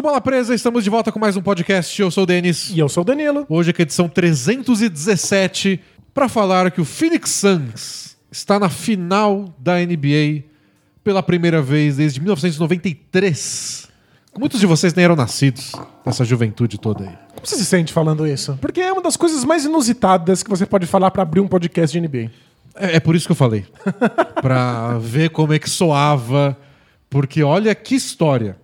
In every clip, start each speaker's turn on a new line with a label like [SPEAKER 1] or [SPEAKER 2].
[SPEAKER 1] Do Bola Presa, estamos de volta com mais um podcast. Eu sou o Denis.
[SPEAKER 2] E eu sou o Danilo.
[SPEAKER 1] Hoje é a edição 317 para falar que o Phoenix Suns está na final da NBA pela primeira vez desde 1993. Muitos de vocês nem eram nascidos nessa juventude toda aí.
[SPEAKER 2] Como você se sente falando isso? Porque é uma das coisas mais inusitadas que você pode falar pra abrir um podcast de NBA.
[SPEAKER 1] É, é por isso que eu falei. Pra ver como é que soava. Porque olha que história.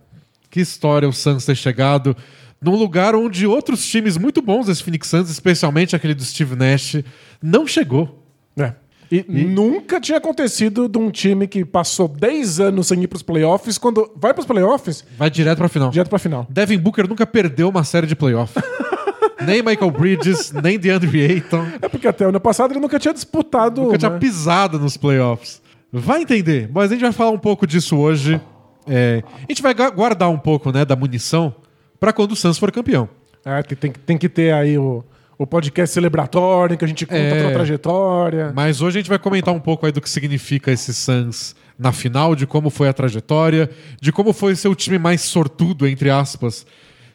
[SPEAKER 1] Que história o Suns ter chegado num lugar onde outros times muito bons desse Phoenix Suns, especialmente aquele do Steve Nash, não chegou.
[SPEAKER 2] É. E, nunca tinha acontecido de um time que passou 10 anos sem ir pros playoffs, quando vai pros playoffs,
[SPEAKER 1] Vai direto pra final.
[SPEAKER 2] direto pra final.
[SPEAKER 1] Devin Booker nunca perdeu uma série de playoff. nem Michael Bridges, nem DeAndre Ayton.
[SPEAKER 2] É porque até o ano passado ele nunca tinha disputado.
[SPEAKER 1] Nunca tinha pisado nos playoffs. Vai entender, mas a gente vai falar um pouco disso hoje. É, a gente vai gu- guardar um pouco né, da munição pra quando o Suns for campeão.
[SPEAKER 2] É, tem, tem, tem que ter aí o, o podcast celebratório, que a gente conta
[SPEAKER 1] É.
[SPEAKER 2] pela trajetória.
[SPEAKER 1] Mas hoje a gente vai comentar um pouco aí do que significa esse Suns na final, de como foi a trajetória, de como foi ser o time mais sortudo, entre aspas.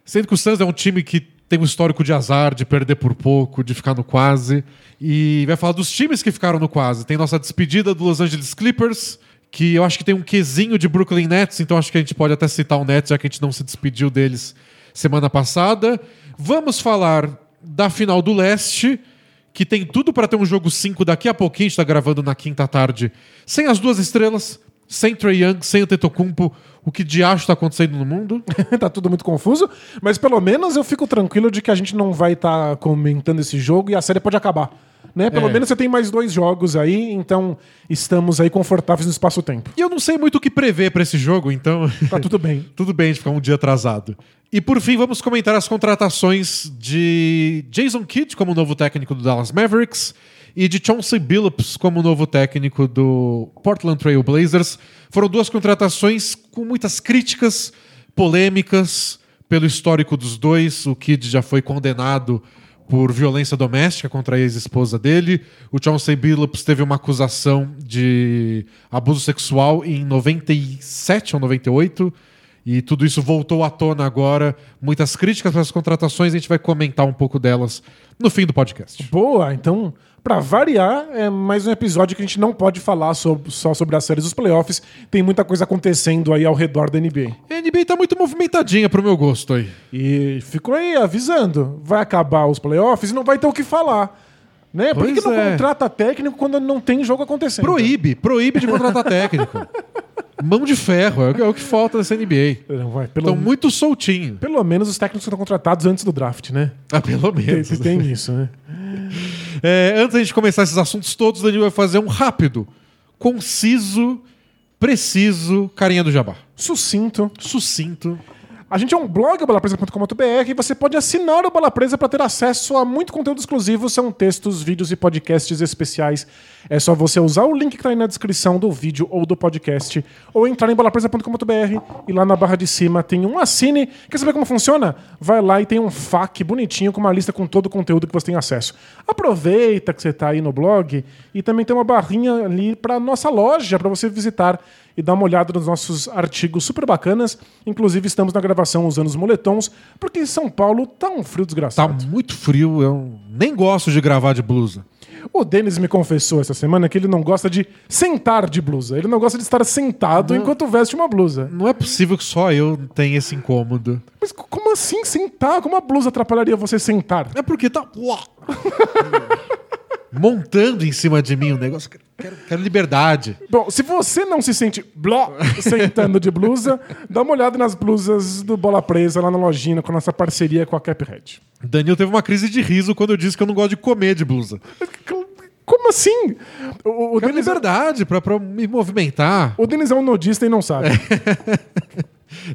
[SPEAKER 1] Sendo que o Suns é um time que tem um histórico de azar, de perder por pouco, de ficar no quase. E vai falar dos times que ficaram no quase. Tem nossa despedida do Los Angeles Clippers, que eu acho que tem um quesinho de Brooklyn Nets, então acho que a gente pode até citar o Nets, já que a gente não se despediu deles semana passada. Vamos falar da final do leste, que tem tudo para ter um jogo 5 daqui a pouquinho, a gente tá gravando na quinta tarde, sem as duas estrelas, sem Trey Young, sem o Tetocumpo, o que de acho tá acontecendo no mundo.
[SPEAKER 2] tá tudo muito confuso, mas pelo menos eu fico tranquilo de que a gente não vai estar comentando esse jogo e a série pode acabar. Né? Pelo
[SPEAKER 1] É.
[SPEAKER 2] menos você tem mais dois jogos aí, então estamos aí confortáveis no espaço-tempo.
[SPEAKER 1] E eu não sei muito o que prever para esse jogo, então
[SPEAKER 2] Tá tudo bem.
[SPEAKER 1] tudo bem de ficar um dia atrasado. E por fim, vamos comentar as contratações de Jason Kidd como novo técnico do Dallas Mavericks e de Chauncey Billups como novo técnico do Portland Trail Blazers. Foram duas contratações com muitas críticas, polêmicas pelo histórico dos dois. O Kidd já foi condenado por violência doméstica contra a ex-esposa dele. O Chauncey Billups teve uma acusação de abuso sexual em 97 ou 98. E tudo isso voltou à tona agora. Muitas críticas para as contratações, a gente vai comentar um pouco delas no fim do podcast.
[SPEAKER 2] Boa, então, pra variar, é mais um episódio que a gente não pode falar sobre- só sobre as séries dos playoffs. Tem muita coisa acontecendo aí ao redor da NBA.
[SPEAKER 1] A NBA tá muito movimentadinha pro meu gosto aí.
[SPEAKER 2] E ficou aí avisando: vai acabar os playoffs e não vai ter o que falar. Né? Por que, que não
[SPEAKER 1] é.
[SPEAKER 2] contrata técnico quando não tem jogo acontecendo?
[SPEAKER 1] Proíbe, proíbe de contratar técnico. Mão de ferro, é o que- é falta nessa NBA. Estão muito soltinho.
[SPEAKER 2] pelo menos os técnicos foram contratados antes do draft, né?
[SPEAKER 1] Ah, pelo
[SPEAKER 2] Tem,
[SPEAKER 1] menos.
[SPEAKER 2] tem isso, né?
[SPEAKER 1] É, antes da gente começar esses assuntos todos, o Danilo vai fazer um rápido, conciso, preciso, carinha do jabá.
[SPEAKER 2] Sucinto.
[SPEAKER 1] Sucinto.
[SPEAKER 2] A gente é um blog, balapresa.com.br, e você pode assinar o Bola Presa para ter acesso a muito conteúdo exclusivo. São textos, vídeos e podcasts especiais. É só você usar o link que está aí na descrição do vídeo ou do podcast, ou entrar em balapresa.com.br e lá na barra de cima tem um assine. Quer saber como funciona? Vai lá e tem um FAQ bonitinho com uma lista com todo o conteúdo que você tem acesso. Aproveita que você está aí no blog e também tem uma barrinha ali para nossa loja para você visitar e dar uma olhada nos nossos artigos super bacanas. Inclusive, estamos na gravação usando os moletons, porque em São Paulo tá um frio
[SPEAKER 1] Tá
[SPEAKER 2] desgraçado.
[SPEAKER 1] muito frio, eu nem gosto de gravar de blusa.
[SPEAKER 2] O Denis me confessou essa semana que ele não gosta de sentar de blusa. Ele não gosta de estar sentado enquanto veste uma blusa.
[SPEAKER 1] Não é possível que só eu tenha esse incômodo.
[SPEAKER 2] Mas como assim sentar? Como a blusa atrapalharia você sentar?
[SPEAKER 1] É porque tá. Montando em cima de mim um negócio. Quero, quero liberdade.
[SPEAKER 2] Bom, se você não se sente bló sentando de blusa, dá uma olhada nas blusas do Bola Presa lá na lojinha com a nossa parceria com a Caphead.
[SPEAKER 1] Danilo teve uma crise de riso quando eu disse que eu não gosto de comer de blusa.
[SPEAKER 2] Como assim? O, o,
[SPEAKER 1] Quero
[SPEAKER 2] Denis,
[SPEAKER 1] liberdade pra, pra me movimentar.
[SPEAKER 2] o Denis é um nudista e não sabe.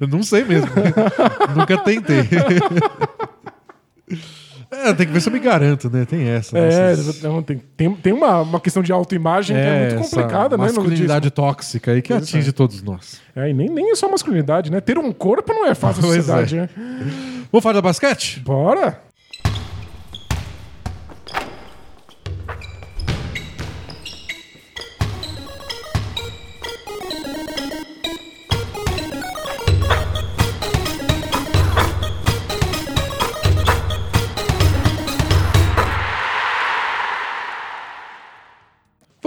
[SPEAKER 1] Eu não sei mesmo. Nunca tentei. É, tem que ver se eu me garanto, né? Tem essa. né?
[SPEAKER 2] É,
[SPEAKER 1] Essas-
[SPEAKER 2] não, tem, tem, tem uma, uma questão de autoimagem que é muito
[SPEAKER 1] essa
[SPEAKER 2] complicada, né?
[SPEAKER 1] Masculinidade tóxica aí que atinge todos nós.
[SPEAKER 2] É, e nem, nem é só masculinidade, né? Ter um corpo não é fácil
[SPEAKER 1] Pois
[SPEAKER 2] sociedade,
[SPEAKER 1] é.
[SPEAKER 2] né?
[SPEAKER 1] Vamos falar da basquete?
[SPEAKER 2] Bora!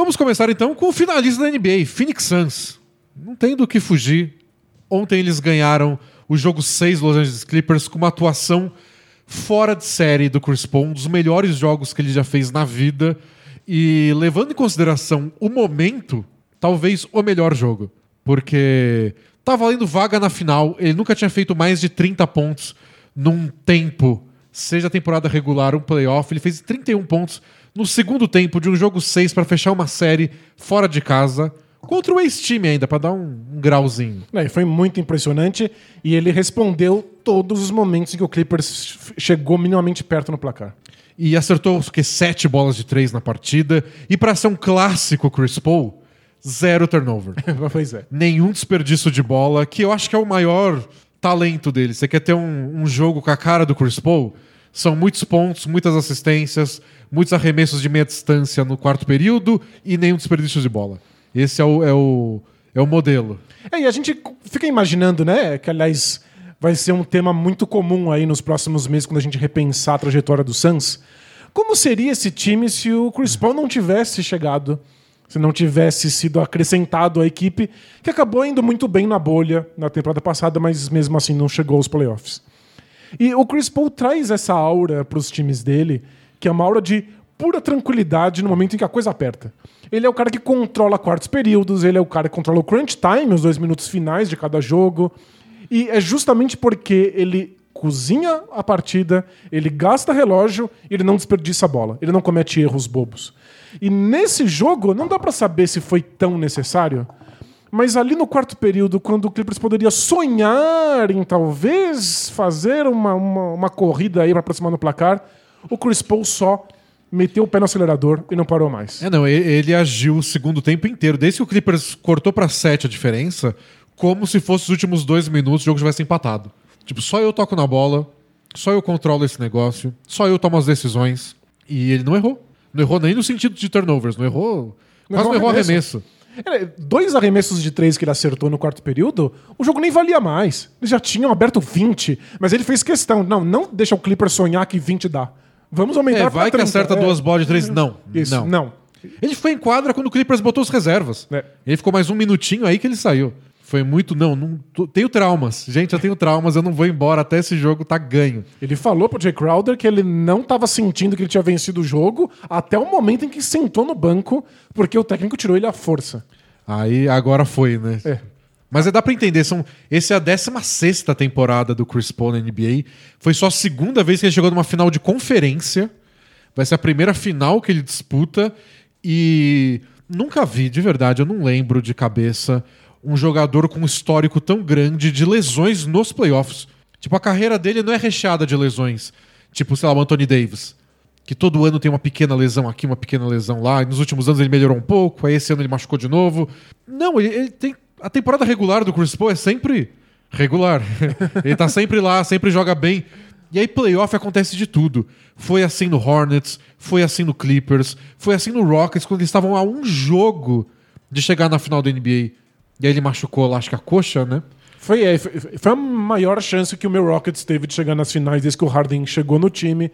[SPEAKER 1] Vamos começar então com o finalista da NBA, Phoenix Suns. Não tem do que fugir. Ontem eles ganharam o jogo 6 Los Angeles Clippers com uma atuação fora de série do Chris Paul, um dos melhores jogos que ele já fez na vida. E levando em consideração o momento, talvez o melhor jogo. Porque tá valendo vaga na final, ele nunca tinha feito mais de 30 pontos num tempo, seja temporada regular um playoff. Ele fez 31 pontos no segundo tempo de um jogo 6 para fechar uma série fora de casa. Contra o ex-time ainda, para dar um, um grauzinho.
[SPEAKER 2] É, foi muito impressionante e ele respondeu todos os momentos em que o Clippers chegou minimamente perto no placar.
[SPEAKER 1] E acertou o que, sete bolas de três na partida. E para ser um clássico Chris Paul, zero turnover.
[SPEAKER 2] pois é.
[SPEAKER 1] Nenhum desperdício de bola, que eu acho que é o maior talento dele. Você quer ter um, um jogo com a cara do Chris Paul? São muitos pontos, muitas assistências, muitos arremessos de meia distância no quarto período e nenhum desperdício de bola. Esse é o, é o, é o modelo.
[SPEAKER 2] É, e a gente fica imaginando, né? Que, aliás, vai ser um tema muito comum aí nos próximos meses, quando a gente repensar a trajetória do Suns. Como seria esse time se o Chris Paul não tivesse chegado, se não tivesse sido acrescentado à equipe, que acabou indo muito bem na bolha na temporada passada, mas mesmo assim não chegou aos playoffs. E o Chris Paul traz essa aura para os times dele, que é uma aura de pura tranquilidade no momento em que a coisa aperta. Ele é o cara que controla quartos períodos, ele é o cara que controla o crunch time, os dois minutos finais de cada jogo. E é justamente porque ele cozinha a partida, ele gasta relógio e ele não desperdiça a bola. Ele não comete erros bobos. E nesse jogo, não dá para saber se foi tão necessário, mas ali no quarto período, quando o Clippers poderia sonhar em talvez fazer uma, uma, uma corrida aí para aproximar no placar, o Chris Paul só meteu o pé no acelerador e não parou mais.
[SPEAKER 1] É, não, ele, agiu o segundo tempo inteiro. Desde que o Clippers cortou para 7 a diferença, como se fosse os últimos dois minutos o jogo tivesse empatado. Tipo, só eu toco na bola, só eu controlo esse negócio, só eu tomo as decisões. E ele não errou. Não errou nem no sentido de turnovers, não errou. Não quase não errou arremesso.
[SPEAKER 2] arremesso. Dois arremessos de três que ele acertou no quarto período, o jogo nem valia mais. Eles já tinham aberto 20, mas ele fez questão. Não, não deixa o Clipper sonhar que 20 dá. Vamos aumentar
[SPEAKER 1] é, vai que acerta é. duas bolas de três. Não.
[SPEAKER 2] Isso,
[SPEAKER 1] não.
[SPEAKER 2] não.
[SPEAKER 1] Ele foi em quadra quando o Clippers botou as reservas. É. Ele ficou mais um minutinho aí que ele saiu. Foi muito. Não, não tenho traumas. Gente, eu tenho traumas, eu não vou embora até esse jogo tá ganho.
[SPEAKER 2] Ele falou pro Jay Crowder que ele não estava sentindo que ele tinha vencido o jogo até o momento em que sentou no banco, porque o técnico tirou ele à força.
[SPEAKER 1] Aí agora foi, né? É. Mas é, dá pra entender, são, esse é a 16 temporada do Chris Paul na NBA. Foi só a segunda vez que ele chegou numa final de conferência. Vai ser a primeira final que ele disputa. E nunca vi, de verdade, eu não lembro de cabeça um jogador com um histórico tão grande de lesões nos playoffs. Tipo, a carreira dele não é recheada de lesões. Tipo, sei lá, o Anthony Davis. Que todo ano tem uma pequena lesão aqui, uma pequena lesão lá. E nos últimos anos ele melhorou um pouco, aí esse ano ele machucou de novo. Não, ele, ele tem. A temporada regular do Chris Paul é sempre regular. ele tá sempre lá, sempre joga bem. E aí, playoff acontece de tudo. Foi assim no Hornets, foi assim no Clippers, foi assim no Rockets, quando eles estavam a um jogo de chegar na final da NBA. E aí ele machucou lá, acho que a coxa, né?
[SPEAKER 2] Foi, é, foi, foi a maior chance que o meu Rockets teve de chegar nas finais desde que o Harden chegou no time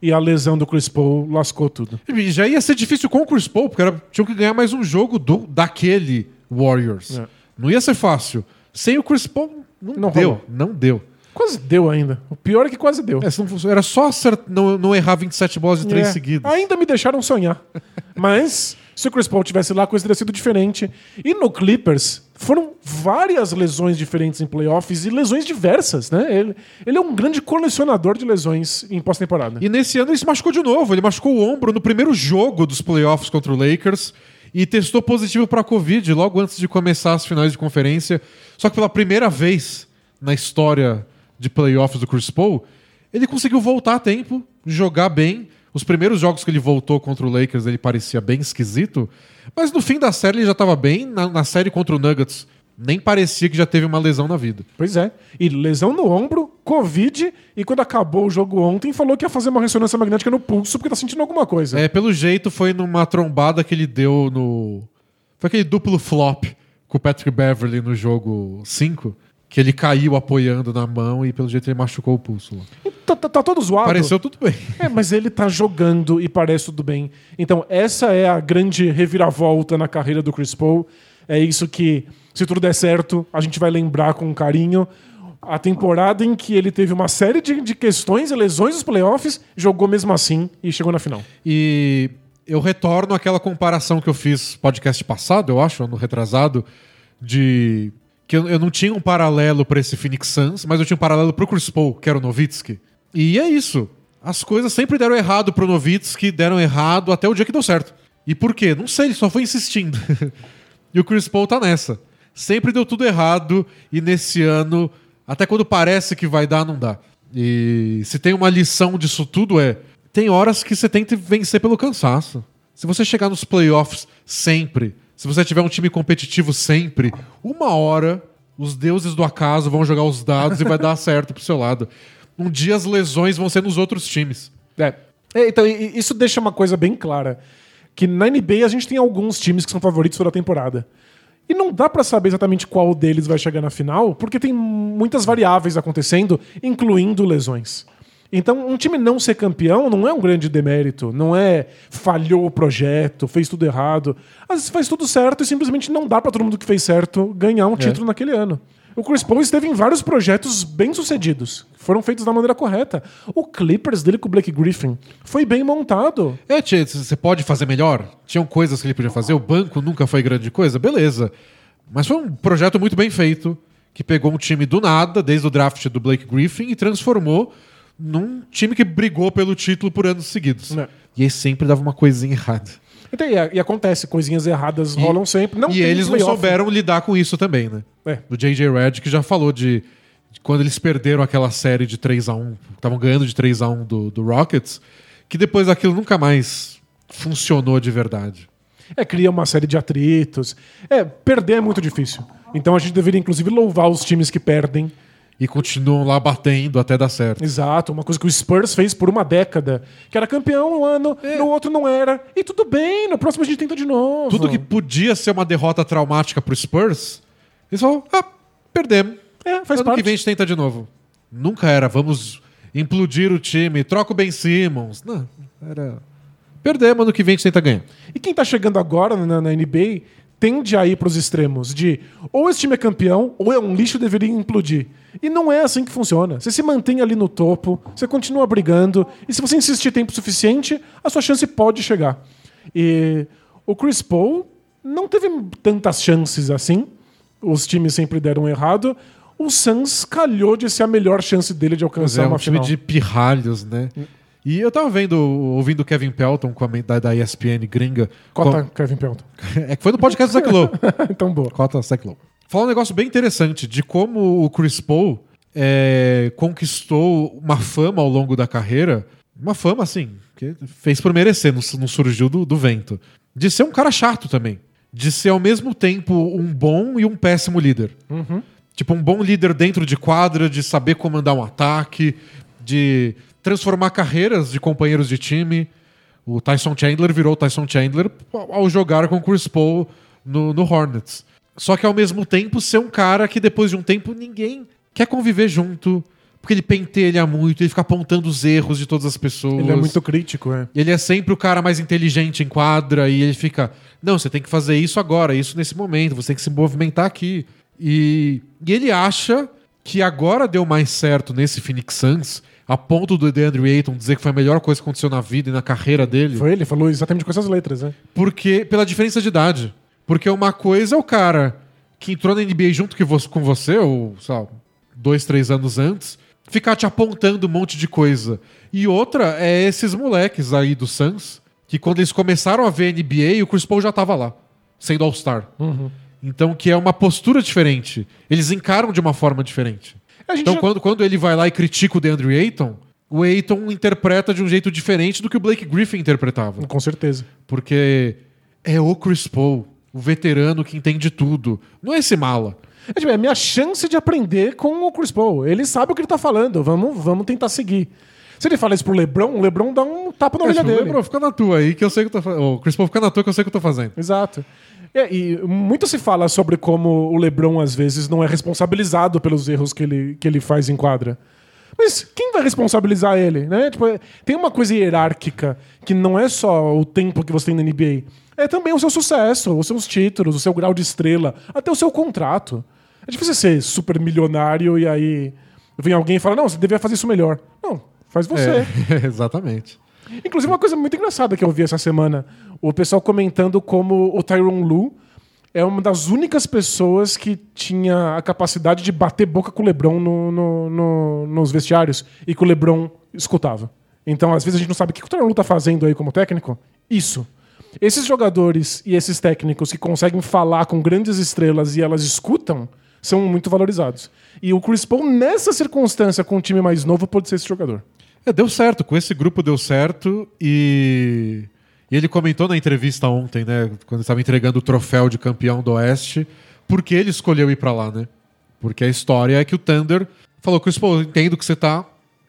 [SPEAKER 2] e a lesão do Chris Paul lascou tudo.
[SPEAKER 1] E já ia ser difícil com o Chris Paul, porque era, tinham que ganhar mais um jogo do, daquele Warriors. É. Não ia ser fácil. Sem o Chris Paul, não, não deu. Rolou. Não deu.
[SPEAKER 2] Quase deu ainda. O pior é que quase deu.
[SPEAKER 1] É, era só não, não errar 27 bolas de três é. seguidas.
[SPEAKER 2] Ainda me deixaram sonhar. Mas se o Chris Paul tivesse lá, a coisa teria sido diferente. E no Clippers, foram várias lesões diferentes em playoffs e lesões diversas, né? Ele, ele é um grande colecionador de lesões em pós-temporada.
[SPEAKER 1] E nesse ano ele se machucou de novo. Ele machucou o ombro no primeiro jogo dos playoffs contra o Lakers e testou positivo para a Covid logo antes de começar as finais de conferência. Só que pela primeira vez na história de playoffs do Chris Paul, ele conseguiu voltar a tempo, jogar bem os primeiros jogos que ele voltou contra o Lakers, ele parecia bem esquisito. Mas no fim da série ele já estava bem. Na, na, série contra o Nuggets, nem parecia que já teve uma lesão na vida.
[SPEAKER 2] Pois é. E lesão no ombro, Covid, e quando acabou o jogo ontem, falou que ia fazer uma ressonância magnética no pulso porque tá sentindo alguma coisa.
[SPEAKER 1] É, pelo jeito foi numa trombada que ele deu no. Foi aquele duplo flop com o Patrick Beverly no jogo 5, que ele caiu apoiando na mão e pelo jeito ele machucou o pulso.
[SPEAKER 2] tá, tá- tá todo zoado.
[SPEAKER 1] Pareceu tudo bem.
[SPEAKER 2] É, mas ele tá jogando e parece tudo bem. Então, essa é a grande reviravolta na carreira do Chris Paul. É isso que, se tudo der certo, a gente vai lembrar com carinho. A temporada em que ele teve uma série de, de questões e lesões nos playoffs, jogou mesmo assim e chegou na final.
[SPEAKER 1] E eu retorno àquela comparação que eu fiz podcast passado, eu acho, ano retrasado, de que eu, eu não tinha um paralelo para esse Phoenix Suns, mas eu tinha um paralelo pro Chris Paul, que era o Nowitzki. E é isso. As coisas sempre deram errado pro Nowitzki, deram errado até o dia que deu certo. E por quê? Não sei, ele só foi insistindo. e o Chris Paul tá nessa. Sempre deu tudo errado e nesse ano, até quando parece que vai dar, não dá. E se tem uma lição disso tudo é, tem horas que você tem que vencer pelo cansaço. Se você chegar nos playoffs sempre, se você tiver um time competitivo sempre, uma hora os deuses do acaso vão jogar os dados e vai dar certo pro seu lado. Um dia as lesões vão ser nos outros times.
[SPEAKER 2] É. É, então, isso deixa uma coisa bem clara. Que na NBA a gente tem alguns times que são favoritos toda a temporada. E não dá pra saber exatamente qual deles vai chegar na final, porque tem muitas variáveis acontecendo, incluindo lesões. Então, um time não ser campeão não é um grande demérito, não é falhou o projeto, fez tudo errado. Às vezes faz tudo certo e simplesmente não dá pra todo mundo que fez certo ganhar um título naquele ano. O Chris Paul esteve em vários projetos bem-sucedidos, foram feitos da maneira correta. O Clippers dele com o Blake Griffin foi bem montado.
[SPEAKER 1] É, tia, você pode fazer melhor? Tinham coisas que ele podia fazer, o banco nunca foi grande coisa, beleza. Mas foi um projeto muito bem feito, que pegou um time do nada, desde o draft do Blake Griffin, e transformou num time que brigou pelo título por anos seguidos.
[SPEAKER 2] É.
[SPEAKER 1] E aí sempre dava uma coisinha errada.
[SPEAKER 2] Então, e, e acontece, coisinhas erradas rolam sempre. Não
[SPEAKER 1] e eles não souberam lidar com isso também, né?
[SPEAKER 2] É.
[SPEAKER 1] O J.J. Redick já falou de, de quando eles perderam aquela série de 3 a 1 estavam ganhando de 3 a 1 do, do Rockets, que depois daquilo nunca mais funcionou de verdade.
[SPEAKER 2] É, cria uma série de atritos. É, perder é muito difícil. Então a gente deveria, inclusive, louvar os times que perdem.
[SPEAKER 1] E continuam lá batendo até dar certo.
[SPEAKER 2] Exato, uma coisa que o Spurs fez por uma década. Que era campeão um ano, no outro não era. E tudo bem, no próximo a gente tenta de novo.
[SPEAKER 1] Tudo que podia ser uma derrota traumática pro Spurs, eles falaram, ah, perdemos.
[SPEAKER 2] É, faz
[SPEAKER 1] ano
[SPEAKER 2] parte.
[SPEAKER 1] que vem a gente tenta de novo. Nunca era, vamos implodir o time, troca o Ben Simmons. Não, era... Perdemos, ano que vem a gente tenta ganhar.
[SPEAKER 2] E quem tá chegando agora na, na NBA tende a ir pros extremos de ou esse time é campeão ou é um lixo deveria implodir. E não é assim que funciona. Você se mantém ali no topo, você continua brigando, e se você insistir tempo suficiente, a sua chance pode chegar. E o Chris Paul não teve tantas chances assim. Os times sempre deram errado. O Suns calhou de ser a melhor chance dele de alcançar
[SPEAKER 1] é um
[SPEAKER 2] uma
[SPEAKER 1] time
[SPEAKER 2] final.
[SPEAKER 1] de pirralhos, né? E eu tava vendo, ouvindo o Kevin Pelton com a, da, da ESPN gringa.
[SPEAKER 2] Cota
[SPEAKER 1] com-
[SPEAKER 2] Kevin Pelton.
[SPEAKER 1] É que foi no podcast do Zach Lowe.
[SPEAKER 2] então, boa.
[SPEAKER 1] Cota Zach Lowe. Falou um negócio bem interessante de como o Chris Paul é, conquistou uma fama ao longo da carreira. Uma fama, assim, que fez por merecer, não, não surgiu do, do vento. De ser um cara chato também. De ser ao mesmo tempo um bom e um péssimo líder. Tipo, um bom líder dentro de quadra, de saber comandar um ataque, de transformar carreiras de companheiros de time. O Tyson Chandler virou o Tyson Chandler ao jogar com o Chris Paul no, no Hornets. Só que ao mesmo tempo ser um cara que depois de um tempo ninguém quer conviver junto, porque ele pentelha muito, ele fica apontando os erros de todas as pessoas.
[SPEAKER 2] Ele é muito crítico, é.
[SPEAKER 1] Ele é sempre o cara mais inteligente em quadra e ele fica, não, você tem que fazer isso agora, isso nesse momento, você tem que se movimentar aqui. E, e ele acha que agora deu mais certo nesse Phoenix Suns, a ponto do DeAndre Ayton dizer que foi a melhor coisa que aconteceu na vida e na carreira dele,
[SPEAKER 2] Foi ele, falou exatamente com essas letras, né?
[SPEAKER 1] porque pela diferença de idade. Porque uma coisa é o cara que entrou na NBA junto que vo- com você, ou, sei lá, dois, três anos antes, ficar te apontando um monte de coisa. E outra é esses moleques aí do Suns, que quando eles começaram a ver NBA, o Chris Paul já tava lá, sendo All-Star. Então, que é uma postura diferente. Eles encaram de uma forma diferente. Então,
[SPEAKER 2] já-
[SPEAKER 1] quando, quando ele vai lá e critica o DeAndre Ayton, o Ayton interpreta de um jeito diferente do que o Blake Griffin interpretava.
[SPEAKER 2] Com certeza.
[SPEAKER 1] Porque é o Chris Paul, o veterano que entende tudo. Não é esse mala.
[SPEAKER 2] É, tipo, é a minha chance de aprender com o Chris Paul. Ele sabe o que ele tá falando. Vamos, vamos tentar seguir. Se ele fala isso pro LeBron, o LeBron dá um tapa na
[SPEAKER 1] É,
[SPEAKER 2] orelha
[SPEAKER 1] tipo,
[SPEAKER 2] dele.
[SPEAKER 1] LeBron, fica na tua aí que eu sei que eu tô fazendo. O Chris Paul fica na tua que eu sei que eu tô fazendo.
[SPEAKER 2] Exato. É, e muito se fala sobre como o LeBron, às vezes, não é responsabilizado pelos erros que ele, que ele faz em quadra. Mas quem vai responsabilizar ele, né? Tipo, é- tem uma coisa hierárquica que não é só o tempo que você tem na NBA. É também o seu sucesso, os seus títulos, o seu grau de estrela, até o seu contrato. É difícil ser super milionário e aí vem alguém e fala: Não, você devia fazer isso melhor. Não, faz você.
[SPEAKER 1] É, exatamente.
[SPEAKER 2] Inclusive, uma coisa muito engraçada que eu vi essa semana: o pessoal comentando como o Tyron Lu é uma das únicas pessoas que tinha a capacidade de bater boca com o LeBron no- no- no- nos vestiários e que o LeBron escutava. Então, às vezes, a gente não sabe o que o Tyron Lu tá fazendo aí como técnico. Isso. Esses jogadores e esses técnicos que conseguem falar com grandes estrelas e elas escutam são muito valorizados. E o Chris Paul, nessa circunstância, com um time mais novo, pode ser esse jogador.
[SPEAKER 1] É, deu certo, com esse grupo deu certo e, e ele comentou na entrevista ontem, né, quando estava entregando o troféu de campeão do Oeste, porque ele escolheu ir pra lá, né? Porque a história é que o Thunder falou que eu entendo que você tá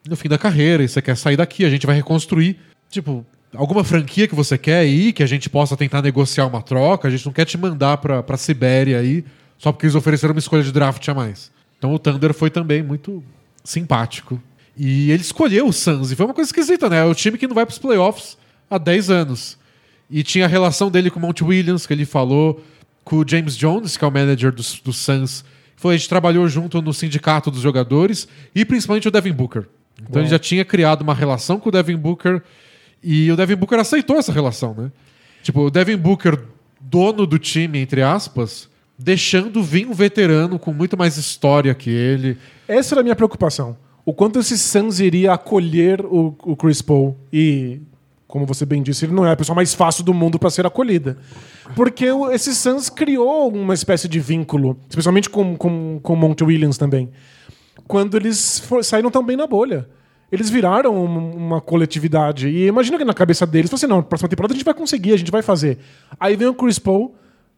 [SPEAKER 1] no fim da carreira e você quer sair daqui, a gente vai reconstruir. Tipo, alguma franquia que você quer ir, que a gente possa tentar negociar uma troca, a gente não quer te mandar pra, pra Sibéria aí, só porque eles ofereceram uma escolha de draft a mais. Então o Thunder foi também muito simpático. E ele escolheu o Suns, e foi uma coisa esquisita, né? É o time que não vai pros playoffs há 10 anos. E tinha a relação dele com o Monte Williams, que ele falou, com o James Jones, que é o manager dos do Suns. Foi, a gente trabalhou junto no sindicato dos jogadores, e principalmente o Devin Booker. Então
[SPEAKER 2] Uau.
[SPEAKER 1] ele já tinha criado uma relação com o Devin Booker, e o Devin Booker aceitou essa relação, né? Tipo, o Devin Booker, dono do time, entre aspas, deixando vir um veterano com muito mais história que ele.
[SPEAKER 2] Essa era a minha preocupação. O quanto esse Suns iria acolher o, o Chris Paul. E, como você bem disse, ele não é a pessoa mais fácil do mundo para ser acolhida. Porque o- esse Suns criou uma espécie de vínculo, especialmente com, com, com o Monte Williams também. Quando eles for- saíram tão bem na bolha. Eles viraram um- uma coletividade. E imagina que na cabeça deles, assim, não, próxima temporada a gente vai conseguir, a gente vai fazer. Aí vem o Chris Paul,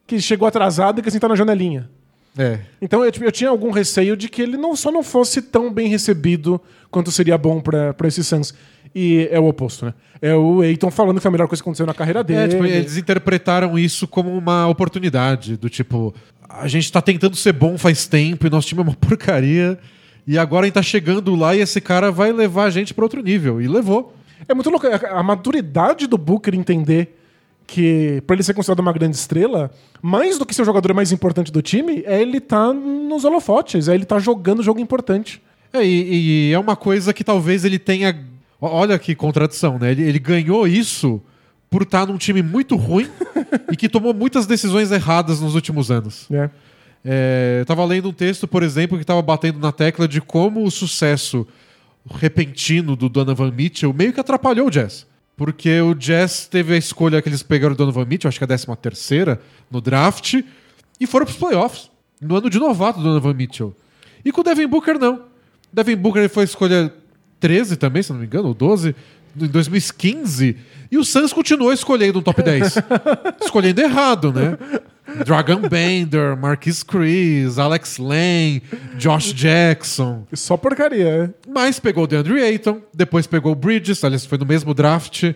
[SPEAKER 2] que chegou atrasado e quer sentar na janelinha.
[SPEAKER 1] É.
[SPEAKER 2] Então eu, tipo, eu tinha algum receio de que ele não só não fosse tão bem recebido quanto seria bom pra pra esse Suns. E é o oposto, né? É o Eiton falando que foi a melhor coisa que aconteceu na carreira dele.
[SPEAKER 1] É, tipo, eles interpretaram isso como uma oportunidade, do tipo, a gente tá tentando ser bom faz tempo e nosso time é uma porcaria, e agora a gente tá chegando lá e esse cara vai levar a gente pra outro nível. E levou.
[SPEAKER 2] É muito louco. A maturidade do Booker entender que, pra ele ser considerado uma grande estrela, mais do que ser o jogador mais importante do time, é ele tá nos holofotes, é ele tá jogando jogo importante.
[SPEAKER 1] É, e, e é uma coisa que talvez ele tenha. Olha que contradição, né? Ele, ele ganhou isso por estar num time muito ruim e que tomou muitas decisões erradas nos últimos anos.
[SPEAKER 2] Né?
[SPEAKER 1] É, eu tava lendo um texto, por exemplo, que tava batendo na tecla de como o sucesso repentino do Donovan Mitchell meio que atrapalhou o Jazz. Porque o Jazz teve a escolha que eles pegaram o Donovan Mitchell, acho que a 13 terceira, no draft, e foram pros playoffs. No ano de novato do Donovan Mitchell. E com o Devin Booker, não. Devin Booker ele foi a escolha 13 também, se não me engano, ou 12, em 2015. E o Suns continuou escolhendo um top 10. escolhendo errado, né? Dragon Bender, Marquis Chris, Alex Lane, Josh Jackson.
[SPEAKER 2] Só porcaria, é.
[SPEAKER 1] Mas pegou o DeAndre Ayton, depois pegou o Bridges, aliás, foi no mesmo draft.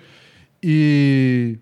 [SPEAKER 1] E.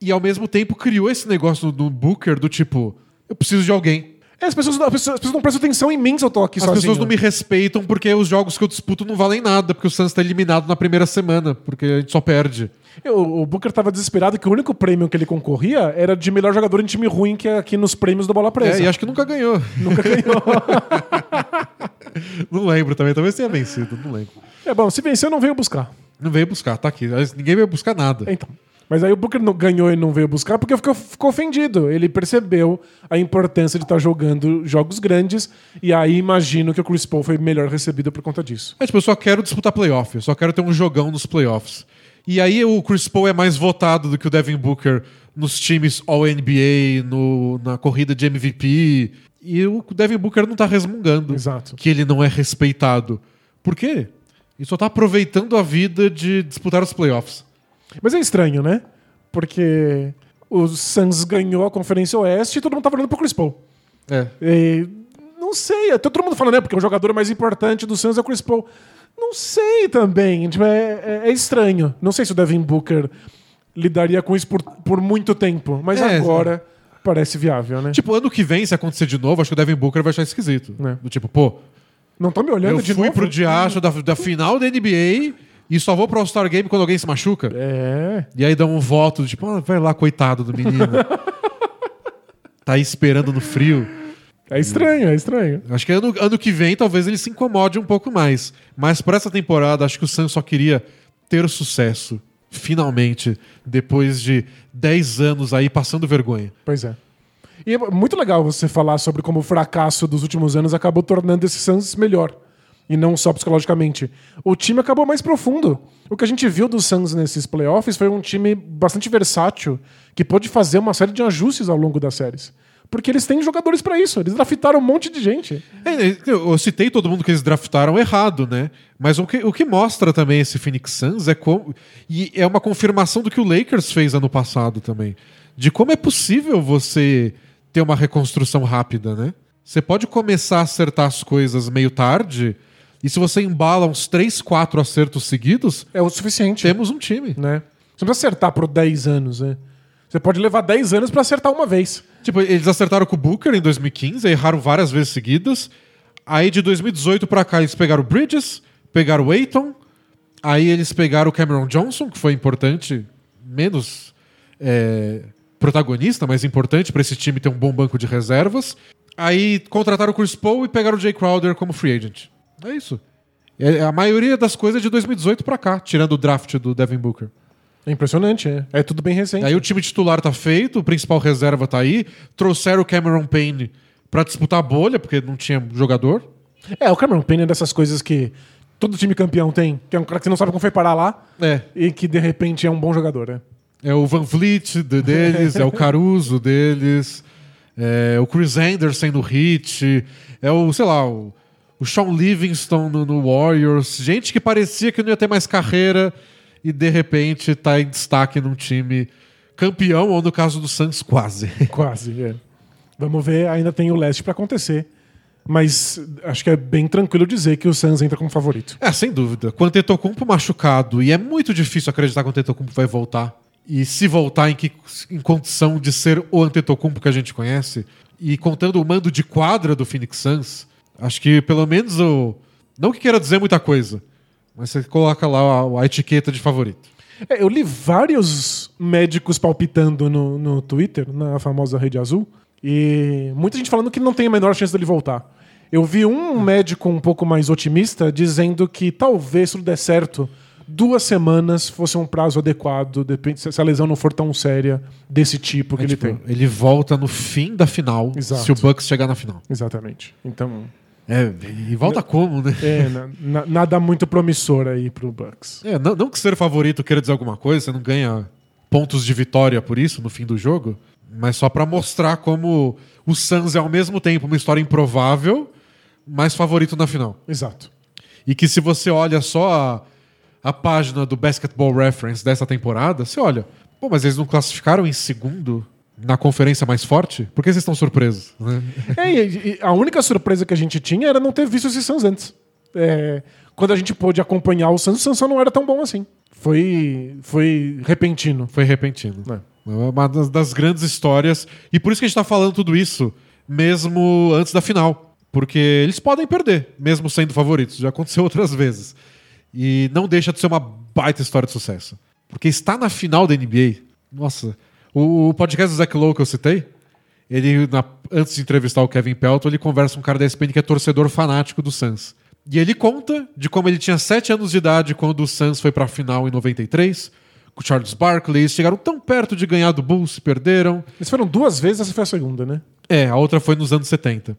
[SPEAKER 1] E ao mesmo tempo criou esse negócio no Booker do tipo: eu preciso de alguém.
[SPEAKER 2] É, as, pessoas, as, pessoas, as pessoas não prestam atenção em mim se eu tô aqui
[SPEAKER 1] As
[SPEAKER 2] sozinho.
[SPEAKER 1] pessoas não me respeitam porque os jogos que eu disputo não valem nada, porque o Suns está eliminado na primeira semana, porque a gente só perde.
[SPEAKER 2] O, o Booker tava desesperado que o único prêmio que ele concorria era de melhor jogador em time ruim que é aqui nos prêmios do Bola Presa.
[SPEAKER 1] É, e acho que nunca ganhou.
[SPEAKER 2] Nunca ganhou.
[SPEAKER 1] Não lembro também, talvez tenha vencido, não lembro.
[SPEAKER 2] é bom, se venceu, não veio buscar.
[SPEAKER 1] Não veio buscar, tá aqui. Ninguém veio buscar nada.
[SPEAKER 2] Então. Mas aí o Booker não ganhou e não veio buscar porque ficou, ficou ofendido. Ele percebeu a importância de estar jogando jogos grandes e aí imagino que o Chris Paul foi melhor recebido por conta disso.
[SPEAKER 1] É tipo, eu só quero disputar playoff, eu só quero ter um jogão nos playoffs. E aí o Chris Paul é mais votado do que o Devin Booker nos times All-NBA, no, na corrida de MVP. E o Devin Booker não tá resmungando
[SPEAKER 2] Exato.
[SPEAKER 1] que ele não é respeitado. Por quê? Ele só tá aproveitando a vida de disputar os playoffs.
[SPEAKER 2] Mas é estranho, né? Porque o Suns ganhou a Conferência Oeste e todo mundo tava olhando pro Chris Paul.
[SPEAKER 1] É.
[SPEAKER 2] E, não sei, até todo mundo falando, né? Porque o jogador mais importante do Suns é o Chris Paul. Não sei também. Tipo, é, é- é estranho. Não sei se o Devin Booker lidaria com isso por, por muito tempo. Mas
[SPEAKER 1] É,
[SPEAKER 2] agora parece viável, né?
[SPEAKER 1] Tipo, ano que vem, se acontecer de novo, acho que o Devin Booker vai achar esquisito.
[SPEAKER 2] É.
[SPEAKER 1] Do tipo, pô,
[SPEAKER 2] Não tô me olhando
[SPEAKER 1] Eu
[SPEAKER 2] de
[SPEAKER 1] fui
[SPEAKER 2] novo.
[SPEAKER 1] pro diacho da, da final da NBA e só vou pro All-Star Game quando alguém se machuca.
[SPEAKER 2] É.
[SPEAKER 1] E aí dá um voto, tipo, ah, vai lá, coitado do menino. tá aí esperando no frio.
[SPEAKER 2] É estranho, é estranho.
[SPEAKER 1] Acho que ano, ano que vem talvez ele se incomode um pouco mais. Mas pra essa temporada, acho que o Suns só queria ter sucesso. Finalmente, depois de 10 anos aí passando vergonha.
[SPEAKER 2] Pois é. E é muito legal você falar sobre como o fracasso dos últimos anos acabou tornando esse Suns melhor. E não só psicologicamente. O time acabou mais profundo. O que a gente viu do Suns nesses playoffs foi um time bastante versátil, que pôde fazer uma série de ajustes ao longo das séries. Porque eles têm jogadores pra isso. Eles draftaram um monte de gente.
[SPEAKER 1] É, eu citei todo mundo que eles draftaram errado, né? Mas o que, o que mostra também esse Phoenix Suns é como. E é uma confirmação do que o Lakers fez ano passado também. De como é possível você ter uma reconstrução rápida, né? Você pode começar a acertar as coisas meio tarde, e se você embala uns 3, 4 acertos seguidos,
[SPEAKER 2] É o suficiente.
[SPEAKER 1] temos um time.
[SPEAKER 2] Né? Você não precisa acertar por 10 anos, né? Você pode levar 10 anos pra acertar uma vez.
[SPEAKER 1] Tipo, eles acertaram com o Booker em 2015, erraram várias vezes seguidas. Aí de 2018 pra cá eles pegaram o Bridges, pegaram o Aiton. Aí eles pegaram o Cameron Johnson, que foi importante, menos é, protagonista, mas importante pra esse time ter um bom banco de reservas. Aí contrataram o Chris Paul e pegaram o Jay Crowder como free agent. É isso. É, a maioria das coisas é de 2018 pra cá, tirando o draft do Devin Booker.
[SPEAKER 2] É impressionante, é. É tudo bem recente.
[SPEAKER 1] Aí o time titular tá feito, o principal reserva tá aí. Trouxeram o Cameron Payne pra disputar a bolha, porque não tinha jogador.
[SPEAKER 2] É, o Cameron Payne é dessas coisas que todo time campeão tem, que é um cara que você não sabe como foi parar lá
[SPEAKER 1] É.
[SPEAKER 2] e que de repente é um bom jogador, né?
[SPEAKER 1] É o Van Vliet de- deles, é o Caruso deles, é o Chris Anderson no Heat, é o, sei lá, o, o Sean Livingston no, no Warriors. Gente que parecia que não ia ter mais carreira e de repente tá em destaque num time campeão, ou no caso do Suns, quase.
[SPEAKER 2] Quase, é. Vamos ver, ainda tem o leste pra acontecer. Mas acho que é bem tranquilo dizer que o Suns entra como favorito.
[SPEAKER 1] É, sem dúvida. Com o Antetokounmpo machucado, e é muito difícil acreditar que o Antetokounmpo vai voltar. E se voltar em, que, em condição de ser o Antetokounmpo que a gente conhece, e contando o mando de quadra do Phoenix Suns, acho que pelo menos o... Não que queira dizer muita coisa, mas você coloca lá a, a etiqueta de favorito.
[SPEAKER 2] É, eu li vários médicos palpitando no, no Twitter, na famosa rede azul, e muita gente falando que não tem a menor chance dele voltar. Eu vi um médico um pouco mais otimista dizendo que talvez, se tudo der certo, duas semanas fosse um prazo adequado, depende se a lesão não for tão séria desse tipo que
[SPEAKER 1] É,
[SPEAKER 2] ele
[SPEAKER 1] tipo,
[SPEAKER 2] tem.
[SPEAKER 1] ele volta no fim da final,
[SPEAKER 2] Exato.
[SPEAKER 1] se o Bucks chegar na final.
[SPEAKER 2] Exatamente. Então,
[SPEAKER 1] É, e volta como, né?
[SPEAKER 2] é, na- na- nada muito promissor aí pro Bucks.
[SPEAKER 1] É, não, não que ser favorito queira dizer alguma coisa, você não ganha pontos de vitória por isso no fim do jogo, mas só pra mostrar como o Suns é ao mesmo tempo uma história improvável, mas favorito na final.
[SPEAKER 2] Exato.
[SPEAKER 1] E que se você olha só a, a página do Basketball Reference dessa temporada, você olha, pô, mas eles não classificaram em segundo na conferência mais forte? Por que vocês estão surpresos? né?
[SPEAKER 2] É, e- a única surpresa que a gente tinha era não ter visto esses Suns antes. É, quando a gente pôde acompanhar o Suns, o Suns não era tão bom assim. Foi, foi repentino.
[SPEAKER 1] Foi repentino.
[SPEAKER 2] É.
[SPEAKER 1] É uma das, das grandes histórias. E por isso que a gente tá falando tudo isso, mesmo antes da final. Porque eles podem perder, mesmo sendo favoritos. Já aconteceu outras vezes. E não deixa de ser uma baita história de sucesso. Porque está na final da NBA. Nossa. O, o podcast do Zach Lowe que eu citei, ele, na- antes de entrevistar o Kevin Pelton, ele conversa com um cara da ESPN que é torcedor fanático do Suns. E ele conta de como ele tinha 7 anos de idade quando o Suns foi pra final em 93, com o Charles Barkley. Eles chegaram tão perto de ganhar do Bulls, perderam.
[SPEAKER 2] Eles foram duas vezes, essa foi a segunda, né?
[SPEAKER 1] É, a outra foi nos anos 70.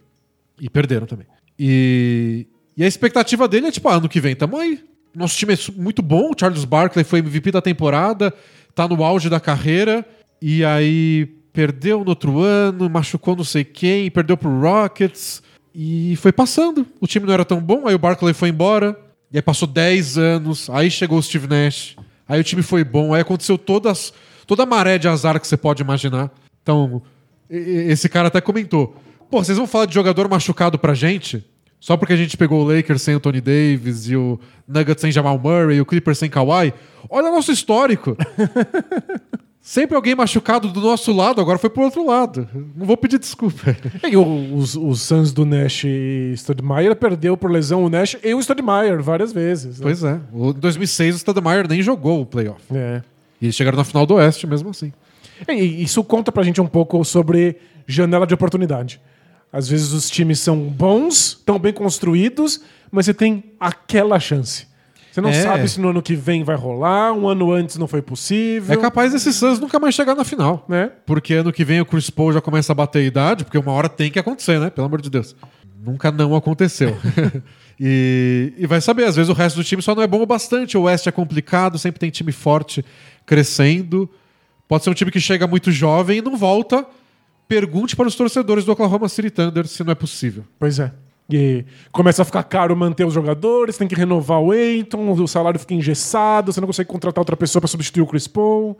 [SPEAKER 1] E perderam também. E, e a expectativa dele é tipo, ah, ano que vem tamo aí. Nosso time é muito bom. O Charles Barkley foi MVP da temporada, tá no auge da carreira. E aí perdeu no outro ano, machucou não sei quem, perdeu pro Rockets. E foi passando. O time não era tão bom, aí o Barkley foi embora. E aí passou 10 anos, aí chegou o Steve Nash. Aí o time foi bom, aí aconteceu todas, toda a maré de azar que você pode imaginar. Então, esse cara até comentou: Pô, vocês vão falar de jogador machucado pra gente? Só porque a gente pegou o Lakers sem o Tony Davis e o Nuggets sem Jamal Murray e o Clippers sem Kawhi? Olha nosso histórico. Sempre alguém machucado do nosso lado, agora foi pro outro lado. Não vou pedir desculpa.
[SPEAKER 2] E os, os Suns do Nash e Stoudemire perdeu por lesão o Nash e o Stoudemire várias vezes. né?
[SPEAKER 1] Pois é. O- Em 2006, o Stoudemire nem jogou o playoff.
[SPEAKER 2] É.
[SPEAKER 1] E eles chegaram na final do Oeste mesmo assim.
[SPEAKER 2] E isso conta pra gente um pouco sobre janela de oportunidade. Às vezes os times são bons, tão bem construídos, mas você tem aquela chance. Você não
[SPEAKER 1] É.
[SPEAKER 2] sabe se no ano que vem vai rolar, um ano antes não foi possível.
[SPEAKER 1] É capaz desse Suns nunca mais chegar na final.
[SPEAKER 2] Né?
[SPEAKER 1] Porque ano que vem o Chris Paul já começa a bater a idade, porque uma hora tem que acontecer, né? Pelo amor de Deus. Nunca não aconteceu. e, e vai saber, às vezes o resto do time só não é bom o bastante. O Oeste é complicado, sempre tem time forte crescendo. Pode ser um time que chega muito jovem e não volta. Pergunte para os torcedores do Oklahoma City Thunder se não é possível.
[SPEAKER 2] Pois é. E começa a ficar caro manter os jogadores, tem que renovar o Aiton, o salário fica engessado, você não consegue contratar outra pessoa pra substituir o Chris Paul.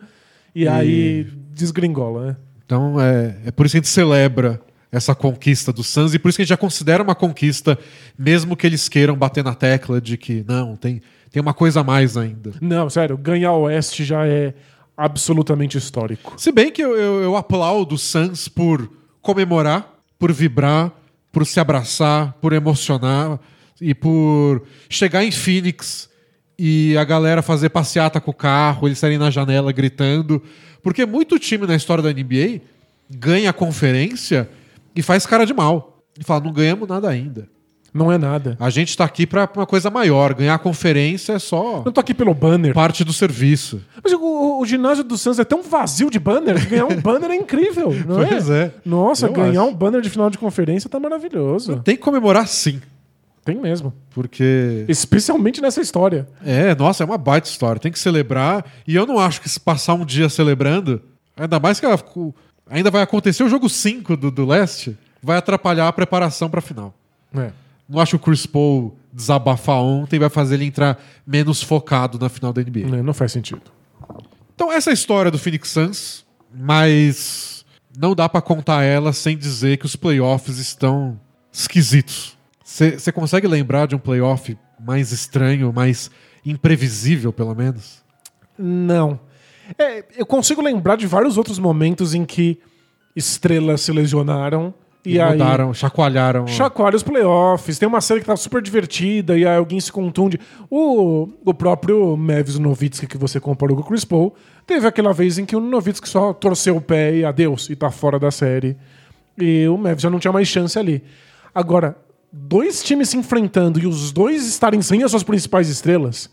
[SPEAKER 2] E, aí desgringola, né?
[SPEAKER 1] Então é, é por isso que a gente celebra essa conquista do Suns e por isso que a gente já considera uma conquista, mesmo que eles queiram bater na tecla de que não, tem, tem uma coisa a mais ainda.
[SPEAKER 2] Não, sério, ganhar o Oeste já é absolutamente histórico.
[SPEAKER 1] Se bem que eu, eu, eu aplaudo o Suns por comemorar, por vibrar, por se abraçar, por emocionar e por chegar em Phoenix e a galera fazer passeata com o carro, eles saírem na janela gritando. Porque muito time na história da NBA ganha a conferência e faz cara de mal. E fala, não ganhamos nada ainda.
[SPEAKER 2] Não é nada.
[SPEAKER 1] A gente tá aqui pra uma coisa maior. Ganhar a conferência é só
[SPEAKER 2] Não tô aqui pelo banner.
[SPEAKER 1] parte do serviço.
[SPEAKER 2] Mas o, o- ginásio do Suns é tão vazio de banner que ganhar um banner é incrível, não
[SPEAKER 1] Pois
[SPEAKER 2] é?
[SPEAKER 1] é.
[SPEAKER 2] Nossa,
[SPEAKER 1] Eu
[SPEAKER 2] ganhar
[SPEAKER 1] acho.
[SPEAKER 2] um banner de final de conferência tá maravilhoso.
[SPEAKER 1] Tem que comemorar sim.
[SPEAKER 2] Tem mesmo.
[SPEAKER 1] Porque.
[SPEAKER 2] Especialmente nessa história.
[SPEAKER 1] É, nossa, é uma baita história. Tem que celebrar. E eu não acho que se passar um dia celebrando, ainda mais que ainda vai acontecer o jogo 5 do, do leste, vai atrapalhar a preparação pra final.
[SPEAKER 2] É.
[SPEAKER 1] Não acho que o Chris Paul desabafar ontem vai fazer ele entrar menos focado na final da NBA.
[SPEAKER 2] É, Não faz sentido.
[SPEAKER 1] Então, essa é a história do Phoenix Suns, mas não dá pra contar ela sem dizer que os playoffs estão esquisitos. Você consegue lembrar de um playoff mais estranho, mais imprevisível, pelo menos?
[SPEAKER 2] Não. É, eu consigo lembrar de vários outros momentos em que estrelas se lesionaram e,
[SPEAKER 1] E,
[SPEAKER 2] aí
[SPEAKER 1] mudaram, chacoalharam.
[SPEAKER 2] chacoalha os playoffs. Tem uma série que tá super divertida e aí alguém se contunde. O, o próprio Mavis Novitsky, que você comparou com o Chris Paul, teve aquela vez em que o Novitsky só torceu o pé e adeus, e tá fora da série. E o Mavis já não tinha mais chance ali. Agora, dois times se enfrentando e os dois estarem sem as suas principais estrelas,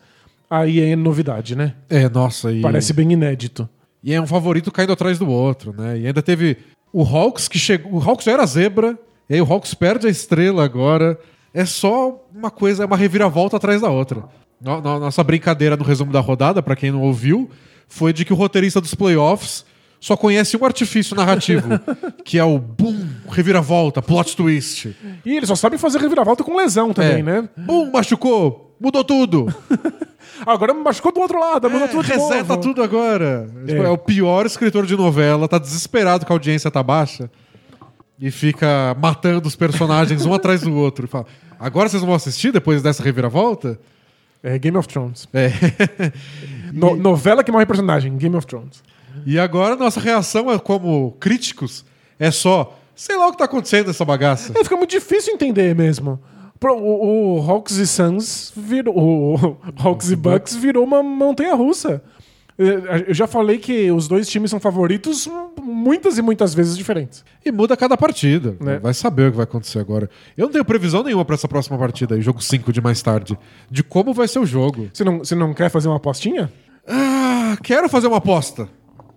[SPEAKER 2] aí é novidade, né?
[SPEAKER 1] É, nossa, e,
[SPEAKER 2] Parece bem inédito.
[SPEAKER 1] e é um favorito caindo atrás do outro, né? E ainda teve o Hawks que chegou. O Hawks já era zebra, e aí o Hawks perde a estrela agora. É só uma coisa, é uma reviravolta atrás da outra. No- no- Nossa brincadeira no resumo da rodada, pra quem não ouviu, foi de que o roteirista dos playoffs só conhece um artifício narrativo, que é o boom, reviravolta, plot twist.
[SPEAKER 2] E eles só sabem fazer reviravolta com lesão também,
[SPEAKER 1] É.
[SPEAKER 2] né?
[SPEAKER 1] Boom, machucou, mudou tudo.
[SPEAKER 2] Agora me machucou do outro lado, mudou
[SPEAKER 1] É,
[SPEAKER 2] tudo
[SPEAKER 1] reseta
[SPEAKER 2] novo.
[SPEAKER 1] tudo agora. Tipo,
[SPEAKER 2] É.
[SPEAKER 1] É. o pior escritor de novela, tá desesperado que a audiência tá baixa e fica matando os personagens um atrás do outro. E fala, agora vocês vão assistir depois dessa reviravolta?
[SPEAKER 2] É Game of Thrones.
[SPEAKER 1] É.
[SPEAKER 2] No- novela que morre personagem, Game of Thrones.
[SPEAKER 1] E agora nossa reação é como críticos é só, sei lá o que tá acontecendo nessa bagaça.
[SPEAKER 2] É, fica muito difícil entender mesmo. Pro- O, o Hawks e Suns virou. O Hawks e Bucks virou uma montanha russa. É, Eu já falei que os dois times são favoritos muitas e muitas vezes diferentes.
[SPEAKER 1] E muda cada partida.
[SPEAKER 2] Né?
[SPEAKER 1] Vai saber o que vai acontecer agora. Eu não tenho previsão nenhuma pra essa próxima partida aí, jogo 5 de mais tarde, de como vai ser o jogo.
[SPEAKER 2] Você não, você não quer fazer uma apostinha?
[SPEAKER 1] Ah, quero fazer uma aposta.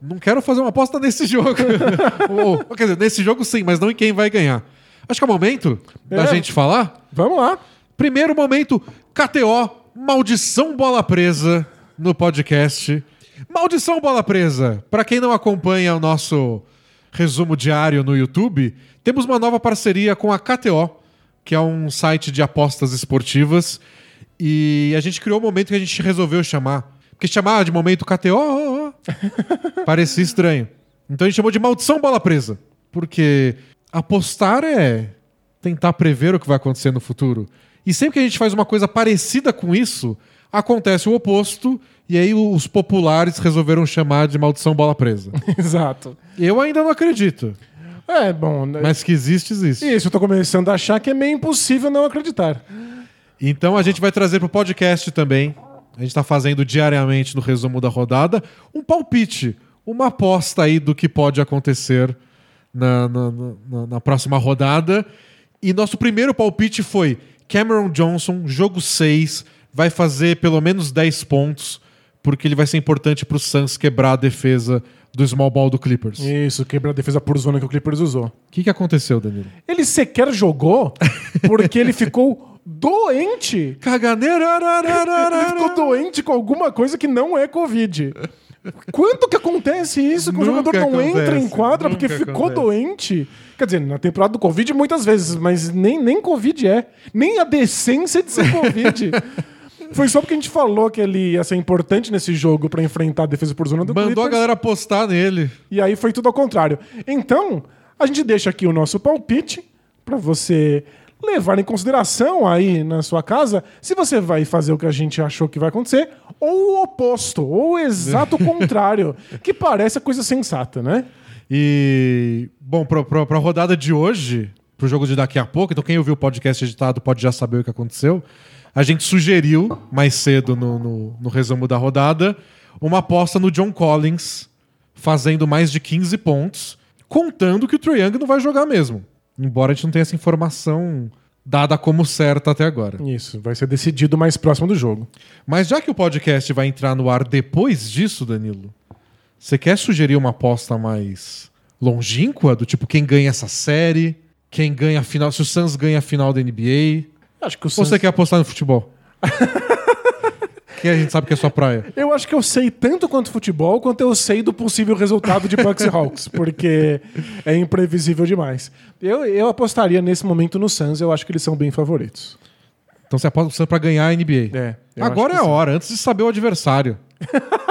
[SPEAKER 1] Não quero fazer uma aposta nesse jogo. Ou, quer dizer, nesse jogo sim, mas não em quem vai ganhar. Acho que é o momento da
[SPEAKER 2] É.
[SPEAKER 1] gente falar.
[SPEAKER 2] Vamos lá.
[SPEAKER 1] Primeiro momento, KTO, maldição bola presa no podcast. Maldição bola presa. Pra quem não acompanha o nosso resumo diário no YouTube, temos uma nova parceria com a KTO, que é um site de apostas esportivas. E a gente criou um momento que a gente resolveu chamar. Porque chamar de momento KTO ó, ó, parecia estranho. Então a gente chamou de maldição bola presa. Porque apostar é tentar prever o que vai acontecer no futuro. E sempre que a gente faz uma coisa parecida com isso, acontece o oposto, e aí os populares resolveram chamar de maldição bola presa.
[SPEAKER 2] Exato.
[SPEAKER 1] Eu ainda não acredito.
[SPEAKER 2] É, bom.
[SPEAKER 1] Mas que existe, existe.
[SPEAKER 2] Isso, eu tô começando a achar que é meio impossível não acreditar.
[SPEAKER 1] Então a gente vai trazer pro podcast também. A gente tá fazendo diariamente no resumo da rodada um palpite, uma aposta aí do que pode acontecer na, na, na, na próxima rodada. E nosso primeiro palpite foi Cameron Johnson, jogo 6, vai fazer pelo menos 10 pontos, porque ele vai ser importante pro Suns quebrar a defesa do small ball do Clippers. O
[SPEAKER 2] Isso, quebrar a defesa por zona que o Clippers usou.
[SPEAKER 1] que, que aconteceu, Danilo?
[SPEAKER 2] Ele sequer jogou porque ele ficou doente.
[SPEAKER 1] Caganeira!
[SPEAKER 2] Ele ficou doente com alguma coisa que não é Covid. Quanto que acontece isso que o jogador não entra em
[SPEAKER 1] acontece,
[SPEAKER 2] quadra porque ficou
[SPEAKER 1] acontece.
[SPEAKER 2] doente? Quer dizer, na temporada do Covid muitas vezes, mas nem, nem Covid é. Nem a decência de ser Covid. Foi só porque a gente falou que ele ia ser importante nesse jogo pra enfrentar a defesa por zona do
[SPEAKER 1] Mandou a
[SPEAKER 2] Clippers.
[SPEAKER 1] galera apostar nele.
[SPEAKER 2] E aí foi tudo ao contrário. Então, a gente deixa aqui o nosso palpite pra você levar em consideração aí na sua casa se você vai fazer o que a gente achou que vai acontecer ou o oposto, ou o exato contrário, que parece a coisa sensata, né?
[SPEAKER 1] E, bom, pra, pra, pra rodada de hoje, pro jogo de daqui a pouco, então quem ouviu o podcast editado pode já saber o que aconteceu. A gente sugeriu, mais cedo no, no, no resumo da rodada, uma aposta no John Collins, fazendo mais de 15 pontos, contando que o Trae Young não vai jogar mesmo. Embora a gente não tenha essa informação dada como certa até agora.
[SPEAKER 2] Isso, vai ser decidido mais próximo do jogo.
[SPEAKER 1] Mas já que o podcast vai entrar no ar depois disso, Danilo, você quer sugerir uma aposta mais longínqua? Do tipo, quem ganha essa série? Quem ganha a final? Se o Suns ganha a final da NBA?
[SPEAKER 2] Acho que o
[SPEAKER 1] Ou
[SPEAKER 2] Suns...
[SPEAKER 1] você quer apostar no futebol? que a gente sabe que é sua praia.
[SPEAKER 2] Eu acho que eu sei tanto quanto futebol, quanto eu sei do possível resultado de Bucks e Hawks, porque é imprevisível demais. Eu, eu apostaria nesse momento no Suns, eu acho que eles são bem favoritos.
[SPEAKER 1] Então você aposta no Suns pra ganhar a NBA.
[SPEAKER 2] É,
[SPEAKER 1] Agora é a hora, antes de saber o adversário.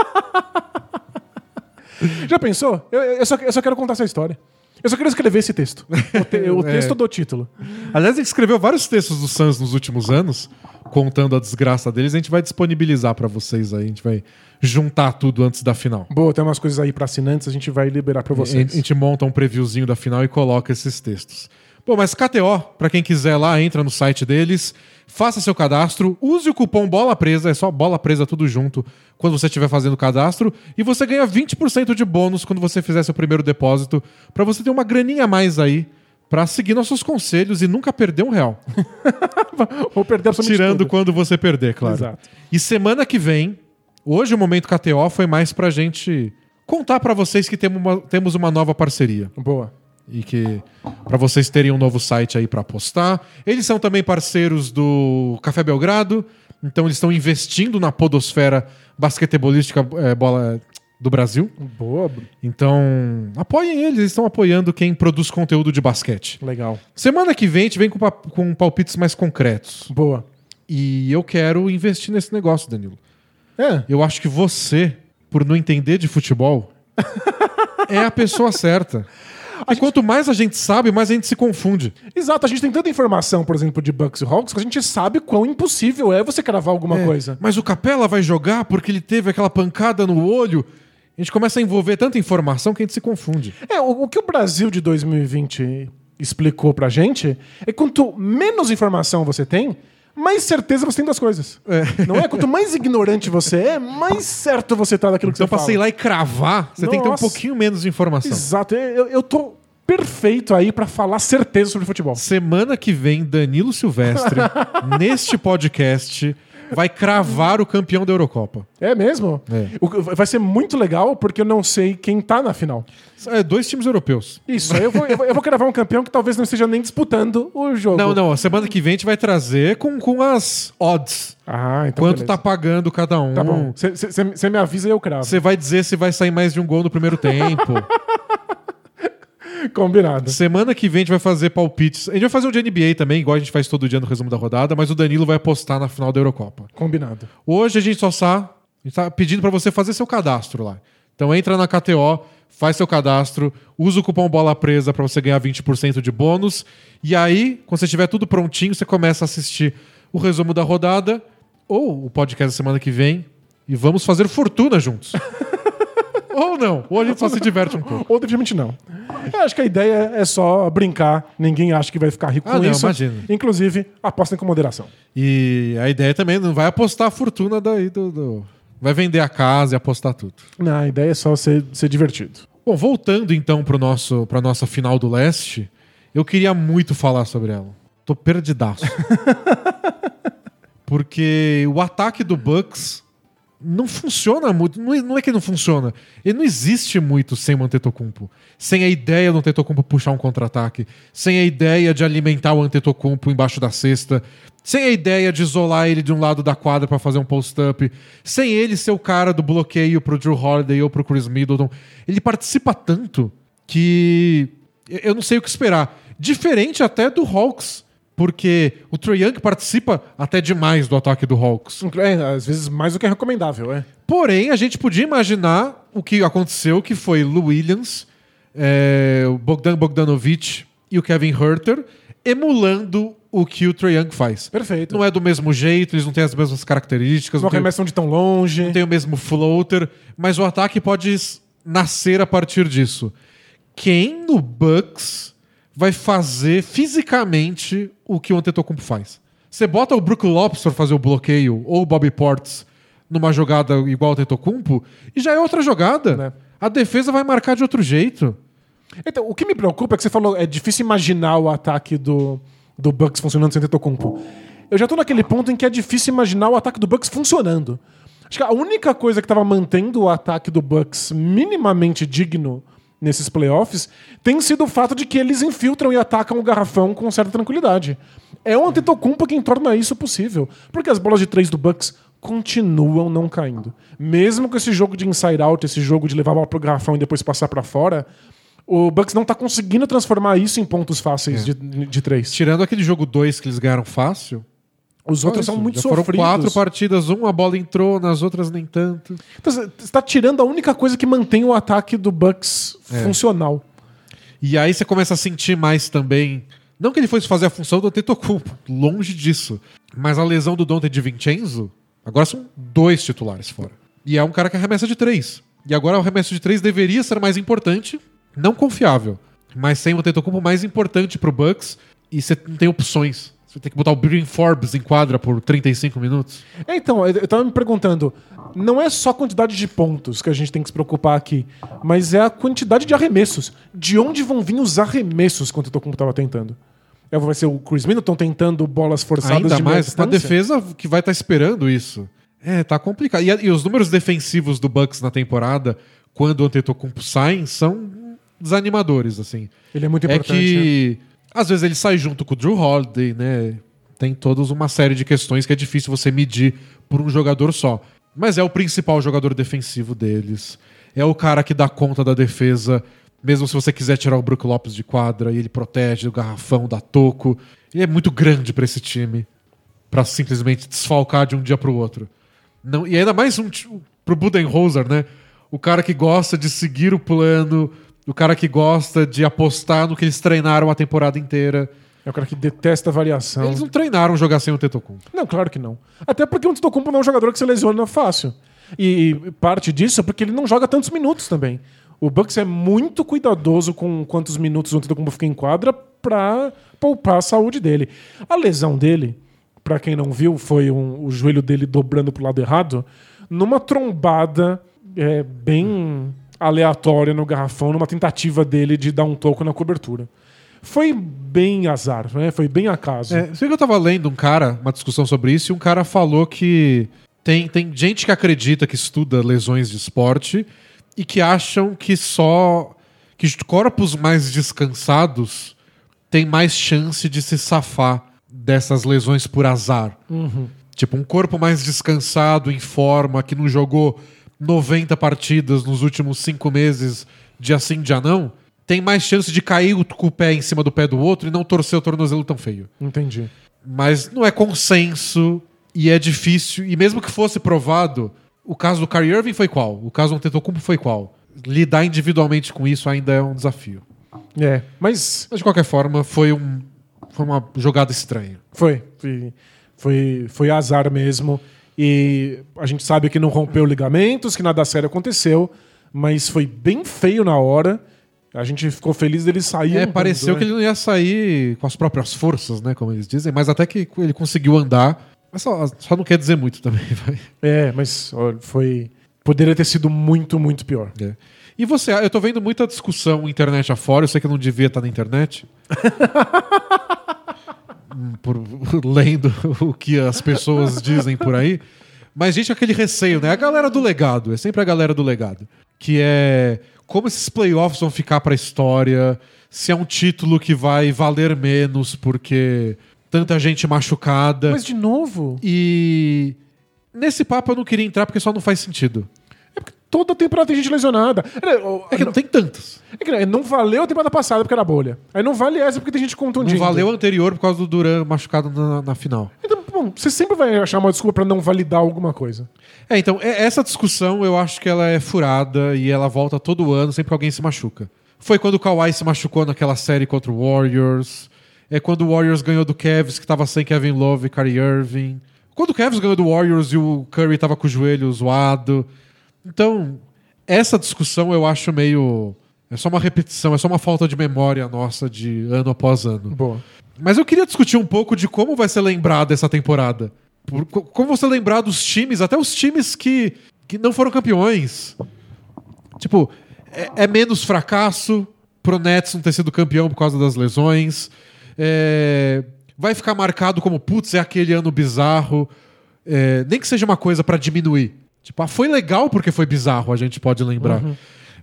[SPEAKER 2] Já pensou? Eu, eu, só, eu só quero contar essa história. Eu só quero escrever esse texto. O, te- o
[SPEAKER 1] É.
[SPEAKER 2] texto do título.
[SPEAKER 1] Aliás, a gente escreveu vários textos do Suns nos últimos anos, contando a desgraça deles. A gente vai disponibilizar pra vocês aí. A gente vai juntar tudo antes da final.
[SPEAKER 2] Boa, tem umas coisas aí pra assinantes, a gente vai liberar pra
[SPEAKER 1] A
[SPEAKER 2] vocês.
[SPEAKER 1] gente monta um previewzinho da final e coloca esses textos. Bom, mas KTO, pra quem quiser lá, entra no site deles, faça seu cadastro, use o cupom Bola Presa, é só Bola Presa tudo junto, quando você estiver fazendo o cadastro, e você ganha 20% de bônus quando você fizer seu primeiro depósito, pra você ter uma graninha a mais aí, pra seguir nossos conselhos e nunca perder um real.
[SPEAKER 2] Vou perder absolutamente
[SPEAKER 1] Tirando
[SPEAKER 2] tudo.
[SPEAKER 1] quando você perder, claro.
[SPEAKER 2] Exato.
[SPEAKER 1] E semana que vem, hoje o Momento KTO foi mais pra gente contar pra vocês que temos uma, temos uma nova parceria
[SPEAKER 2] Boa.
[SPEAKER 1] e que para vocês terem um novo site aí para postar. Eles são também parceiros do Café Belgrado, então eles estão investindo na podosfera basquetebolística eh, bola do Brasil.
[SPEAKER 2] Boa,
[SPEAKER 1] Então, apoiem eles, eles estão apoiando quem produz conteúdo de basquete.
[SPEAKER 2] legal.
[SPEAKER 1] Semana que vem a gente vem com, com palpites mais concretos.
[SPEAKER 2] Boa.
[SPEAKER 1] E eu quero investir nesse negócio, Danilo.
[SPEAKER 2] É,
[SPEAKER 1] Eu acho que você, por não entender de futebol, é a pessoa certa. E quanto mais a gente sabe, mais a gente se confunde.
[SPEAKER 2] exato. A gente tem tanta informação, por exemplo, de Bucks e Hawks, que a gente sabe quão impossível é você cravar alguma
[SPEAKER 1] É,
[SPEAKER 2] coisa.
[SPEAKER 1] Mas o Capela vai jogar porque ele teve aquela pancada no olho. A gente começa a envolver tanta informação que a gente se confunde.
[SPEAKER 2] É, o, o que o Brasil de 2020 explicou pra gente é que quanto menos informação você tem, mais certeza você tem das coisas. Não é? Quanto mais ignorante você é, mais certo você tá daquilo que
[SPEAKER 1] Então,
[SPEAKER 2] você
[SPEAKER 1] pra
[SPEAKER 2] fala.
[SPEAKER 1] você ir lá e cravar, você tem que ter um
[SPEAKER 2] Nossa.
[SPEAKER 1] pouquinho menos de informação.
[SPEAKER 2] Exato. Eu, eu tô perfeito aí pra falar certeza sobre futebol.
[SPEAKER 1] Semana que vem, Danilo Silvestre, neste podcast, vai cravar o campeão da Eurocopa.
[SPEAKER 2] É mesmo?
[SPEAKER 1] É.
[SPEAKER 2] O- vai ser muito legal porque eu não sei quem tá na final.
[SPEAKER 1] É, dois times europeus.
[SPEAKER 2] Isso, aí eu vou, eu, vou, eu vou cravar um campeão que talvez não esteja nem disputando o jogo.
[SPEAKER 1] Não, não, a semana que vem a gente vai trazer com, com as odds.
[SPEAKER 2] Ah, então
[SPEAKER 1] Quanto
[SPEAKER 2] beleza.
[SPEAKER 1] tá pagando cada um.
[SPEAKER 2] Tá bom. Você me avisa e eu cravo.
[SPEAKER 1] Você vai dizer se vai sair mais de um gol no primeiro tempo.
[SPEAKER 2] Combinado.
[SPEAKER 1] Semana que vem a gente vai fazer palpites. A gente vai fazer um de NBA também, igual a gente faz todo dia no resumo da rodada, mas o Danilo vai apostar na final da Eurocopa.
[SPEAKER 2] Combinado.
[SPEAKER 1] Hoje a gente só está, tá pedindo para você fazer seu cadastro lá. Então entra na KTO, faz seu cadastro, usa o cupom Bola Presa para você ganhar 20% de bônus. E aí, quando você tiver tudo prontinho, você começa a assistir o resumo da rodada ou o podcast da semana que vem e vamos fazer fortuna juntos. ou não, ou a gente só se diverte um pouco.
[SPEAKER 2] Ou definitivamente não. Eu acho que a ideia é só brincar. Ninguém acha que vai ficar rico
[SPEAKER 1] Ah,
[SPEAKER 2] com
[SPEAKER 1] não,
[SPEAKER 2] isso.
[SPEAKER 1] imagina.
[SPEAKER 2] Inclusive, apostem com moderação.
[SPEAKER 1] E a ideia também não vai apostar a fortuna daí do, do- Vai vender a casa e apostar tudo.
[SPEAKER 2] Não, a ideia é só ser, ser divertido.
[SPEAKER 1] Bom, voltando então para nosso para nossa final do leste, eu queria muito falar sobre ela. Tô perdidaço. Porque o ataque do Bucks não funciona muito. Não é, é que não funciona. Ele não existe muito sem o Antetokounmpo. Sem a ideia do Antetokounmpo puxar um contra-ataque. Sem a ideia de alimentar o Antetokounmpo embaixo da cesta. Sem a ideia de isolar ele de um lado da quadra para fazer um post-up. Sem ele ser o cara do bloqueio pro Drew Holiday ou pro Chris Middleton. Ele participa tanto que eu não sei o que esperar. Diferente até do Hawks. Porque o Trae Young participa até demais do ataque do Hawks.
[SPEAKER 2] É, às vezes mais do que é recomendável, é.
[SPEAKER 1] Porém, a gente podia imaginar o que aconteceu, que foi Lou Williams, é, o Bogdan Bogdanovic e o Kevin Herter emulando o que o Trae Young faz.
[SPEAKER 2] Perfeito.
[SPEAKER 1] Não é do mesmo jeito, eles não têm as mesmas características,
[SPEAKER 2] Não
[SPEAKER 1] não
[SPEAKER 2] arremessam de tão longe.
[SPEAKER 1] não tem o mesmo floater, mas o ataque pode nascer a partir disso. Quem no Bucks vai fazer fisicamente o que o Antetokounmpo faz? Você bota o Brook Lopes pra fazer o bloqueio ou o Bobby Ports numa jogada igual ao Antetokounmpo e já é outra jogada.
[SPEAKER 2] Né.
[SPEAKER 1] A defesa vai marcar de outro jeito.
[SPEAKER 2] Então, o que me preocupa é que você falou, é difícil imaginar o ataque do, do Bucks funcionando sem Tetocumpo. Eu já tô naquele ponto em que é difícil imaginar o ataque do Bucks funcionando. Acho que a única coisa que tava mantendo o ataque do Bucks minimamente digno nesses playoffs tem sido o fato de que eles infiltram e atacam o garrafão com certa tranquilidade. É o Antetokounmpo quem torna isso possível, porque as bolas de três do Bucks continuam não caindo. Mesmo com esse jogo de inside out, esse jogo de levar a bola pro garrafão e depois passar pra fora, o Bucks não tá conseguindo transformar isso em pontos fáceis de, de três.
[SPEAKER 1] Tirando aquele jogo 2 que eles ganharam fácil.
[SPEAKER 2] Os outros são muito
[SPEAKER 1] já Foram
[SPEAKER 2] sofridos.
[SPEAKER 1] quatro partidas, uma a bola entrou, nas outras nem tanto.
[SPEAKER 2] Então, você está tirando a única coisa que mantém o ataque do Bucks
[SPEAKER 1] É.
[SPEAKER 2] funcional.
[SPEAKER 1] E aí você começa a sentir mais também. Não que ele fosse fazer a função do Antetokounmpo, longe disso. Mas a lesão do Dante de Vincenzo, agora são dois titulares fora. E é um cara que arremessa de três. E agora o arremesso de três deveria ser mais importante, não confiável. Mas sem o Antetokounmpo mais importante pro Bucks e você não tem opções. Você tem que botar o Bryn Forbes em quadra por 35 minutos.
[SPEAKER 2] É, Então, eu eu tava me perguntando, não é só a quantidade de pontos que a gente tem que se preocupar aqui, mas é a quantidade de arremessos. De onde vão vir os arremessos que o Antetokounmpo tava tentando? É, Vai ser o Chris Middleton tentando bolas forçadas
[SPEAKER 1] Ainda
[SPEAKER 2] de
[SPEAKER 1] mais na
[SPEAKER 2] distância?
[SPEAKER 1] defesa que vai estar esperando isso. É, tá complicado. E, e os números defensivos do Bucks na temporada, quando o Antetokounmpo saem, são desanimadores, assim.
[SPEAKER 2] Ele é muito
[SPEAKER 1] É
[SPEAKER 2] importante. né?
[SPEAKER 1] Às vezes ele sai junto com o Drew Holiday, né? Tem toda uma série de questões que é difícil você medir por um jogador só. Mas é o principal jogador defensivo deles. É o cara que dá conta da defesa, mesmo se você quiser tirar o Brook Lopes de quadra e ele protege o garrafão, dá toco. Ele é muito grande pra esse time, Pra simplesmente desfalcar de um dia pro outro. Não, e ainda mais um pro Budenholzer, né? O cara que gosta de seguir o plano, o cara que gosta de apostar no que eles treinaram a temporada inteira.
[SPEAKER 2] É o cara que detesta a variação.
[SPEAKER 1] Eles não treinaram jogar sem o Tetocumpo.
[SPEAKER 2] Não, claro que não. Até porque o Antetokounmpo não é um jogador que se lesiona fácil. E, e parte disso é porque ele não joga tantos minutos também. O Bucks é muito cuidadoso com quantos minutos o Antetokounmpo fica em quadra pra poupar a saúde dele. A lesão dele, pra quem não viu, foi um- o joelho dele dobrando pro lado errado, numa trombada é, bem aleatória no garrafão, numa tentativa dele de dar um toco na cobertura. Foi bem azar, né? Foi bem acaso.
[SPEAKER 1] É, sei que eu tava lendo um cara, uma discussão sobre isso, e um cara falou que tem, tem gente que acredita que estuda lesões de esporte e que acham que só que corpos mais descansados têm mais chance de se safar dessas lesões por azar. Tipo, um corpo mais descansado, em forma, que não jogou 90 partidas nos últimos cinco meses, dia sim, dia não, tem mais chance de cair com o pé em cima do pé do outro e não torcer o tornozelo tão feio.
[SPEAKER 2] Entendi.
[SPEAKER 1] Mas não é consenso e é difícil. E mesmo que fosse provado, o caso do Kyrie Irving foi qual? O caso do Antetokounmpo foi qual? Lidar individualmente com isso ainda é um desafio.
[SPEAKER 2] É, mas
[SPEAKER 1] Mas de qualquer forma, foi, um, foi uma jogada estranha.
[SPEAKER 2] Foi. E Foi, foi azar mesmo. E a gente sabe que não rompeu ligamentos, que nada sério aconteceu, mas foi bem feio na hora. A gente ficou feliz dele sair.
[SPEAKER 1] É, pareceu que ele não ia sair com as próprias forças, né? Como eles dizem, mas até que ele conseguiu andar. Mas só, só não quer dizer muito também, vai.
[SPEAKER 2] É, mas foi. Poderia ter sido muito, muito pior.
[SPEAKER 1] É. E você, eu tô vendo muita discussão internet afora, eu sei que eu não devia estar na internet. Por, lendo o que as pessoas dizem por aí. Mas, gente, aquele receio, né? A galera do legado, é sempre a galera do legado. Que é como esses playoffs vão ficar pra história, se é um título que vai valer menos porque tanta gente machucada.
[SPEAKER 2] Mas, de novo,
[SPEAKER 1] E nesse papo eu não queria entrar porque só não faz sentido.
[SPEAKER 2] Toda temporada tem gente lesionada.
[SPEAKER 1] É que não tem tantas.
[SPEAKER 2] É que não valeu a temporada passada porque era bolha. Aí não vale essa porque tem gente
[SPEAKER 1] Não
[SPEAKER 2] contundindo.
[SPEAKER 1] valeu a anterior por causa do Duran machucado na, na final.
[SPEAKER 2] Então, bom, você sempre vai achar uma desculpa pra não validar alguma coisa.
[SPEAKER 1] É, então, é- essa discussão eu acho que ela é furada e ela volta todo ano sempre que alguém se machuca. Foi quando o Kawhi se machucou naquela série contra o Warriors. É quando o Warriors ganhou do Cavs, que tava sem Kevin Love e Kyrie Irving. Quando o Cavs ganhou do Warriors e o Curry tava com o joelho zoado. Então, essa discussão eu acho meio. É só uma repetição, é só uma falta de memória nossa de ano após ano.
[SPEAKER 2] Boa.
[SPEAKER 1] Mas eu queria discutir um pouco de como vai ser lembrada essa temporada. Por- co- como você lembrar dos times, até os times que, que não foram campeões. Tipo, é, é menos fracasso pro Nets não ter sido campeão por causa das lesões. É, vai ficar marcado como, putz, é aquele ano bizarro. É, nem que seja uma coisa pra diminuir. Tipo, ah, foi legal porque foi bizarro, a gente pode lembrar.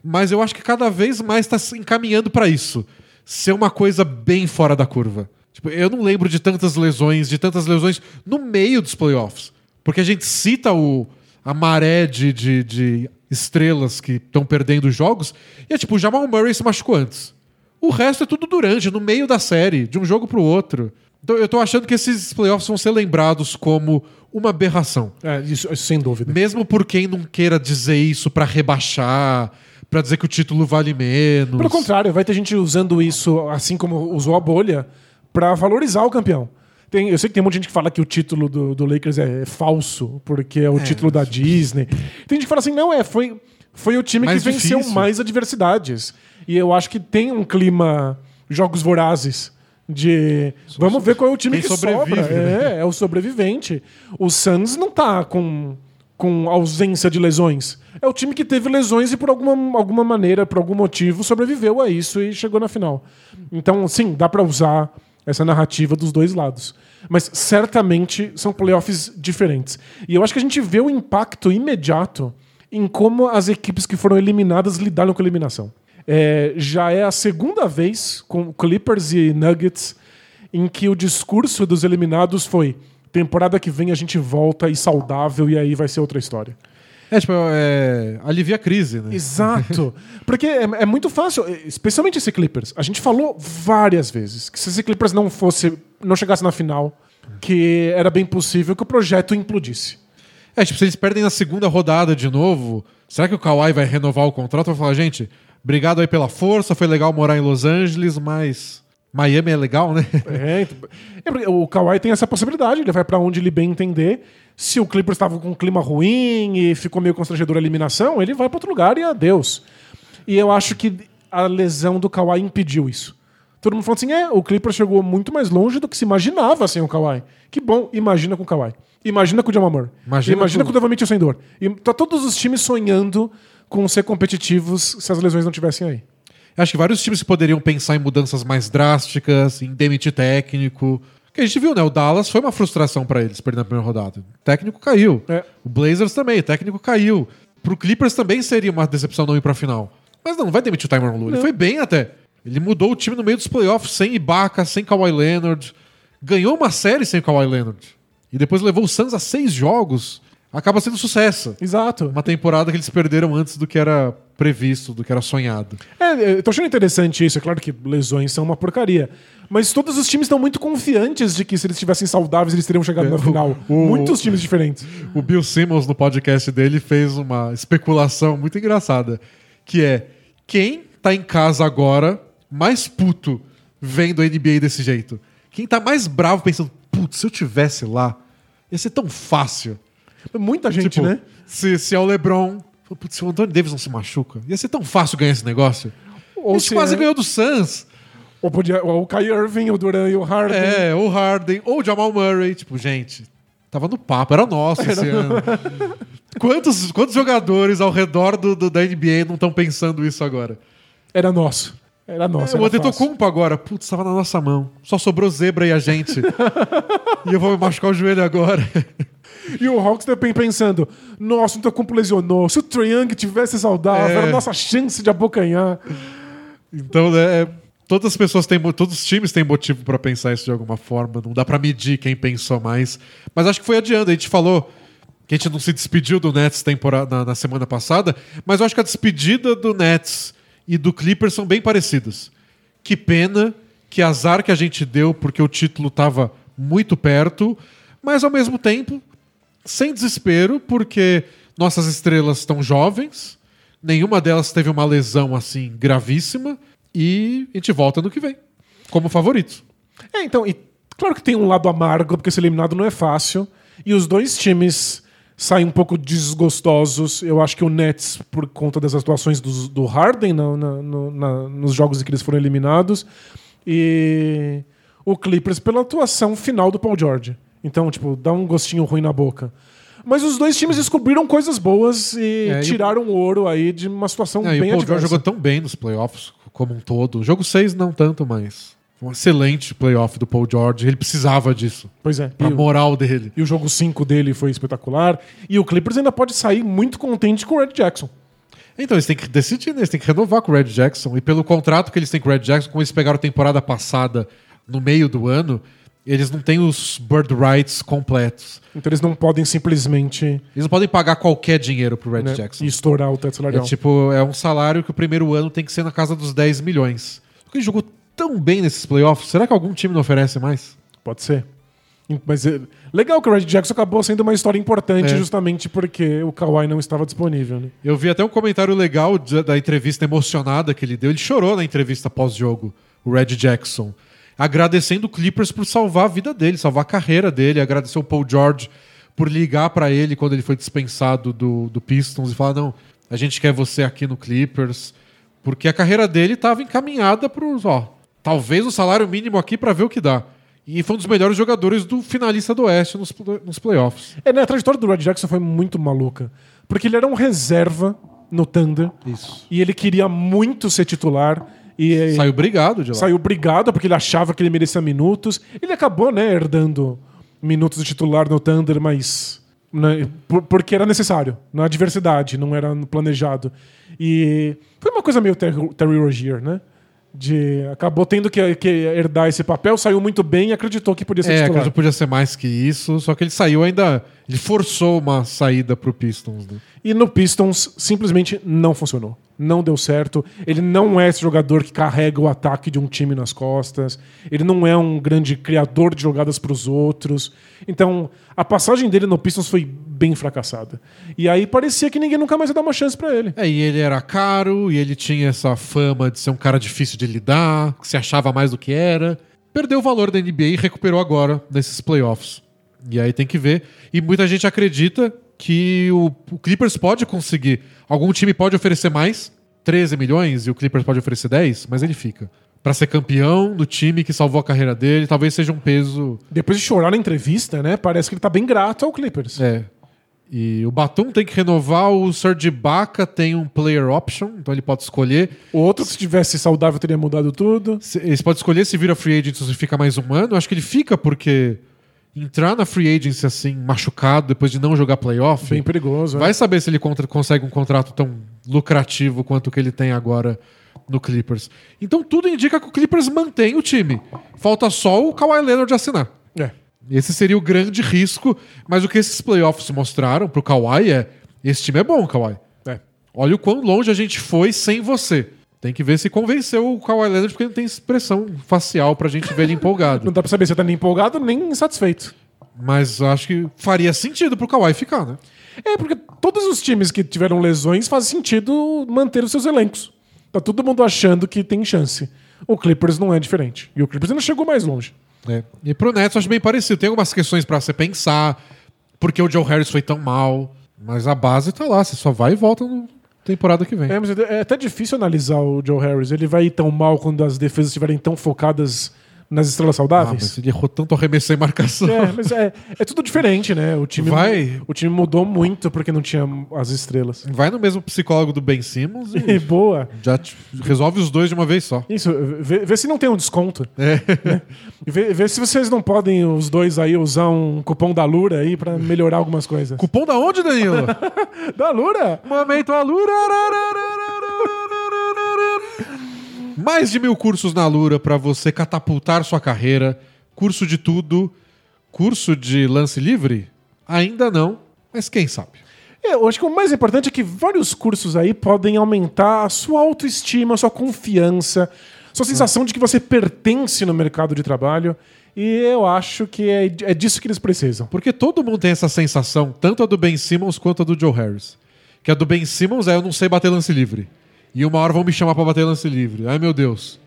[SPEAKER 1] Mas eu acho que cada vez mais tá se encaminhando pra isso. Ser uma coisa bem fora da curva. Tipo, eu não lembro de tantas lesões, de tantas lesões no meio dos playoffs. Porque a gente cita o, a maré de, de, de estrelas que estão perdendo jogos. E é tipo, o Jamal Murray se machucou antes. O resto é tudo durante, no meio da série, de um jogo pro outro. Então eu tô achando que esses playoffs vão ser lembrados como uma aberração.
[SPEAKER 2] É, isso, isso sem dúvida.
[SPEAKER 1] Mesmo por quem não queira dizer isso pra rebaixar, pra dizer que o título vale menos.
[SPEAKER 2] Pelo contrário, vai ter gente usando isso, assim como usou a bolha, pra valorizar o campeão. Tem, eu sei que tem muita gente que fala que o título do, do Lakers é, falso, porque é o título da Disney. Tem gente que fala assim, não, é, foi, foi o time
[SPEAKER 1] Mais
[SPEAKER 2] que venceu
[SPEAKER 1] difícil.
[SPEAKER 2] mais adversidades. E eu acho que tem um clima jogos vorazes de vamos ver qual é o time
[SPEAKER 1] Quem
[SPEAKER 2] que
[SPEAKER 1] sobrevive,
[SPEAKER 2] sobra.
[SPEAKER 1] né?
[SPEAKER 2] É, é o sobrevivente. O Suns não tá com, com ausência de lesões. É o time que teve lesões e por alguma, alguma maneira, por algum motivo, sobreviveu a isso e chegou na final. Então, sim, dá pra usar essa narrativa dos dois lados. Mas certamente são playoffs diferentes. E eu acho que a gente vê o impacto imediato em como as equipes que foram eliminadas lidaram com a eliminação. É, já é a segunda vez com Clippers e Nuggets em que o discurso dos eliminados foi temporada que vem a gente volta e saudável e aí vai ser outra história.
[SPEAKER 1] É, tipo, é, alivia a crise, né?
[SPEAKER 2] Exato. Porque é, é muito fácil, especialmente esse Clippers. A gente falou várias vezes que se esse Clippers não fosse, não chegasse na final, que era bem possível que o projeto implodisse.
[SPEAKER 1] É, tipo, se eles perdem na segunda rodada de novo, será que o Kawhi vai renovar o contrato? Vai falar, gente, obrigado aí pela força, foi legal morar em Los Angeles, mas Miami é legal, né?
[SPEAKER 2] É, então- é o Kawhi tem essa possibilidade, ele vai pra onde ele bem entender. Se o Clippers estava com um clima ruim e ficou meio constrangedor a eliminação, ele vai pra outro lugar e adeus. E eu acho que a lesão do Kawhi impediu isso. Todo mundo falando assim: é, o Clippers chegou muito mais longe do que se imaginava sem o Kawhi. Que bom, imagina com o Kawhi. Imagina com o Jamal Murray.
[SPEAKER 1] Imagina
[SPEAKER 2] Imagina,
[SPEAKER 1] com-
[SPEAKER 2] com o Devon Mitchell sem dor. E tá todos os times sonhando com ser competitivos se as lesões não tivessem aí.
[SPEAKER 1] Acho que vários times poderiam pensar em mudanças mais drásticas, em demitir técnico. Que a gente viu, né? O Dallas foi uma frustração pra eles perder na primeira rodada. O técnico caiu.
[SPEAKER 2] É.
[SPEAKER 1] O Blazers também, o técnico caiu. Pro Clippers também seria uma decepção não ir pra final. Mas não, não vai demitir o Tyronn Lue. Ele
[SPEAKER 2] Não.
[SPEAKER 1] foi bem até. Ele mudou o time no meio dos playoffs, sem Ibaka, sem Kawhi Leonard. Ganhou uma série sem Kawhi Leonard. E depois levou o Suns a seis jogos. Acaba sendo sucesso.
[SPEAKER 2] Exato.
[SPEAKER 1] Uma temporada que eles perderam antes do que era previsto, do que era sonhado.
[SPEAKER 2] É, eu tô achando interessante isso. É claro que lesões são uma porcaria. Mas todos os times estão muito confiantes de que se eles estivessem saudáveis, eles teriam chegado na
[SPEAKER 1] o-
[SPEAKER 2] final.
[SPEAKER 1] o-
[SPEAKER 2] Muitos times diferentes.
[SPEAKER 1] O Bill Simmons, no podcast dele, fez uma especulação muito engraçada. Que é, quem tá em casa agora mais puto vendo a NBA desse jeito? Quem tá mais bravo pensando, putz, se eu tivesse lá, ia ser tão fácil.
[SPEAKER 2] Muita gente,
[SPEAKER 1] Tipo,
[SPEAKER 2] né?
[SPEAKER 1] se, se é o LeBron, putz, se o Anthony Davis não se machuca, ia ser tão fácil ganhar esse negócio.
[SPEAKER 2] Ou
[SPEAKER 1] a gente
[SPEAKER 2] se
[SPEAKER 1] quase
[SPEAKER 2] é-
[SPEAKER 1] ganhou do Suns.
[SPEAKER 2] Ou podia, ou o Kai Irving, o Duran e o Harden.
[SPEAKER 1] É, ou Harden, ou Jamal Murray. Tipo, gente, tava no papo, era nosso esse ano. Quantos, quantos jogadores ao redor do, do- da NBA não estão pensando isso agora?
[SPEAKER 2] Era nosso. Era nosso.
[SPEAKER 1] É, o
[SPEAKER 2] era.
[SPEAKER 1] Antetokounmpo agora, putz, tava na nossa mão. Só sobrou zebra e a gente. e eu vou me machucar o joelho agora.
[SPEAKER 2] E o Hawks também pensando: nossa, o Antetokounmpo lesionou. Se o Trae Young tivesse saudável,
[SPEAKER 1] É.
[SPEAKER 2] era a nossa chance de abocanhar.
[SPEAKER 1] Então, né, é, todas as pessoas têm, todos os times têm motivo pra pensar isso de alguma forma. Não dá pra medir quem pensou mais. Mas acho que foi adiando. A gente falou que a gente não se despediu do Nets temporada, na, na semana passada, mas eu acho que a despedida do Nets e do Clippers são bem parecidas. Que pena, que azar que a gente deu porque o título tava muito perto, mas ao mesmo tempo sem desespero, porque nossas estrelas estão jovens, nenhuma delas teve uma lesão assim gravíssima, e a gente volta no que vem, como favorito.
[SPEAKER 2] É, então, e claro que tem um lado amargo, porque ser eliminado não é fácil. E os dois times saem um pouco desgostosos. Eu acho que o Nets, por conta das atuações dos- do, Harden na- na- na- nos jogos em que eles foram eliminados. E o Clippers pela atuação final do Paul George. Então, tipo, dá um gostinho ruim na boca. Mas os dois times descobriram coisas boas e
[SPEAKER 1] É, e o-
[SPEAKER 2] tiraram o ouro aí de uma situação
[SPEAKER 1] e
[SPEAKER 2] bem
[SPEAKER 1] o Paul George
[SPEAKER 2] adversa.
[SPEAKER 1] jogou tão bem nos playoffs como um todo. Jogo 6 não tanto, mas um excelente playoff do Paul George. Ele precisava disso,
[SPEAKER 2] Pois é.
[SPEAKER 1] pra
[SPEAKER 2] E o-
[SPEAKER 1] moral dele.
[SPEAKER 2] E o jogo 5 dele foi espetacular. E o Clippers ainda pode sair muito contente com o Red Jackson.
[SPEAKER 1] Então, eles têm que decidir, né? Eles têm que renovar com o Red Jackson. E pelo contrato que eles têm com o Red Jackson, como eles pegaram a temporada passada no meio do ano, eles não têm os bird rights completos.
[SPEAKER 2] Então eles não podem simplesmente
[SPEAKER 1] Eles não podem pagar qualquer dinheiro pro Red
[SPEAKER 2] né,
[SPEAKER 1] Jackson.
[SPEAKER 2] estourar o teto
[SPEAKER 1] É
[SPEAKER 2] salarial.
[SPEAKER 1] tipo, é um salário que o primeiro ano tem que ser na casa dos 10 milhões. Porque ele jogou tão bem nesses playoffs. Será que algum time não oferece mais?
[SPEAKER 2] Pode ser. Mas é legal que o Red Jackson acabou sendo uma história importante
[SPEAKER 1] É.
[SPEAKER 2] justamente porque o Kawhi não estava disponível. Né?
[SPEAKER 1] Eu vi até um comentário legal da entrevista emocionada que ele deu. Ele chorou na entrevista pós-jogo, o Red Jackson. Agradecendo o Clippers por salvar a vida dele, salvar a carreira dele. Agradeceu o Paul George por ligar pra ele quando ele foi dispensado do, do Pistons e falar: não, a gente quer você aqui no Clippers. Porque a carreira dele estava encaminhada pros, ó, talvez o salário mínimo aqui pra ver o que dá. E foi um dos melhores jogadores do finalista do Oeste nos, nos playoffs.
[SPEAKER 2] É, né, a trajetória do Red Jackson foi muito maluca. Porque ele era um reserva no Thunder
[SPEAKER 1] Isso.
[SPEAKER 2] e ele queria muito ser titular. E
[SPEAKER 1] Saiu brigado de lá.
[SPEAKER 2] saiu brigado porque ele achava que ele merecia minutos. Ele acabou, né, herdando minutos de titular no Thunder, mas né, por- porque era necessário, na adversidade, não era planejado. E foi uma coisa meio Terry, Terry Rozier, né? De, acabou tendo que, que herdar esse papel, saiu muito bem e acreditou que podia ser
[SPEAKER 1] É,
[SPEAKER 2] titular.
[SPEAKER 1] acredito que podia ser mais que isso, só que ele saiu ainda. Ele forçou uma saída pro Pistons, né?
[SPEAKER 2] E no Pistons simplesmente não funcionou. Não deu certo. Ele não é esse jogador que carrega o ataque de um time nas costas. Ele não é um grande criador de jogadas para os outros. Então, a passagem dele no Pistons foi bem fracassada. E aí parecia que ninguém nunca mais ia dar uma chance para ele.
[SPEAKER 1] É, e ele era caro, e ele tinha essa fama de ser um cara difícil de lidar, que se achava mais do que era. Perdeu o valor da NBA e recuperou agora nesses playoffs. E aí tem que ver. E muita gente acredita que o, o Clippers pode conseguir. Algum time pode oferecer mais, 13 milhões, e o Clippers pode oferecer 10, mas ele fica. Pra ser campeão do time que salvou a carreira dele, talvez seja um peso
[SPEAKER 2] Depois de chorar na entrevista, né? Parece que ele tá bem grato ao Clippers.
[SPEAKER 1] É. E o Batum tem que renovar, o Serge Ibaka tem um player option, então ele pode escolher.
[SPEAKER 2] O outro, se tivesse saudável, teria mudado tudo.
[SPEAKER 1] Se- Ele pode escolher se vira free agent ou se fica mais um ano. Acho que ele fica porque entrar na free agency assim, machucado, depois de não jogar playoff,
[SPEAKER 2] Bem perigoso. é.
[SPEAKER 1] vai saber se ele contra- consegue um contrato tão lucrativo quanto o que ele tem agora no Clippers. Então tudo indica que o Clippers mantém o time. Falta só o Kawhi Leonard assinar.
[SPEAKER 2] É.
[SPEAKER 1] Esse seria o grande risco, mas o que esses playoffs mostraram pro Kawhi é: esse time é bom, Kawhi.
[SPEAKER 2] É.
[SPEAKER 1] Olha o quão longe a gente foi sem você. Tem que ver se convenceu o Kawhi Leonard, porque não tem expressão facial pra gente ver ele
[SPEAKER 2] Não
[SPEAKER 1] empolgado.
[SPEAKER 2] dá pra saber se ele tá nem empolgado nem insatisfeito.
[SPEAKER 1] Mas acho que faria sentido pro Kawhi ficar, né?
[SPEAKER 2] É, porque todos os times que tiveram lesões faz sentido manter os seus elencos. Tá todo mundo achando que tem chance. O Clippers não é diferente. E o Clippers ainda chegou mais longe.
[SPEAKER 1] É. E pro Nets eu acho bem parecido. Tem algumas questões pra você pensar, porque o Joe Harris foi tão mal, mas a base tá lá, você só vai e volta na temporada que vem.
[SPEAKER 2] É, mas é até difícil analisar o Joe Harris. Ele vai ir tão mal quando as defesas estiverem tão focadas nas estrelas
[SPEAKER 1] Ah,
[SPEAKER 2] saudáveis?
[SPEAKER 1] mas ele errou tanto arremesso e marcação.
[SPEAKER 2] É, mas é, é tudo diferente, né? O time,
[SPEAKER 1] Vai.
[SPEAKER 2] o time mudou muito porque não tinha as estrelas.
[SPEAKER 1] Vai no mesmo psicólogo do Ben Simmons
[SPEAKER 2] E
[SPEAKER 1] e
[SPEAKER 2] boa.
[SPEAKER 1] já te- resolve os dois de uma vez só.
[SPEAKER 2] Isso, vê, vê se não tem um desconto.
[SPEAKER 1] É.
[SPEAKER 2] né? Vê, vê se vocês não podem, os dois aí, usar um cupom da Lura aí pra melhorar algumas coisas.
[SPEAKER 1] Cupom da onde, Danilo?
[SPEAKER 2] Da Lura?
[SPEAKER 1] Momento Alura. Mais de mil cursos na Alura para você catapultar sua carreira. Curso de tudo. Curso de lance livre? Ainda não, mas quem sabe?
[SPEAKER 2] É, eu acho que o mais importante é que vários cursos aí podem aumentar a sua autoestima, a sua confiança, sua sensação de que você pertence no mercado de trabalho. E eu acho que é, é disso que eles precisam.
[SPEAKER 1] Porque todo mundo tem essa sensação, tanto a do Ben Simmons quanto a do Joe Harris. Que a do Ben Simmons é eu não sei bater lance livre. E uma hora vão me chamar para bater lance livre. Ai meu Deus.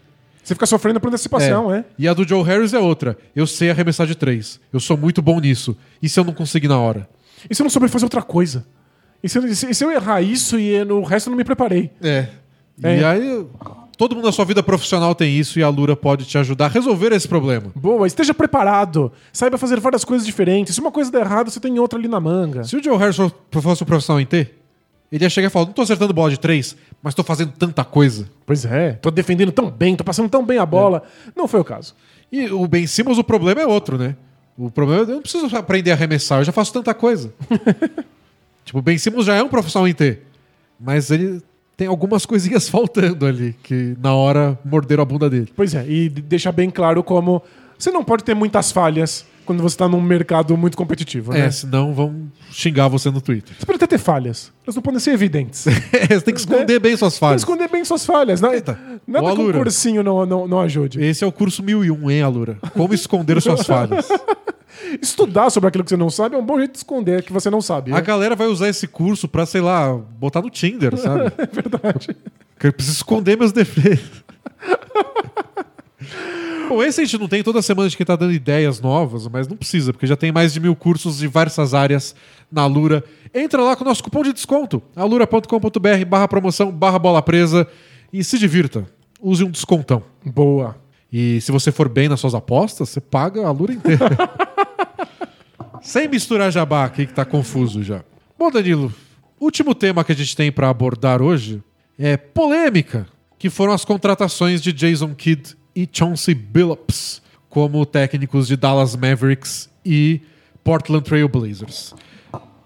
[SPEAKER 2] Você fica sofrendo por antecipação, é.
[SPEAKER 1] E a do Joe Harris é outra. Eu sei arremessar de três. Eu sou muito bom nisso. E se eu não conseguir na hora?
[SPEAKER 2] E se eu não souber fazer outra coisa? E se, eu- se- eu errar isso e no resto eu não me preparei?
[SPEAKER 1] É.
[SPEAKER 2] É.
[SPEAKER 1] E aí, todo mundo na sua vida profissional tem isso e a Lura pode te ajudar a resolver esse problema.
[SPEAKER 2] Boa, esteja preparado. Saiba fazer várias coisas diferentes. Se uma coisa der errado, você tem outra ali na manga.
[SPEAKER 1] Se o Joe Harris fosse um profissional em T, ele ia chegar e falar: não tô acertando bola de três, mas tô fazendo tanta coisa.
[SPEAKER 2] Pois é, tô defendendo tão bem, tô passando tão bem a bola. Não foi o caso.
[SPEAKER 1] E o Ben Simmons, o problema é outro, né? O problema é eu não preciso aprender a arremessar, eu já faço tanta coisa. tipo, o Ben Simmons já é um profissional em T, mas ele tem algumas coisinhas faltando ali, que na hora morderam a bunda dele.
[SPEAKER 2] Pois é, e de- deixar bem claro como você não pode ter muitas falhas quando você tá num mercado muito competitivo, né?
[SPEAKER 1] É, senão vão xingar você no Twitter.
[SPEAKER 2] Você pode até ter falhas, elas não podem ser evidentes.
[SPEAKER 1] você tem que esconder bem suas
[SPEAKER 2] Tem que
[SPEAKER 1] falhas.
[SPEAKER 2] esconder bem suas falhas. Não,
[SPEAKER 1] Eita.
[SPEAKER 2] nada que um cursinho não, não, não ajude.
[SPEAKER 1] Esse é o curso 1001, hein, Alura? Como esconder suas falhas.
[SPEAKER 2] Estudar sobre aquilo que você não sabe é um bom jeito de esconder que você não sabe.
[SPEAKER 1] A
[SPEAKER 2] né?
[SPEAKER 1] galera vai usar esse curso pra, sei lá, botar no Tinder, sabe?
[SPEAKER 2] É verdade.
[SPEAKER 1] Eu preciso esconder meus defeitos. Bom, esse a gente não tem toda semana de quem tá dando ideias novas, mas não precisa, porque já tem mais de mil cursos de diversas áreas na Alura. Entra lá com o nosso cupom de desconto, alura.com.br barra promoção barra bola presa e se divirta. Use um descontão.
[SPEAKER 2] Boa.
[SPEAKER 1] E se você for bem nas suas apostas, você paga a Lura inteira. Sem misturar jabá aqui que tá confuso já. Bom, Danilo, último tema que a gente tem pra abordar hoje é polêmica, que foram as contratações de Jason Kidd e Chauncey Billups como técnicos de Dallas Mavericks e Portland Trail Blazers.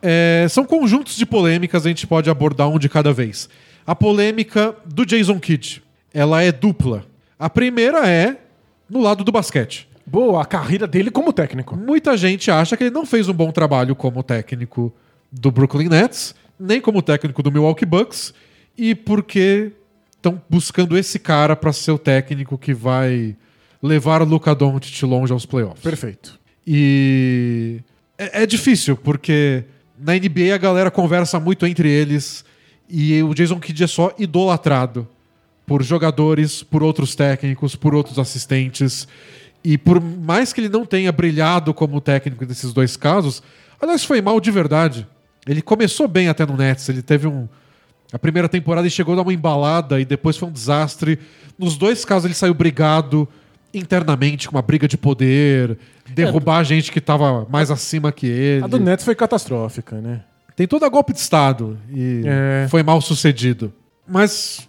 [SPEAKER 1] É, são conjuntos de polêmicas, a gente pode abordar um de cada vez. A polêmica do Jason Kidd, ela é dupla. A primeira é no lado do basquete.
[SPEAKER 2] Boa, a carreira dele como técnico.
[SPEAKER 1] Muita gente acha que ele não fez um bom trabalho como técnico do Brooklyn Nets, nem como técnico do Milwaukee Bucks, e porque estão buscando esse cara para ser o técnico que vai levar o Luka Doncic longe aos playoffs.
[SPEAKER 2] Perfeito.
[SPEAKER 1] E é, é difícil, porque na NBA a galera conversa muito entre eles e o Jason Kidd é só idolatrado por jogadores, por outros técnicos, por outros assistentes. E por mais que ele não tenha brilhado como técnico nesses dois casos, aliás, foi mal de verdade. Ele começou bem até no Nets, ele teve um. A primeira temporada ele chegou a dar uma embalada e depois foi um desastre. Nos dois casos ele saiu brigado internamente com uma briga de poder, derrubar gente que estava mais acima que ele.
[SPEAKER 2] A do Nets foi catastrófica, né?
[SPEAKER 1] Tem toda golpe de Estado e
[SPEAKER 2] É.
[SPEAKER 1] foi mal sucedido. Mas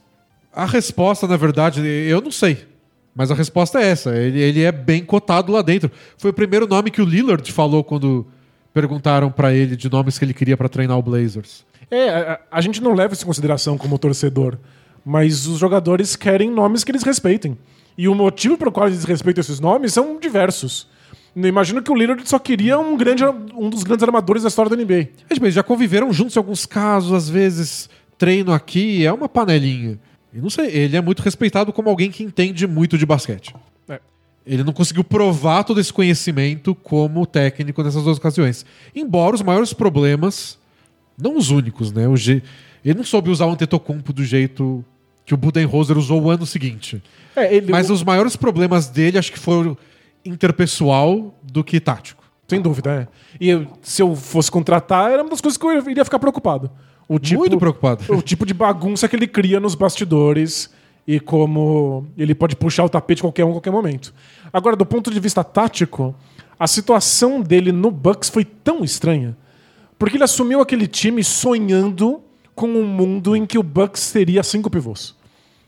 [SPEAKER 1] a resposta, na verdade, eu não sei. Mas a resposta é essa. Ele, ele é bem cotado lá dentro. Foi o primeiro nome que o Lillard falou quando perguntaram pra ele de nomes que ele queria pra treinar o Blazers.
[SPEAKER 2] É, a, a gente não leva isso em consideração como torcedor, mas os jogadores querem nomes que eles respeitem. E o motivo pelo qual eles respeitam esses nomes são diversos. Eu imagino que o Lillard só queria um, grande, um dos grandes armadores da história da NBA.
[SPEAKER 1] Mas, bem, já conviveram juntos em alguns casos, às vezes treino aqui, é uma panelinha. E não sei, ele é muito respeitado como alguém que entende muito de basquete.
[SPEAKER 2] É.
[SPEAKER 1] Ele não conseguiu provar todo esse conhecimento como técnico nessas duas ocasiões. Embora os maiores problemas, não os únicos, né? O je... Ele não soube usar o Antetokounmpo do jeito que o Budenholzer usou o ano seguinte.
[SPEAKER 2] É, ele,
[SPEAKER 1] Mas os maiores problemas dele, acho que foram interpessoal do que tático.
[SPEAKER 2] Sem dúvida, é. E eu- se eu fosse contratar, era uma das coisas que eu iria ficar preocupado. O tipo,
[SPEAKER 1] Muito preocupado.
[SPEAKER 2] O tipo de bagunça que ele cria nos bastidores e como ele pode puxar o tapete qualquer um a qualquer momento. Agora, do ponto de vista tático, a situação dele no Bucks foi tão estranha. Porque ele assumiu aquele time sonhando com um mundo em que o Bucks teria cinco pivôs.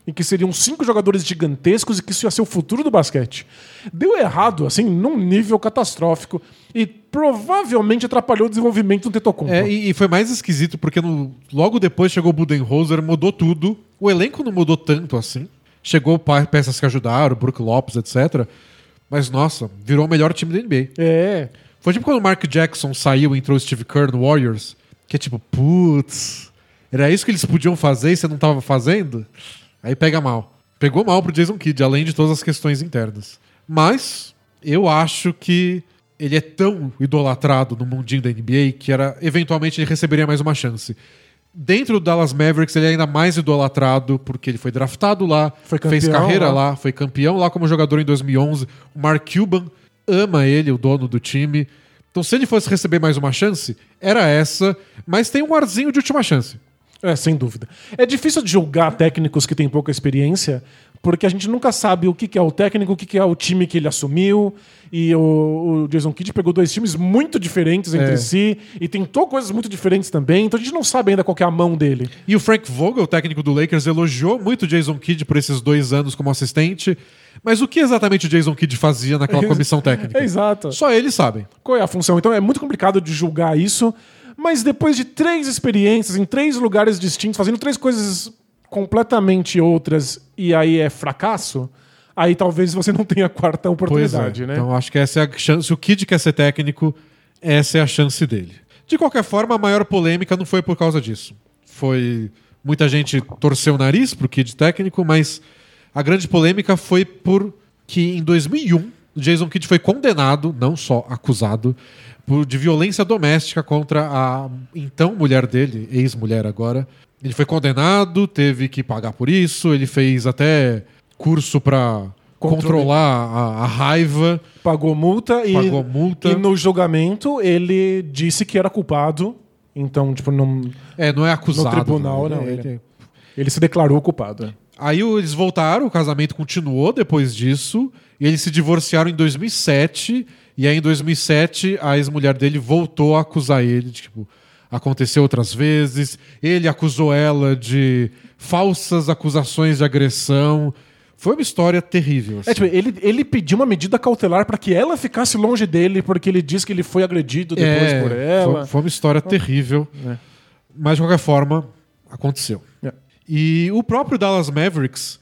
[SPEAKER 2] Em que seriam cinco jogadores gigantescos e que isso ia ser o futuro do basquete. Deu errado, assim, num nível catastrófico. E provavelmente atrapalhou o desenvolvimento do Tetocumpo.
[SPEAKER 1] É, e, e foi mais esquisito porque no- logo depois chegou o Budenholzer, mudou tudo. O elenco não mudou tanto assim. Chegou peças que ajudaram, Brook Lopes, etc. Mas, nossa, virou o melhor time da NBA.
[SPEAKER 2] É.
[SPEAKER 1] Foi tipo quando o Mark Jackson saiu e entrou o Steve Kerr no Warriors, que é tipo, putz, era isso que eles podiam fazer e você não tava fazendo? Aí pega mal. Pegou mal pro Jason Kidd, além de todas as questões internas. Mas eu acho que ele é tão idolatrado no mundinho da NBA que era eventualmente ele receberia mais uma chance. Dentro do Dallas Mavericks, ele é ainda mais idolatrado porque ele foi draftado lá,
[SPEAKER 2] Foi
[SPEAKER 1] fez
[SPEAKER 2] campeão
[SPEAKER 1] carreira
[SPEAKER 2] lá.
[SPEAKER 1] lá, foi campeão lá como jogador em 2011. O Mark Cuban ama ele, o dono do time. Então, se ele fosse receber mais uma chance, era essa, mas tem um arzinho de última chance.
[SPEAKER 2] É, sem dúvida. É difícil de julgar técnicos que têm pouca experiência, porque a gente nunca sabe o que é o técnico, o que é o time que ele assumiu. E o, o Jason Kidd pegou dois times muito diferentes entre
[SPEAKER 1] É.
[SPEAKER 2] si e tentou coisas muito diferentes também, então a gente não sabe ainda qual que é a mão dele.
[SPEAKER 1] E o Frank Vogel, técnico do Lakers, elogiou muito o Jason Kidd por esses dois anos como assistente. Mas o que exatamente o Jason Kidd fazia naquela comissão técnica?
[SPEAKER 2] É exato.
[SPEAKER 1] Só eles sabem.
[SPEAKER 2] Qual é a função? Então é muito complicado de julgar isso, mas depois de três experiências em três lugares distintos, fazendo três coisas completamente outras e aí é fracasso, aí talvez você não tenha a quarta
[SPEAKER 1] Pois
[SPEAKER 2] oportunidade,
[SPEAKER 1] é.
[SPEAKER 2] né?
[SPEAKER 1] Então acho que essa é a chance. Se o Kidd quer ser técnico, essa é a chance dele. De qualquer forma, a maior polêmica não foi por causa disso. Foi. Muita gente torceu o nariz pro Kidd técnico, mas a grande polêmica foi por que em 2001 o Jason Kidd foi condenado, não só acusado, por, de violência doméstica contra a então mulher dele, ex-mulher agora. Ele foi condenado, teve que pagar por isso, ele fez até curso para controlar a, a raiva.
[SPEAKER 2] Pagou multa e,
[SPEAKER 1] Pagou multa.
[SPEAKER 2] e no julgamento ele disse que era culpado. Então, tipo, não,
[SPEAKER 1] É, não é acusado.
[SPEAKER 2] No tribunal,
[SPEAKER 1] né?
[SPEAKER 2] não,
[SPEAKER 1] Ele-
[SPEAKER 2] ele-
[SPEAKER 1] ele-
[SPEAKER 2] ele se declarou culpado. é.
[SPEAKER 1] Aí eles voltaram, o casamento continuou depois disso, e eles se divorciaram em 2007, e aí em 2007 a ex-mulher dele voltou a acusar ele, de, tipo, aconteceu outras vezes, ele acusou ela de falsas acusações de agressão. Foi uma história terrível. assim.
[SPEAKER 2] É, tipo, ele, ele pediu uma medida cautelar para que ela ficasse longe dele, porque ele disse que ele foi agredido depois
[SPEAKER 1] É,
[SPEAKER 2] por ela.
[SPEAKER 1] Foi, foi uma história terrível.
[SPEAKER 2] É.
[SPEAKER 1] Mas de qualquer forma, aconteceu.
[SPEAKER 2] É.
[SPEAKER 1] E o próprio Dallas Mavericks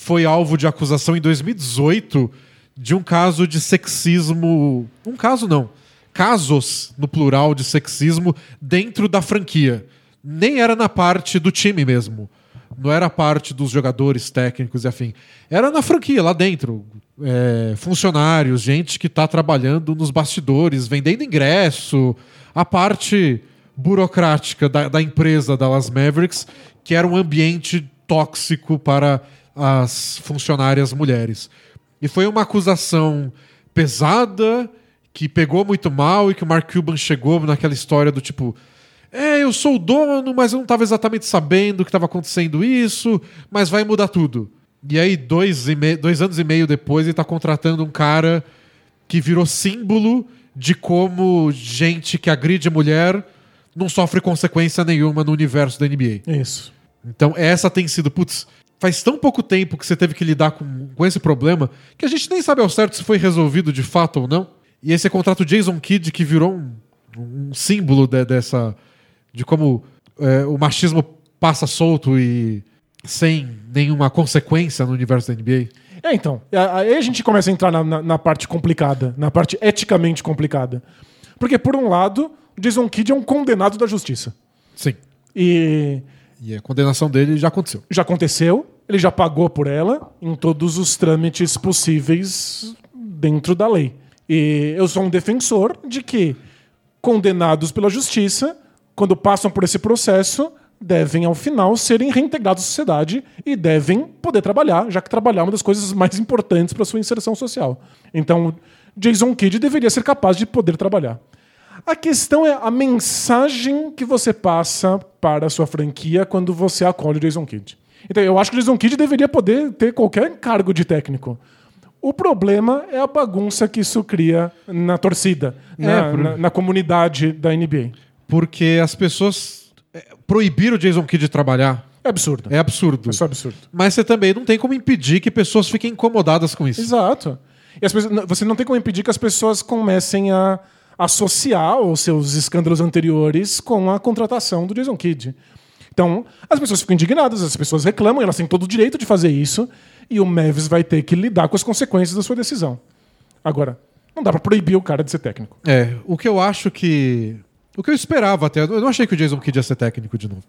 [SPEAKER 1] foi alvo de acusação em 2018 de um caso de sexismo. Um caso não. Casos, no plural, de sexismo dentro da franquia. Nem era na parte do time mesmo. Não era parte dos jogadores técnicos e afim. Era na franquia, lá dentro. É, funcionários, gente que está trabalhando nos bastidores, vendendo ingresso. A parte burocrática da, da empresa Dallas Mavericks, que era um ambiente tóxico para as funcionárias mulheres. E foi uma acusação pesada, que pegou muito mal e que o Mark Cuban chegou naquela história do tipo. É, eu sou o dono, mas eu não estava exatamente sabendo que estava acontecendo isso, mas vai mudar tudo. E aí, dois, e me- dois anos e meio depois, ele está contratando um cara que virou símbolo de como gente que agride mulher não sofre consequência nenhuma no universo da NBA.
[SPEAKER 2] Isso.
[SPEAKER 1] Então, essa tem sido, putz, faz tão pouco tempo que você teve que lidar com, com esse problema que a gente nem sabe ao certo se foi resolvido de fato ou não. E aí você contrata o Jason Kidd, que virou um, um símbolo de- dessa. de como é, o machismo passa solto e sem nenhuma consequência no universo da NBA.
[SPEAKER 2] É, então. Aí a gente começa a entrar na, na- na parte complicada, na parte eticamente complicada. Porque, por um lado, o Jason Kidd é um condenado da justiça.
[SPEAKER 1] Sim.
[SPEAKER 2] E
[SPEAKER 1] E a condenação dele já aconteceu.
[SPEAKER 2] já aconteceu, ele já pagou por ela em todos os trâmites possíveis dentro da lei. E eu sou um defensor de que condenados pela justiça, quando passam por esse processo, devem, ao final, serem reintegrados à sociedade e devem poder trabalhar, já que trabalhar é uma das coisas mais importantes para sua inserção social. Então, Jason Kidd deveria ser capaz de poder trabalhar. A questão é a mensagem que você passa para a sua franquia quando você acolhe o Jason Kidd. Então, eu acho que o Jason Kidd deveria poder ter qualquer cargo de técnico. O problema é a bagunça que isso cria na torcida,
[SPEAKER 1] É,
[SPEAKER 2] na,
[SPEAKER 1] por-
[SPEAKER 2] na- na comunidade da NBA.
[SPEAKER 1] Porque as pessoas é, proibiram o Jason Kidd de trabalhar.
[SPEAKER 2] É absurdo.
[SPEAKER 1] É absurdo.
[SPEAKER 2] É só absurdo.
[SPEAKER 1] Mas você também não tem como impedir que pessoas fiquem incomodadas com isso.
[SPEAKER 2] Exato. E as pessoas- você não tem como impedir que as pessoas comecem a associar os seus escândalos anteriores com a contratação do Jason Kidd. Então, as pessoas ficam indignadas, as pessoas reclamam, elas têm todo o direito de fazer isso, e o Mavis vai ter que lidar com as consequências da sua decisão. Agora, não dá pra proibir o cara de ser técnico.
[SPEAKER 1] É, o que eu acho que. O que eu esperava até. Eu não achei que o Jason Kidd ia ser técnico de novo.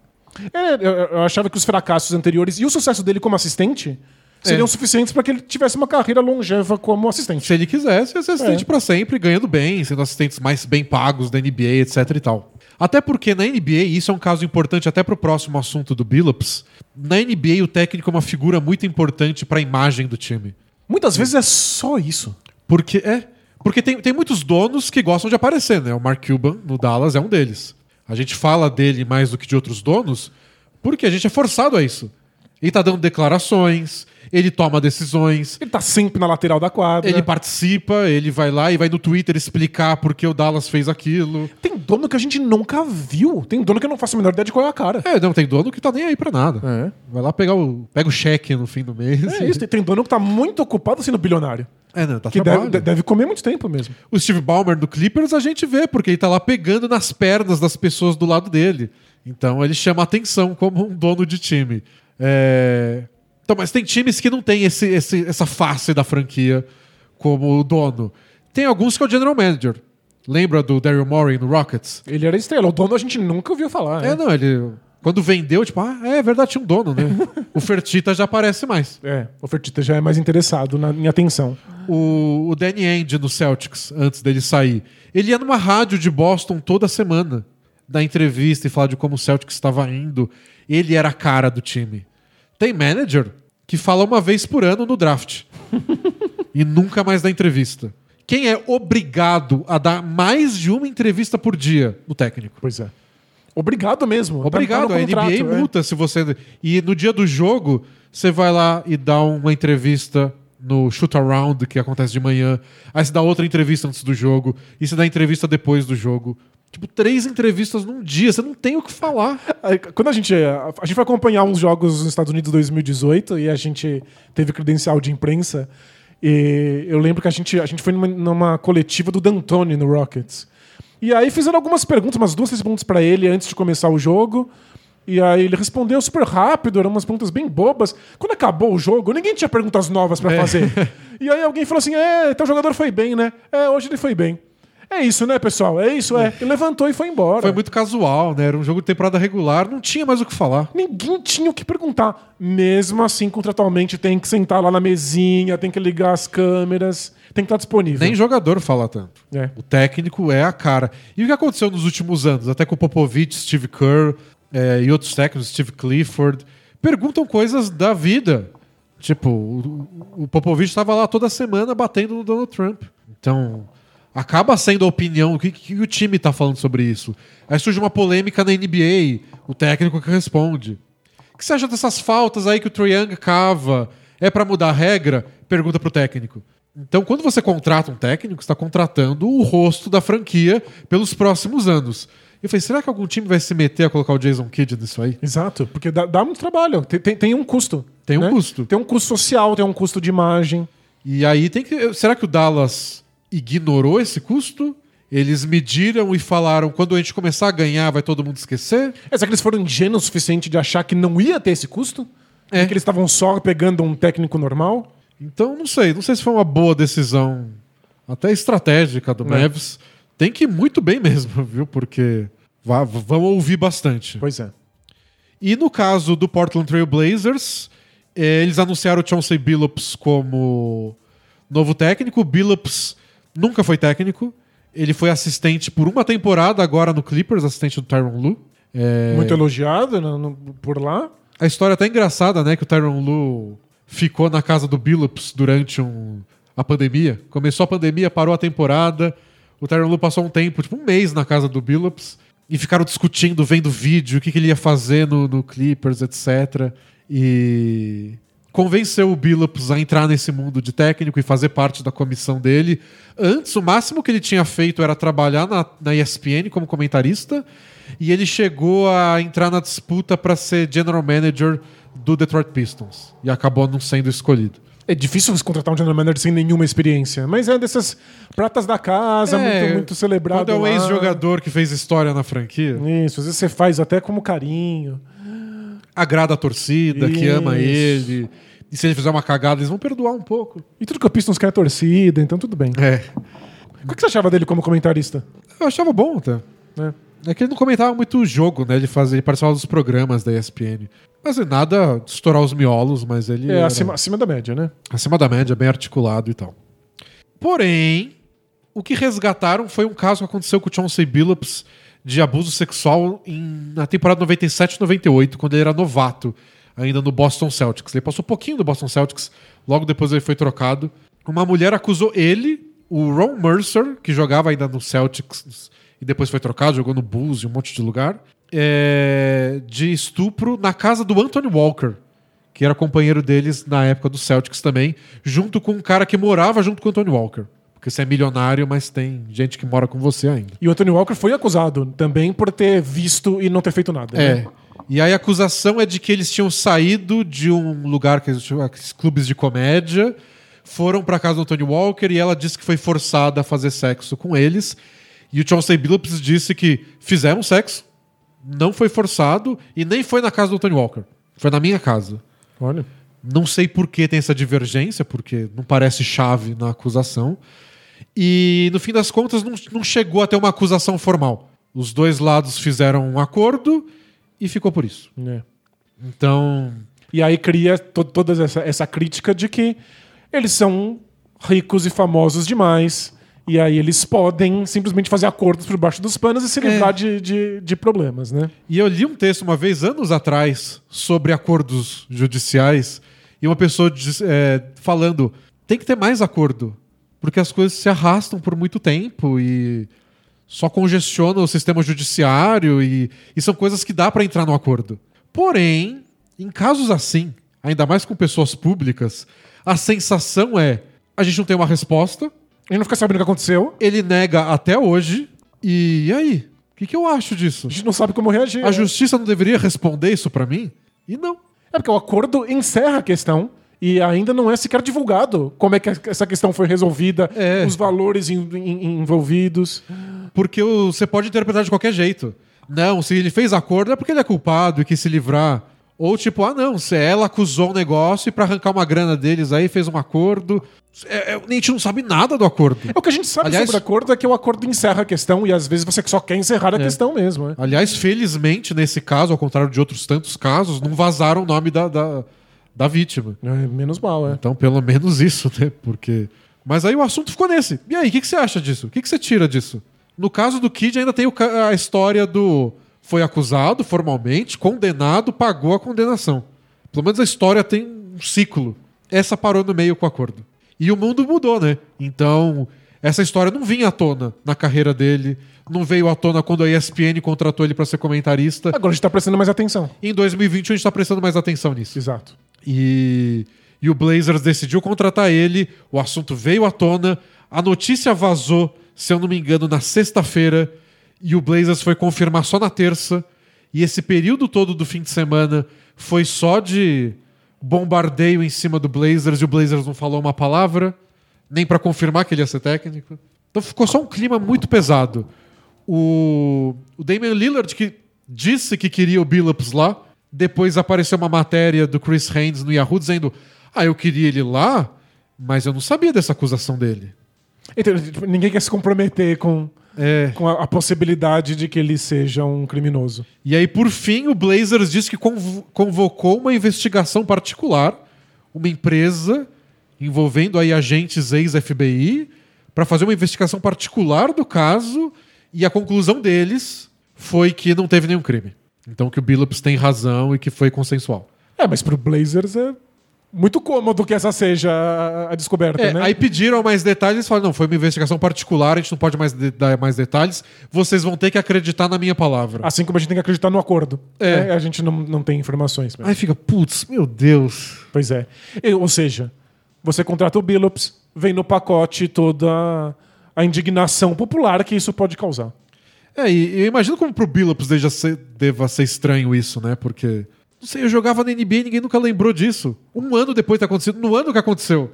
[SPEAKER 2] É, eu, eu achava que os fracassos anteriores e o sucesso dele como assistente seriam
[SPEAKER 1] É.
[SPEAKER 2] suficientes para que ele tivesse uma carreira longeva como assistente.
[SPEAKER 1] Se ele quisesse, ia ser assistente
[SPEAKER 2] É.
[SPEAKER 1] pra sempre, ganhando bem, sendo assistentes mais bem pagos da NBA, etc e tal. Até porque na NBA, e isso é um caso importante até pro próximo assunto do Billups, na NBA o técnico é uma figura muito importante pra imagem do time.
[SPEAKER 2] Muitas vezes é só isso.
[SPEAKER 1] Porque é. Porque tem, tem muitos donos que gostam de aparecer, né? O Mark Cuban, no Dallas, é um deles. A gente fala dele mais do que de outros donos porque a gente é forçado a isso. Ele tá dando declarações, ele toma decisões,
[SPEAKER 2] Ele tá sempre na lateral da quadra.
[SPEAKER 1] ele participa, ele vai lá e vai no Twitter explicar por que o Dallas fez aquilo.
[SPEAKER 2] Tem dono que a gente nunca viu. Tem dono que eu não faço a menor ideia de qual é a cara.
[SPEAKER 1] É, não, tem dono que tá nem aí pra nada.
[SPEAKER 2] É.
[SPEAKER 1] Vai lá pegar o. Pega o cheque no fim do mês.
[SPEAKER 2] É isso, tem- dono que tá muito ocupado sendo bilionário.
[SPEAKER 1] É, não, tá
[SPEAKER 2] Que
[SPEAKER 1] trabalho.
[SPEAKER 2] deve, deve comer muito tempo mesmo.
[SPEAKER 1] O Steve Ballmer do Clippers a gente vê, porque ele tá lá pegando nas pernas das pessoas do lado dele. Então ele chama atenção como um dono de time. É... Então, mas tem times que não tem esse, esse- essa face da franquia como o dono. Tem alguns que é o general manager. Lembra do Daryl Morey no Rockets?
[SPEAKER 2] Ele era estrela. O dono a gente nunca ouviu falar.
[SPEAKER 1] É,
[SPEAKER 2] né?
[SPEAKER 1] não, ele. Quando vendeu, tipo, ah, é verdade, tinha um dono, né? o Fertita já aparece mais.
[SPEAKER 2] É, o Fertitta já é mais interessado na minha atenção.
[SPEAKER 1] o, o Danny Ainge no Celtics, antes dele sair, ele ia numa rádio de Boston toda semana dar entrevista e falar de como o Celtics estava indo. Ele era a cara do time. Tem manager que fala uma vez por ano no draft e nunca mais dá entrevista. Quem é obrigado a dar mais de uma entrevista por dia? O técnico.
[SPEAKER 2] Pois é. Obrigado mesmo.
[SPEAKER 1] Obrigado,
[SPEAKER 2] tá no
[SPEAKER 1] a
[SPEAKER 2] contrato,
[SPEAKER 1] NBA
[SPEAKER 2] é.
[SPEAKER 1] multa se você. E no dia do jogo, você vai lá e dá uma entrevista no shoot around que acontece de manhã. Aí você dá outra entrevista antes do jogo. E você dá entrevista depois do jogo. Tipo, três entrevistas num dia. Você não tem o que falar.
[SPEAKER 2] Quando a gente. A gente foi acompanhar uns jogos nos Estados Unidos em 2018 e a gente teve credencial de imprensa. E eu lembro que a gente, a gente foi numa, numa coletiva do D'Antoni no Rockets. E aí fizeram algumas perguntas, umas duas, três perguntas pra ele antes de começar o jogo. E aí ele respondeu super rápido, eram umas perguntas bem bobas. Quando acabou o jogo, ninguém tinha perguntas novas pra
[SPEAKER 1] É.
[SPEAKER 2] fazer. E aí alguém falou assim: é, teu jogador foi bem, né? É, hoje ele foi bem. É isso, né, pessoal? É isso, é. Ele levantou e foi embora.
[SPEAKER 1] Foi muito casual, né? Era um jogo de temporada regular, não tinha mais o que falar.
[SPEAKER 2] Ninguém tinha o que perguntar. Mesmo assim, contratualmente, tem que sentar lá na mesinha, tem que ligar as câmeras, tem que estar disponível.
[SPEAKER 1] Nem jogador fala tanto.
[SPEAKER 2] É.
[SPEAKER 1] O técnico é a cara. E o que aconteceu nos últimos anos? Até com o Popovich, Steve Kerr eh, e outros técnicos, Steve Clifford, perguntam coisas da vida. Tipo, o, o Popovich estava lá toda semana batendo no Donald Trump. Então, acaba sendo a opinião, o que, que o time está falando sobre isso. Aí surge uma polêmica na NBA, o técnico que responde. O que você acha dessas faltas aí que o Trae Young cava? É para mudar a regra? Pergunta pro técnico. Então, quando você contrata um técnico, você está contratando o rosto da franquia pelos próximos anos. Eu falei, será que algum time vai se meter a colocar o Jason Kidd nisso aí?
[SPEAKER 2] Exato, porque dá, dá muito trabalho. Tem, tem, tem um custo.
[SPEAKER 1] Tem um
[SPEAKER 2] né?
[SPEAKER 1] custo.
[SPEAKER 2] Tem um custo social, tem um custo de imagem.
[SPEAKER 1] E aí tem que. Será que o Dallas ignorou esse custo? Eles mediram e falaram: quando a gente começar a ganhar, vai todo mundo esquecer?
[SPEAKER 2] É, será que eles foram ingênuos o suficiente de achar que não ia ter esse custo?
[SPEAKER 1] É.
[SPEAKER 2] E que eles estavam só pegando um técnico normal?
[SPEAKER 1] Então, não sei. Não sei se foi uma boa decisão, até estratégica do
[SPEAKER 2] É.
[SPEAKER 1] Tem que ir muito bem mesmo, viu? Porque vá- vão ouvir bastante.
[SPEAKER 2] Pois é.
[SPEAKER 1] E no caso do Portland Trail Blazers, eh, eles anunciaram o Chauncey Billups como novo técnico. O Billups nunca foi técnico. Ele foi assistente por uma temporada agora no Clippers, assistente do Tyron Lue. É,
[SPEAKER 2] Muito elogiado no- no- por lá.
[SPEAKER 1] A história é até engraçada, né? Que o Tyron Lu ficou na casa do Billups durante um, a pandemia. Começou a pandemia, parou a temporada. O Tyron Lu passou um tempo, tipo um mês na casa do Billups. E ficaram discutindo, vendo vídeo, o que, que ele ia fazer no, no Clippers, etc. E convenceu o Billups a entrar nesse mundo de técnico e fazer parte da comissão dele. Antes, o máximo que ele tinha feito era trabalhar na, na ESPN como comentarista. E ele chegou a entrar na disputa para ser general manager do Detroit Pistons. E acabou não sendo escolhido.
[SPEAKER 2] É difícil você contratar um general manager sem nenhuma experiência, mas é dessas pratas da casa,
[SPEAKER 1] É,
[SPEAKER 2] muito, muito celebrado.
[SPEAKER 1] Quando é um ex-jogador que fez história na franquia,
[SPEAKER 2] Isso, às vezes você faz até como carinho.
[SPEAKER 1] Agrada a torcida, que
[SPEAKER 2] Isso.
[SPEAKER 1] ama ele. E se ele fizer uma cagada, eles vão perdoar um pouco.
[SPEAKER 2] E tudo que o Pistons quer é torcida, então tudo bem.
[SPEAKER 1] É.
[SPEAKER 2] O que você achava dele como comentarista?
[SPEAKER 1] Eu achava bom até.
[SPEAKER 2] né?
[SPEAKER 1] É que ele não comentava muito o jogo, né? Ele fazia, ele participava dos programas da ESPN. Mas é nada de estourar os miolos, mas ele.
[SPEAKER 2] É
[SPEAKER 1] era
[SPEAKER 2] acima, acima da média, né?
[SPEAKER 1] acima da média, bem articulado e tal. Porém, o que resgataram foi um caso que aconteceu com o Chauncey Billups de abuso sexual em- na temporada 97-98, quando ele era novato, ainda no Boston Celtics. Ele passou um pouquinho do Boston Celtics, logo depois ele foi trocado. Uma mulher acusou ele, o Ron Mercer, que jogava ainda no Celtics e depois foi trocado, jogou no Bulls e um monte de lugar, é, de estupro na casa do Anthony Walker, que era companheiro deles na época do Celtics também, junto com um cara que morava junto com o Anthony Walker. Porque você é milionário, mas tem gente que mora com você ainda.
[SPEAKER 2] E o Anthony Walker foi acusado também por ter visto e não ter feito nada.
[SPEAKER 1] É.
[SPEAKER 2] né?
[SPEAKER 1] E aí a acusação é de que eles tinham saído de um lugar que aqueles clubes de comédia, foram pra casa do Anthony Walker e ela disse que foi forçada a fazer sexo com eles. E o Chauncey Billups disse que fizeram sexo, não foi forçado e nem foi na casa do Anthony Walker. Foi na minha casa.
[SPEAKER 2] Olha.
[SPEAKER 1] Não sei por que tem essa divergência, porque não parece chave na acusação. E no fim das contas não, não chegou a ter uma acusação formal. Os dois lados fizeram um acordo e ficou por isso.
[SPEAKER 2] É.
[SPEAKER 1] Então,
[SPEAKER 2] E aí cria to toda essa, essa crítica de que eles são ricos e famosos demais. E aí eles podem simplesmente fazer acordos por baixo dos panos e se livrar de, de, de problemas, né?
[SPEAKER 1] E eu li um texto uma vez, anos atrás, sobre acordos judiciais, e uma pessoa diz- é, falando: tem que ter mais acordo, porque as coisas se arrastam por muito tempo e só congestiona o sistema judiciário, e, e são coisas que dá para entrar no acordo. Porém, em casos assim, ainda mais com pessoas públicas, a sensação é: a gente não tem uma resposta,
[SPEAKER 2] gente não fica sabendo o que aconteceu,
[SPEAKER 1] ele nega até hoje, e, e aí? O que, que eu acho disso?
[SPEAKER 2] a gente não sabe como reagir.
[SPEAKER 1] A justiça não deveria responder isso pra mim? E não.
[SPEAKER 2] É porque o acordo encerra a questão e ainda não é sequer divulgado como é que essa questão foi resolvida,
[SPEAKER 1] É.
[SPEAKER 2] os valores en- en- envolvidos.
[SPEAKER 1] Porque o- você pode interpretar de qualquer jeito. Não, se ele fez acordo é porque ele é culpado e quis se livrar. Ou tipo, ah não, se ela acusou um negócio e pra arrancar uma grana deles aí fez um acordo. É, é, a gente não sabe nada do acordo.
[SPEAKER 2] É o que a gente sabe
[SPEAKER 1] Aliás-
[SPEAKER 2] sobre acordo é que o acordo encerra a questão e às vezes você só quer encerrar a questão mesmo. né?
[SPEAKER 1] Aliás, felizmente, nesse caso, ao contrário de outros tantos casos, não vazaram o nome da, da, da vítima.
[SPEAKER 2] É, menos mal, é.
[SPEAKER 1] Então, pelo menos isso, né? Porque. Mas aí o assunto ficou nesse. E aí, o que, que você acha disso? O que, que você tira disso? No caso do Kid, ainda tem a história do. Foi acusado formalmente, condenado, pagou a condenação. Pelo menos a história tem um ciclo. Essa parou no meio com o acordo. E o mundo mudou, né? Então, essa história não vinha à tona na carreira dele. Não veio à tona quando a ESPN contratou ele para ser comentarista.
[SPEAKER 2] Agora a gente tá prestando mais atenção.
[SPEAKER 1] Em 2020, a gente tá prestando mais atenção nisso.
[SPEAKER 2] Exato.
[SPEAKER 1] E, e o Blazers decidiu contratar ele, o assunto veio à tona, a notícia vazou, se eu não me engano, na sexta-feira, e o Blazers foi confirmar só na terça. E esse período todo do fim de semana foi só de bombardeio em cima do Blazers e o Blazers não falou uma palavra, nem para confirmar que ele ia ser técnico. Então ficou só um clima muito pesado. O, o Damian Lillard, que disse que queria o Billups lá, depois apareceu uma matéria do Chris Haynes no Yahoo dizendo: Ah, eu queria ele lá, mas eu não sabia dessa acusação dele.
[SPEAKER 2] Então, tipo, ninguém quer se comprometer com,
[SPEAKER 1] É.
[SPEAKER 2] com a, a possibilidade de que ele seja um criminoso.
[SPEAKER 1] E aí, por fim, o Blazers disse que convo- convocou uma investigação particular, uma empresa envolvendo aí agentes ex-FBI, para fazer uma investigação particular do caso, e a conclusão deles foi que não teve nenhum crime. Então que o Billups tem razão e que foi consensual.
[SPEAKER 2] É, mas pro Blazers é muito cômodo que essa seja a- descoberta,
[SPEAKER 1] É,
[SPEAKER 2] né?
[SPEAKER 1] Aí pediram mais detalhes e falaram: não, foi uma investigação particular, a gente não pode mais dar mais detalhes. Vocês vão ter que acreditar na minha palavra.
[SPEAKER 2] Assim como a gente tem que acreditar no acordo.
[SPEAKER 1] É.
[SPEAKER 2] né? A gente não, não tem informações. mesmo.
[SPEAKER 1] Aí fica, putz, meu Deus.
[SPEAKER 2] Pois é. E, ou seja, você contrata o Billups, vem no pacote toda a indignação popular que isso pode causar.
[SPEAKER 1] É, e eu imagino como pro Billups deva ser, deva ser estranho isso, né? Porque, não sei, eu jogava na NBA e ninguém nunca lembrou disso. Um ano depois de ter acontecido, no ano que aconteceu.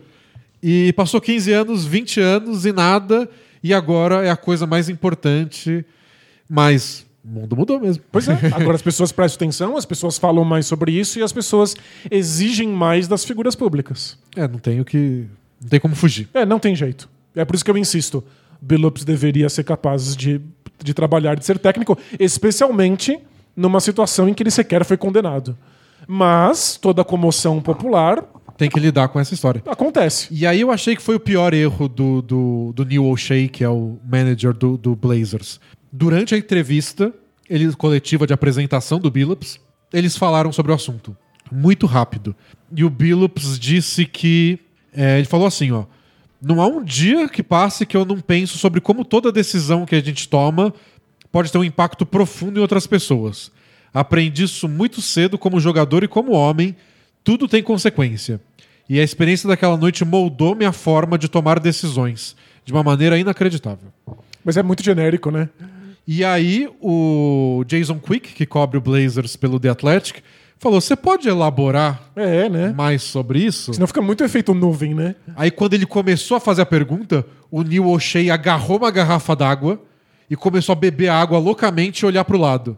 [SPEAKER 1] E passou 15 anos, 20 anos e nada, e agora é a coisa mais importante. Mas o mundo mudou mesmo.
[SPEAKER 2] Pois é. Agora as pessoas prestam atenção, as pessoas falam mais sobre isso e as pessoas exigem mais das figuras públicas.
[SPEAKER 1] É, não tenho que. Não tem como fugir.
[SPEAKER 2] É, não tem jeito. É por isso que eu insisto. Billups deveria ser capaz de, de trabalhar, de ser técnico, especialmente numa situação em que ele sequer foi condenado. Mas toda a comoção popular
[SPEAKER 1] Tem que lidar com essa história.
[SPEAKER 2] acontece.
[SPEAKER 1] E aí eu achei que foi o pior erro do, do, do Neil O'Shea, que é o manager do, do Blazers. Durante a entrevista, ele, coletiva de apresentação do Billups, eles falaram sobre o assunto. Muito rápido. E o Billups disse que. é, ele falou assim, ó. Não há um dia que passe que eu não penso sobre como toda decisão que a gente toma pode ter um impacto profundo em outras pessoas. Aprendi isso muito cedo como jogador e como homem. Tudo tem consequência. E a experiência daquela noite moldou minha forma de tomar decisões de uma maneira inacreditável.
[SPEAKER 2] Mas é muito genérico, né?
[SPEAKER 1] E aí o Jason Quick, que cobre o Blazers pelo The Athletic, falou: "Você pode elaborar
[SPEAKER 2] É, né?
[SPEAKER 1] mais sobre isso?"
[SPEAKER 2] Senão fica muito efeito nuvem, né?
[SPEAKER 1] Aí quando ele começou a fazer a pergunta, o Neil O'Shea agarrou uma garrafa d'água e começou a beber água loucamente e olhar pro lado.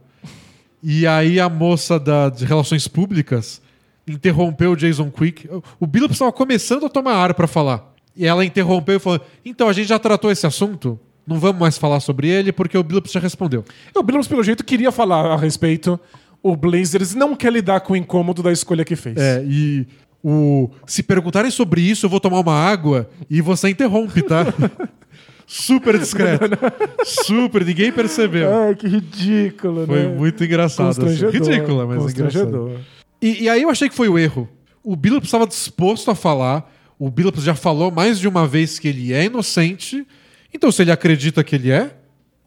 [SPEAKER 1] E aí a moça da, de relações públicas interrompeu o Jason Quick. O Billups estava começando a tomar ar para falar. E ela interrompeu e falou: "Então a gente já tratou esse assunto? Não vamos mais falar sobre ele porque o Billups já respondeu."
[SPEAKER 2] O Billups, pelo jeito, queria falar a respeito. O Blazers não quer lidar com o incômodo da escolha que fez.
[SPEAKER 1] É, e o se perguntarem sobre isso, eu vou tomar uma água e você interrompe, tá? Super discreto. Super, ninguém percebeu.
[SPEAKER 2] Ai, que ridículo,
[SPEAKER 1] Foi
[SPEAKER 2] né?
[SPEAKER 1] muito engraçado. Assim. Ridícula, mas engraçado.
[SPEAKER 2] Constrangedor.
[SPEAKER 1] E, e aí eu achei que foi o erro. O Billups estava disposto a falar. O Billups já falou mais de uma vez que ele é inocente. Então, se ele acredita que ele é,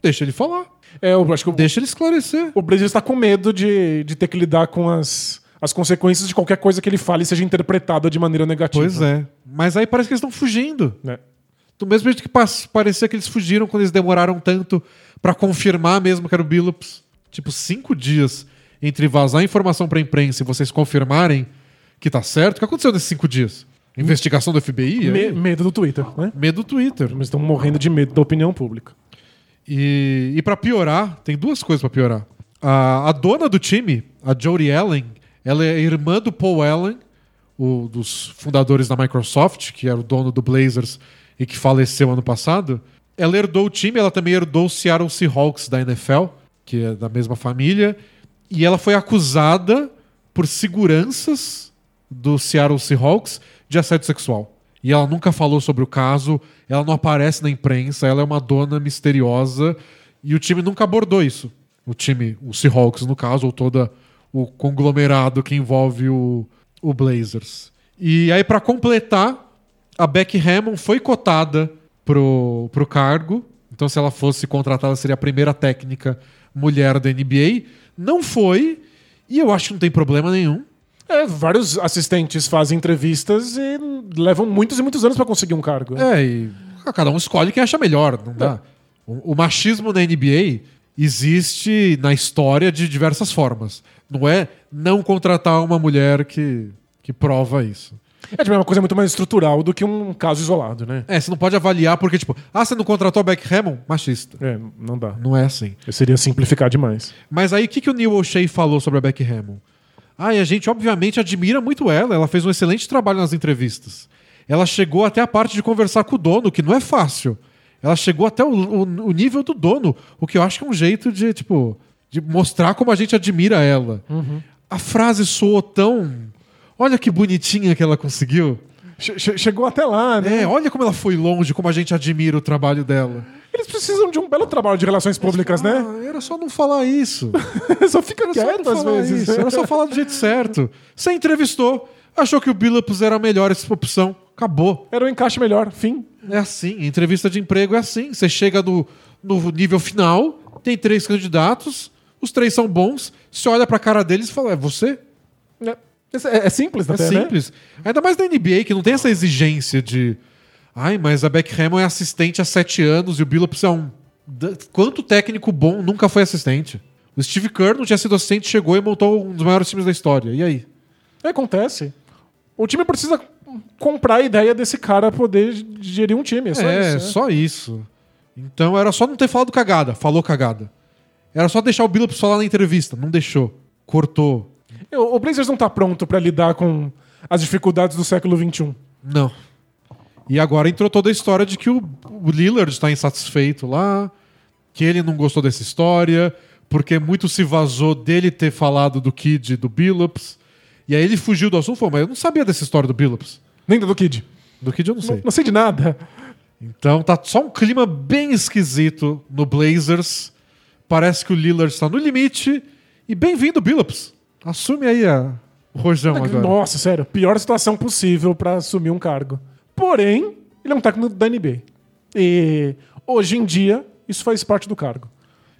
[SPEAKER 1] deixa ele falar.
[SPEAKER 2] É, eu acho que o,
[SPEAKER 1] Deixa ele esclarecer.
[SPEAKER 2] o Blazers está com medo de, de ter que lidar com as, as consequências de qualquer coisa que ele fale seja interpretada de maneira negativa.
[SPEAKER 1] Pois é. Mas aí parece que eles estão fugindo.
[SPEAKER 2] Né?
[SPEAKER 1] Do mesmo jeito que parecia que eles fugiram quando eles demoraram tanto pra confirmar mesmo que era o Billups. Tipo, cinco dias entre vazar informação pra imprensa e vocês confirmarem que tá certo. O que aconteceu nesses cinco dias? Investigação do FBI?
[SPEAKER 2] Me- medo do Twitter, né?
[SPEAKER 1] Medo do Twitter.
[SPEAKER 2] Eles estão morrendo de medo da opinião pública.
[SPEAKER 1] E, e para piorar, tem duas coisas pra piorar. A, a dona do time, a Jodie Allen, ela é irmã do Paul Allen, o, dos fundadores da Microsoft, que era o dono do Blazers e que faleceu ano passado. Ela herdou o time, ela também herdou o Seattle Seahawks da NFL, que é da mesma família, e ela foi acusada por seguranças do Seattle Seahawks de assédio sexual. E ela nunca falou sobre o caso, ela não aparece na imprensa, ela é uma dona misteriosa e o time nunca abordou isso. O time, o Seahawks no caso, ou todo o conglomerado que envolve o, o Blazers. E aí, para completar, a Becky Hammond foi cotada pro, pro cargo. Então, se ela fosse contratada, seria a primeira técnica mulher da NBA. Não foi, e eu acho que não tem problema nenhum.
[SPEAKER 2] É, vários assistentes fazem entrevistas e levam muitos e muitos anos para conseguir um cargo.
[SPEAKER 1] É, e cada um escolhe quem acha melhor, não dá. O, o machismo na NBA existe na história de diversas formas. Não é não contratar uma mulher que, que prova isso.
[SPEAKER 2] É tipo, é uma coisa muito mais estrutural do que um caso isolado, né?
[SPEAKER 1] É, você não pode avaliar porque, tipo, ah, você não contratou a Beck Hammond? Machista.
[SPEAKER 2] É, não dá.
[SPEAKER 1] Não é assim.
[SPEAKER 2] Seria simplificar demais.
[SPEAKER 1] Mas aí, o que, que o Neil O'Shea falou sobre a Beck Hammond? Ah, e a gente, obviamente, admira muito ela. Ela fez um excelente trabalho nas entrevistas. Ela chegou até a parte de conversar com o dono, que não é fácil. Ela chegou até o, o- o nível do dono, o que eu acho que é um jeito de, tipo, de mostrar como a gente admira ela. A frase soou tão. Olha que bonitinha que ela conseguiu.
[SPEAKER 2] Che- chegou até lá, né?
[SPEAKER 1] É, olha como ela foi longe, como a gente admira o trabalho dela.
[SPEAKER 2] Eles precisam de um belo trabalho de relações públicas, né?
[SPEAKER 1] Ah, era só não falar isso.
[SPEAKER 2] Só fica
[SPEAKER 1] Era só
[SPEAKER 2] quieto
[SPEAKER 1] não
[SPEAKER 2] às vezes.
[SPEAKER 1] isso. Era só falar do jeito certo. Você entrevistou, achou que o Billups era a melhor opção. Acabou.
[SPEAKER 2] Era um encaixe melhor, fim.
[SPEAKER 1] É assim. Entrevista de emprego é assim. Você chega no, no nível final, tem três candidatos, os três são bons, você olha pra cara deles e fala: é você?
[SPEAKER 2] É, é- é simples
[SPEAKER 1] É
[SPEAKER 2] até, né?
[SPEAKER 1] simples. Ainda mais na NBA, que não tem essa exigência de. Ai, mas a Beck Hammond é assistente há sete anos e o Billups é um. Quanto técnico bom nunca foi assistente? O Steve Kerr não tinha sido assistente, chegou e montou um dos maiores times da história. E aí?
[SPEAKER 2] É, Acontece. O time precisa comprar a ideia desse cara poder gerir um time. É só
[SPEAKER 1] é,
[SPEAKER 2] isso. né?
[SPEAKER 1] só isso. Então era só não ter falado cagada. Falou cagada. Era só deixar o Billups falar na entrevista. Não deixou. Cortou.
[SPEAKER 2] O Blazers não tá pronto pra lidar com as dificuldades do século. XXI.
[SPEAKER 1] Não. E agora entrou toda a história de que o, o Lillard está insatisfeito lá, que ele não gostou dessa história, porque muito se vazou dele ter falado do Kid e do Billups. E aí ele fugiu do assunto e falou, mas eu não sabia dessa história do Billups.
[SPEAKER 2] Nem do Kid.
[SPEAKER 1] Do Kid eu não sei.
[SPEAKER 2] Não sei de nada.
[SPEAKER 1] Então tá só um clima bem esquisito no Blazers. Parece que o Lillard está no limite. E bem-vindo, Billups. Assume aí a... o rojão agora.
[SPEAKER 2] Nossa, sério. Pior situação possível pra assumir um cargo. Porém, ele é um técnico da NBA. E hoje em dia, isso faz parte do cargo.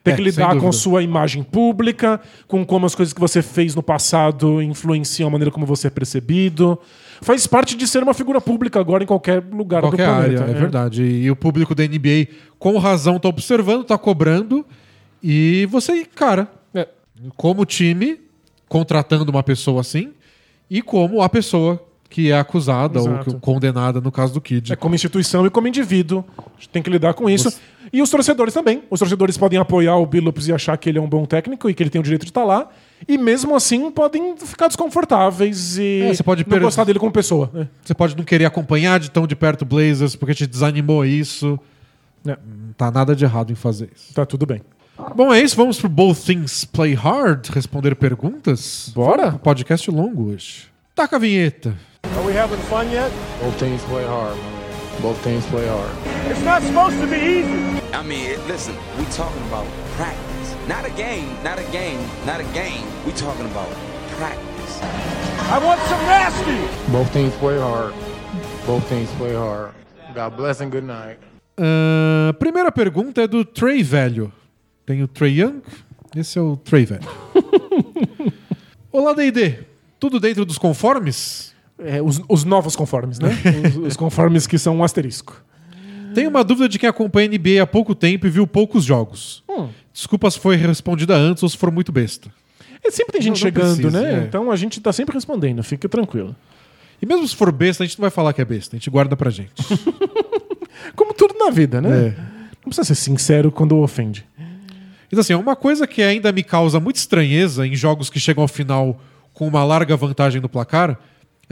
[SPEAKER 2] Tem
[SPEAKER 1] É,
[SPEAKER 2] que lidar com sua imagem pública, com como as coisas que você fez no passado influenciam a maneira como você é percebido. Faz parte de ser uma figura pública agora em qualquer lugar
[SPEAKER 1] qualquer
[SPEAKER 2] do
[SPEAKER 1] área,
[SPEAKER 2] planeta.
[SPEAKER 1] é verdade. E, o público da NBA, com razão, tá observando, tá cobrando. E você, cara,
[SPEAKER 2] É.
[SPEAKER 1] como time, contratando uma pessoa assim, e como a pessoa que é acusada ou
[SPEAKER 2] Exato.
[SPEAKER 1] que- condenada no caso do Kid.
[SPEAKER 2] É como instituição e como indivíduo. A gente tem que lidar com isso. E os torcedores também. Os torcedores podem apoiar o Billups e achar que ele é um bom técnico e que ele tem o direito de estar lá. E mesmo assim podem ficar desconfortáveis e
[SPEAKER 1] É, você pode
[SPEAKER 2] não gostar dele como pessoa. É.
[SPEAKER 1] Você pode não querer acompanhar de tão de perto o Blazers porque te desanimou isso.
[SPEAKER 2] É.
[SPEAKER 1] Não tá nada de errado em fazer isso.
[SPEAKER 2] Tá tudo bem.
[SPEAKER 1] Bom, é isso. Vamos pro Both Things Play Hard responder perguntas.
[SPEAKER 2] Bora?
[SPEAKER 1] Um podcast longo hoje. Taca a vinheta.
[SPEAKER 3] We having fun yet?
[SPEAKER 4] Both teams play hard, man. Both teams play hard.
[SPEAKER 3] It's not supposed to be easy.
[SPEAKER 5] I mean, listen, we talking about practice. Not a game, not a game, not a game. We talking about practice.
[SPEAKER 3] I want some nasty.
[SPEAKER 4] Both teams play hard. Both teams play hard. God bless and good night.
[SPEAKER 1] Ah, primeira pergunta é do Trey Velho. Tem o Trey Young, esse é o Trey Velho. Olá, D&D. Tudo dentro dos conformes?
[SPEAKER 2] É, os, os novos conformes, né? os, os conformes que são um asterisco.
[SPEAKER 1] Tenho uma dúvida de quem acompanha a NBA há pouco tempo e viu poucos jogos.
[SPEAKER 2] Hum.
[SPEAKER 1] Desculpa se foi respondida antes ou se for muito besta.
[SPEAKER 2] E sempre tem gente
[SPEAKER 1] Não, não
[SPEAKER 2] chegando,
[SPEAKER 1] precisa,
[SPEAKER 2] né?
[SPEAKER 1] é.
[SPEAKER 2] Então a gente tá sempre respondendo, fica tranquilo.
[SPEAKER 1] E mesmo se for besta, a gente não vai falar que é besta, a gente guarda pra gente.
[SPEAKER 2] Como tudo na vida, né?
[SPEAKER 1] É.
[SPEAKER 2] Não precisa ser sincero quando ofende.
[SPEAKER 1] Então, assim, uma coisa que ainda me causa muita estranheza em jogos que chegam ao final com uma larga vantagem no placar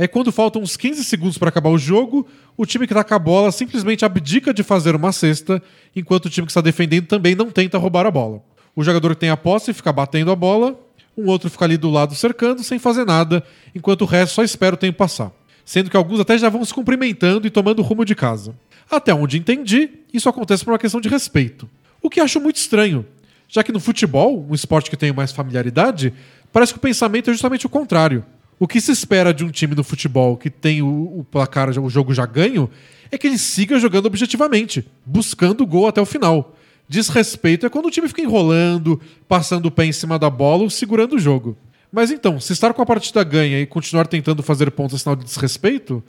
[SPEAKER 1] é quando faltam uns 15 segundos para acabar o jogo, o time que tá com a bola simplesmente abdica de fazer uma cesta, enquanto o time que está defendendo também não tenta roubar a bola. O jogador que tem a posse fica batendo a bola, um outro fica ali do lado cercando sem fazer nada, enquanto o resto só espera o tempo passar. Sendo que alguns até já vão se cumprimentando e tomando rumo de casa. Até onde entendi, isso acontece por uma questão de respeito. O que acho muito estranho, já que no futebol, um esporte que tenho mais familiaridade, parece que o pensamento é justamente o contrário. O que se espera de um time no futebol que tem o, o placar, o jogo já ganho, é que ele siga jogando objetivamente, buscando o gol até o final. Desrespeito é quando o time fica enrolando, passando o pé em cima da bola ou segurando o jogo. Mas então, se estar com a partida ganha e continuar tentando fazer pontos é sinal de desrespeito,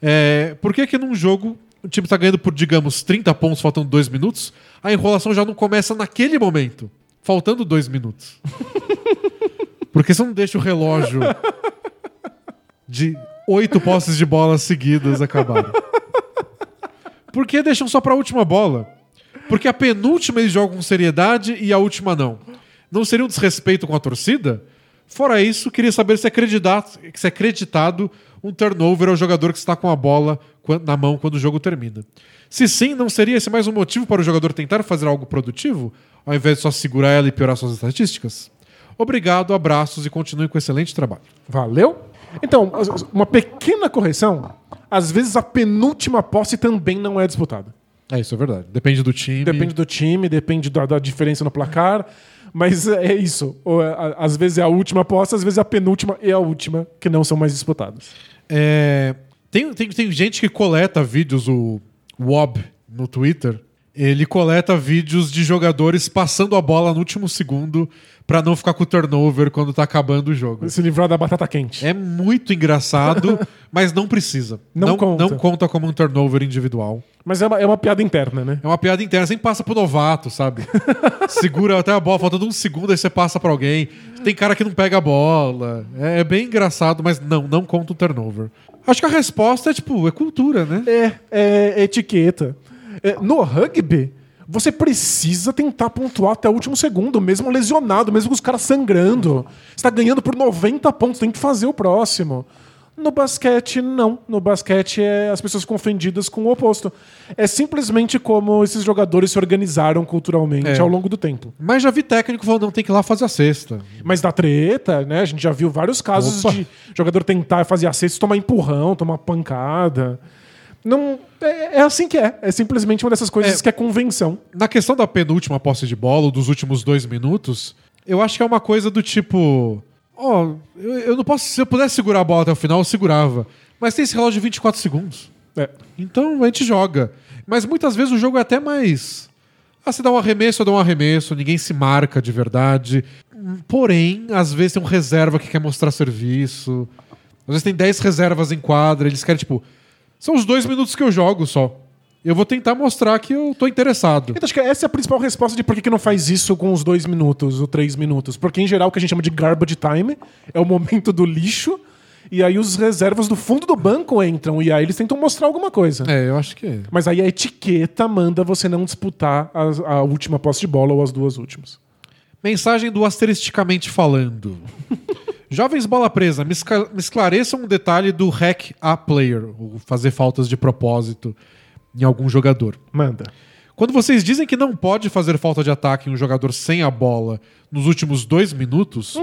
[SPEAKER 1] é, por que que num jogo o time está ganhando por, digamos, 30 pontos faltando 2 minutos, a enrolação já não começa naquele momento, faltando 2 minutos? Porque você não deixa o relógio de oito posses de bola seguidas acabarem. Por que deixam só para a última bola? Porque a penúltima eles jogam com seriedade e a última não. Não seria um desrespeito com a torcida? Fora isso, queria saber se é acreditado, se é acreditado um turnover ao jogador que está com a bola na mão quando o jogo termina. Se sim, não seria esse mais um motivo para o jogador tentar fazer algo produtivo, ao invés de só segurar ela e piorar suas estatísticas? Obrigado, abraços e continue com o excelente trabalho.
[SPEAKER 2] Valeu? Então, uma pequena correção. Às vezes a penúltima posse também não é disputada.
[SPEAKER 1] É, isso é verdade. Depende do time.
[SPEAKER 2] Depende do time, depende da, da diferença no placar. Mas é isso. Ou, a- Às vezes é a última aposta, às vezes é a penúltima e a última, que não são mais disputadas.
[SPEAKER 1] É, tem, tem, tem gente que coleta vídeos, o Wob no Twitter. Ele coleta vídeos de jogadores passando a bola no último segundo pra não ficar com o turnover quando tá acabando o jogo.
[SPEAKER 2] Se livrar da batata quente.
[SPEAKER 1] É muito engraçado, mas não precisa.
[SPEAKER 2] Não conta.
[SPEAKER 1] não conta como um turnover individual.
[SPEAKER 2] Mas é uma, é uma piada interna, né?
[SPEAKER 1] É uma piada interna, sempre passa pro novato, sabe? Segura até a bola, faltando um segundo, aí você passa pra alguém. Tem cara que não pega a bola. É, é bem engraçado, mas não, não conta o turnover. Acho que a resposta é, tipo, é cultura, né?
[SPEAKER 2] É, é etiqueta. É, no rugby, você precisa tentar pontuar até o último segundo, mesmo lesionado, mesmo com os caras sangrando. Você tá ganhando por 90 pontos, tem que fazer o próximo. No basquete, não. No basquete, é, as pessoas ficam ofendidas com o oposto. É simplesmente como esses jogadores se organizaram culturalmente
[SPEAKER 1] É.
[SPEAKER 2] ao longo do tempo.
[SPEAKER 1] Mas já vi técnico falando, não, tem que ir lá fazer a cesta.
[SPEAKER 2] Mas da treta, né? A gente já viu vários casos
[SPEAKER 1] Opa.
[SPEAKER 2] de jogador tentar fazer a cesta, tomar empurrão, tomar pancada. Não, é, é assim que é. É simplesmente uma dessas coisas
[SPEAKER 1] É.
[SPEAKER 2] que é convenção.
[SPEAKER 1] Na questão da penúltima posse de bola, ou dos últimos dois minutos, eu acho que é uma coisa do tipo. Ó, eu, eu não posso. Se eu pudesse segurar a bola até o final, eu segurava. Mas tem esse relógio de 24 segundos.
[SPEAKER 2] É.
[SPEAKER 1] Então a gente joga. Mas muitas vezes o jogo é até mais. Ah, você dá um arremesso, eu dou um arremesso, ninguém se marca de verdade. Porém, às vezes tem um reserva que quer mostrar serviço. Às vezes tem 10 reservas em quadra, eles querem, tipo. São os dois minutos que eu jogo só. Eu vou tentar mostrar que eu tô interessado.
[SPEAKER 2] Então, acho que essa é a principal resposta de por que, que não faz isso com os dois minutos, ou três minutos. Porque, em geral, o que a gente chama de garbage time é o momento do lixo, e aí os reservas do fundo do banco entram, e aí eles tentam mostrar alguma coisa.
[SPEAKER 1] É, eu acho que é.
[SPEAKER 2] Mas aí a etiqueta manda você não disputar as- a, última posse de bola ou as duas últimas.
[SPEAKER 1] Mensagem do Asteristicamente Falando. Jovens bola presa, me, esclareçam um detalhe do hack a player, o fazer faltas de propósito em algum jogador.
[SPEAKER 2] Manda.
[SPEAKER 1] Quando vocês dizem que não pode fazer falta de ataque em um jogador sem a bola nos últimos dois minutos,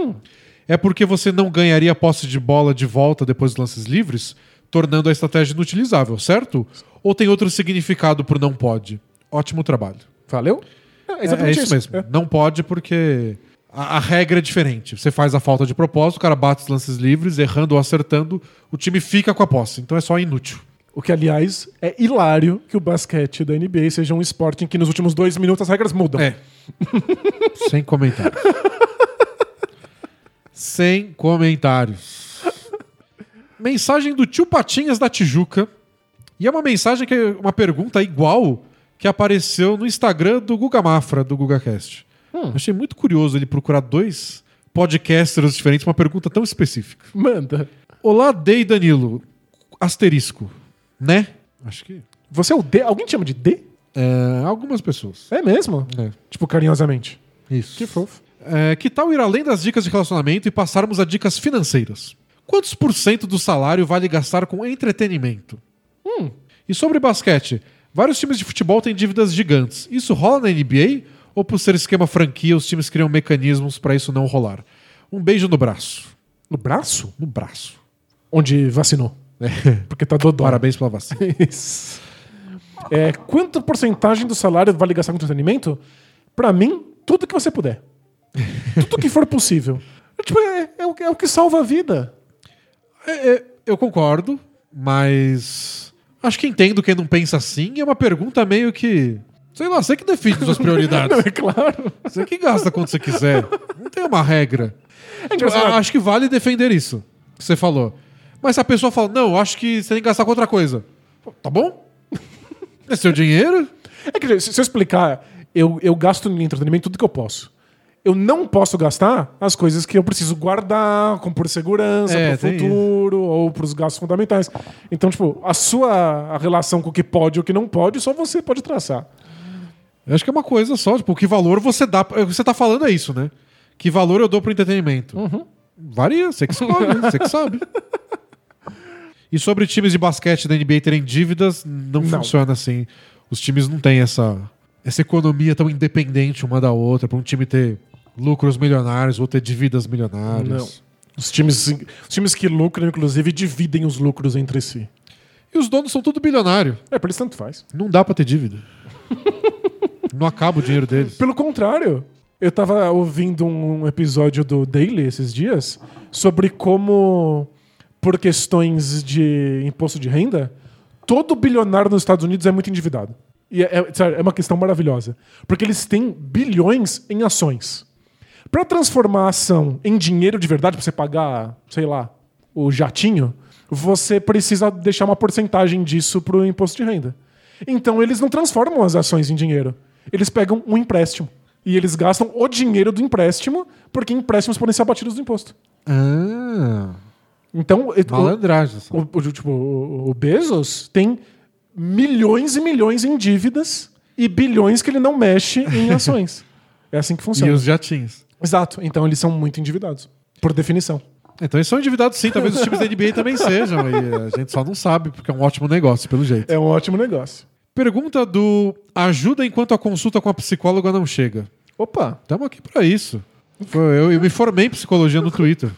[SPEAKER 1] é porque você não ganharia a posse de bola de volta depois dos lances livres, tornando a estratégia inutilizável, certo? Ou tem outro significado por não pode? Ótimo trabalho.
[SPEAKER 2] Valeu?
[SPEAKER 1] É, é isso, mesmo. Não pode porque a, a regra é diferente. Você faz a falta de propósito, o cara bate os lances livres, errando ou acertando, o time fica com a posse. Então é só inútil.
[SPEAKER 2] O que, aliás, é hilário que o basquete da NBA seja um esporte em que nos últimos dois minutos as regras mudam.
[SPEAKER 1] É. Sem comentários. Sem comentários. Mensagem do tio Patinhas da Tijuca. E é uma mensagem que é uma pergunta igual que apareceu no Instagram do Guga Mafra, do GugaCast. Achei muito curioso ele procurar dois podcasters diferentes, uma pergunta tão específica.
[SPEAKER 2] Manda.
[SPEAKER 1] Olá, Dei Danilo. Asterisco. Né? Acho que.
[SPEAKER 2] Você é o D? Alguém te chama de D?
[SPEAKER 1] É, algumas pessoas.
[SPEAKER 2] É mesmo?
[SPEAKER 1] É.
[SPEAKER 2] Tipo, carinhosamente.
[SPEAKER 1] Isso.
[SPEAKER 2] Que fofo.
[SPEAKER 1] É, que tal ir além das dicas de relacionamento e passarmos a dicas financeiras? Quantos por cento do salário vale gastar com entretenimento? E sobre basquete, vários times de futebol têm dívidas gigantes. Isso rola na NBA? Ou por ser esquema franquia, os times criam mecanismos para isso não rolar? Um beijo no braço.
[SPEAKER 2] No braço?
[SPEAKER 1] No braço.
[SPEAKER 2] Onde vacinou. Porque tá dodó.
[SPEAKER 1] Parabéns pela vacina.
[SPEAKER 2] É, quanto porcentagem do salário vale gastar com entretenimento? Pra mim, tudo que você puder. tudo que for possível. É, tipo, é, é o, que- é o que salva a vida.
[SPEAKER 1] É, é, eu concordo, mas acho que entendo quem não pensa assim. É uma pergunta meio que. Sei lá, você que define suas prioridades.
[SPEAKER 2] É claro.
[SPEAKER 1] Você que gasta quando você quiser. Não tem uma regra.
[SPEAKER 2] É.
[SPEAKER 1] Eu acho que vale defender isso que você falou. Mas se a pessoa fala, não, eu acho que você tem que gastar com outra coisa. Pô, Tá bom? É seu dinheiro?
[SPEAKER 2] É que, se eu explicar, eu, eu gasto em entretenimento tudo que eu posso. Eu não posso gastar as coisas que eu preciso guardar, como por segurança,
[SPEAKER 1] É,
[SPEAKER 2] pro
[SPEAKER 1] tem
[SPEAKER 2] futuro, ou pros gastos fundamentais. Então, tipo, a sua a relação com o que pode e o que não pode, só você pode traçar.
[SPEAKER 1] Eu acho que é uma coisa só. Tipo, que valor você dá. Você tá falando é isso, né? Que valor eu dou pro entretenimento? Varia, você que escolhe, você que sabe. E sobre times de basquete da NBA terem dívidas, não,
[SPEAKER 2] Não.
[SPEAKER 1] funciona assim. Os times não têm essa, essa economia tão independente uma da outra, para um time ter lucros milionários ou ter dívidas milionárias.
[SPEAKER 2] Não. Os times, os times que lucram, inclusive, dividem os lucros entre si.
[SPEAKER 1] E os donos são tudo bilionário.
[SPEAKER 2] É, pra eles tanto faz.
[SPEAKER 1] Não dá pra ter dívida. não acaba o dinheiro deles.
[SPEAKER 2] Pelo contrário, eu tava ouvindo um episódio do Daily esses dias sobre como, por questões de imposto de renda, todo bilionário nos Estados Unidos é muito endividado. E é, é, é uma questão maravilhosa. Porque eles têm bilhões em ações. Para transformar a ação em dinheiro de verdade, pra você pagar, sei lá, o jatinho, você precisa deixar uma porcentagem disso pro imposto de renda. Então eles não transformam as ações em dinheiro. Eles pegam um empréstimo. E eles gastam o dinheiro do empréstimo, porque empréstimos podem ser abatidos do imposto.
[SPEAKER 1] Ah,
[SPEAKER 2] Então, o-
[SPEAKER 1] malandragem. só.
[SPEAKER 2] o, o- tipo, o o Bezos tem milhões e milhões em dívidas e bilhões que ele não mexe em ações. É assim que
[SPEAKER 1] E
[SPEAKER 2] funciona.
[SPEAKER 1] os jatinhos.
[SPEAKER 2] Exato. Então eles são muito endividados. Por definição.
[SPEAKER 1] Então eles são endividados sim, talvez os times da NBA também sejam. E a gente só não sabe, porque é um ótimo negócio, pelo jeito.
[SPEAKER 2] É um ótimo negócio.
[SPEAKER 1] Pergunta do Ajuda enquanto a consulta com a psicóloga não chega.
[SPEAKER 2] Opa!
[SPEAKER 1] Estamos aqui pra isso. Eu, eu me formei em psicologia no Twitter.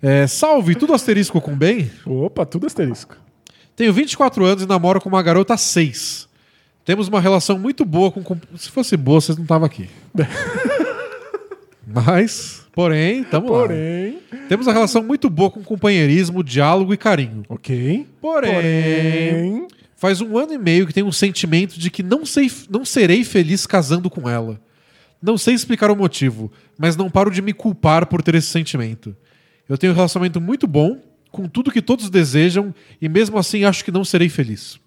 [SPEAKER 1] É, salve, tudo asterisco com bem?
[SPEAKER 2] Opa, tudo asterisco.
[SPEAKER 1] Tenho 24 anos e namoro com uma garota há 6. Temos uma relação muito boa com. com- Se fosse boa, vocês não estavam aqui. Mas, porém, tamo lá.
[SPEAKER 2] Porém.
[SPEAKER 1] Temos uma relação muito boa com companheirismo, diálogo e carinho.
[SPEAKER 2] Ok.
[SPEAKER 1] Porém,
[SPEAKER 2] Porém.
[SPEAKER 1] Faz um ano e meio que tenho um sentimento de que não, sei, não serei feliz casando com ela. Não sei explicar o motivo, mas não paro de me culpar por ter esse sentimento. Eu tenho um relacionamento muito bom, com tudo que todos desejam, e mesmo assim acho que não serei feliz.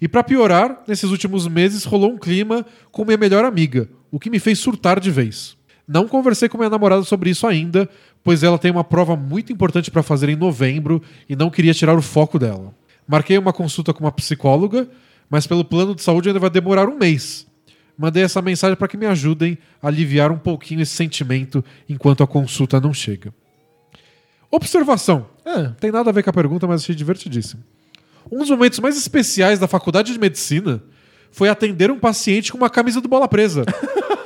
[SPEAKER 1] E pra piorar, nesses últimos meses rolou um clima com minha melhor amiga, o que me fez surtar de vez. Não conversei com minha namorada sobre isso ainda, pois ela tem uma prova muito importante pra fazer em novembro e não queria tirar o foco dela. Marquei uma consulta com uma psicóloga, mas pelo plano de saúde ainda vai demorar um mês. Mandei essa mensagem para que me ajudem a aliviar um pouquinho esse sentimento enquanto a consulta não chega. Observação. É, tem nada a ver com a pergunta, mas achei divertidíssimo. Um dos momentos mais especiais da faculdade de medicina foi atender um paciente com uma camisa do bola presa.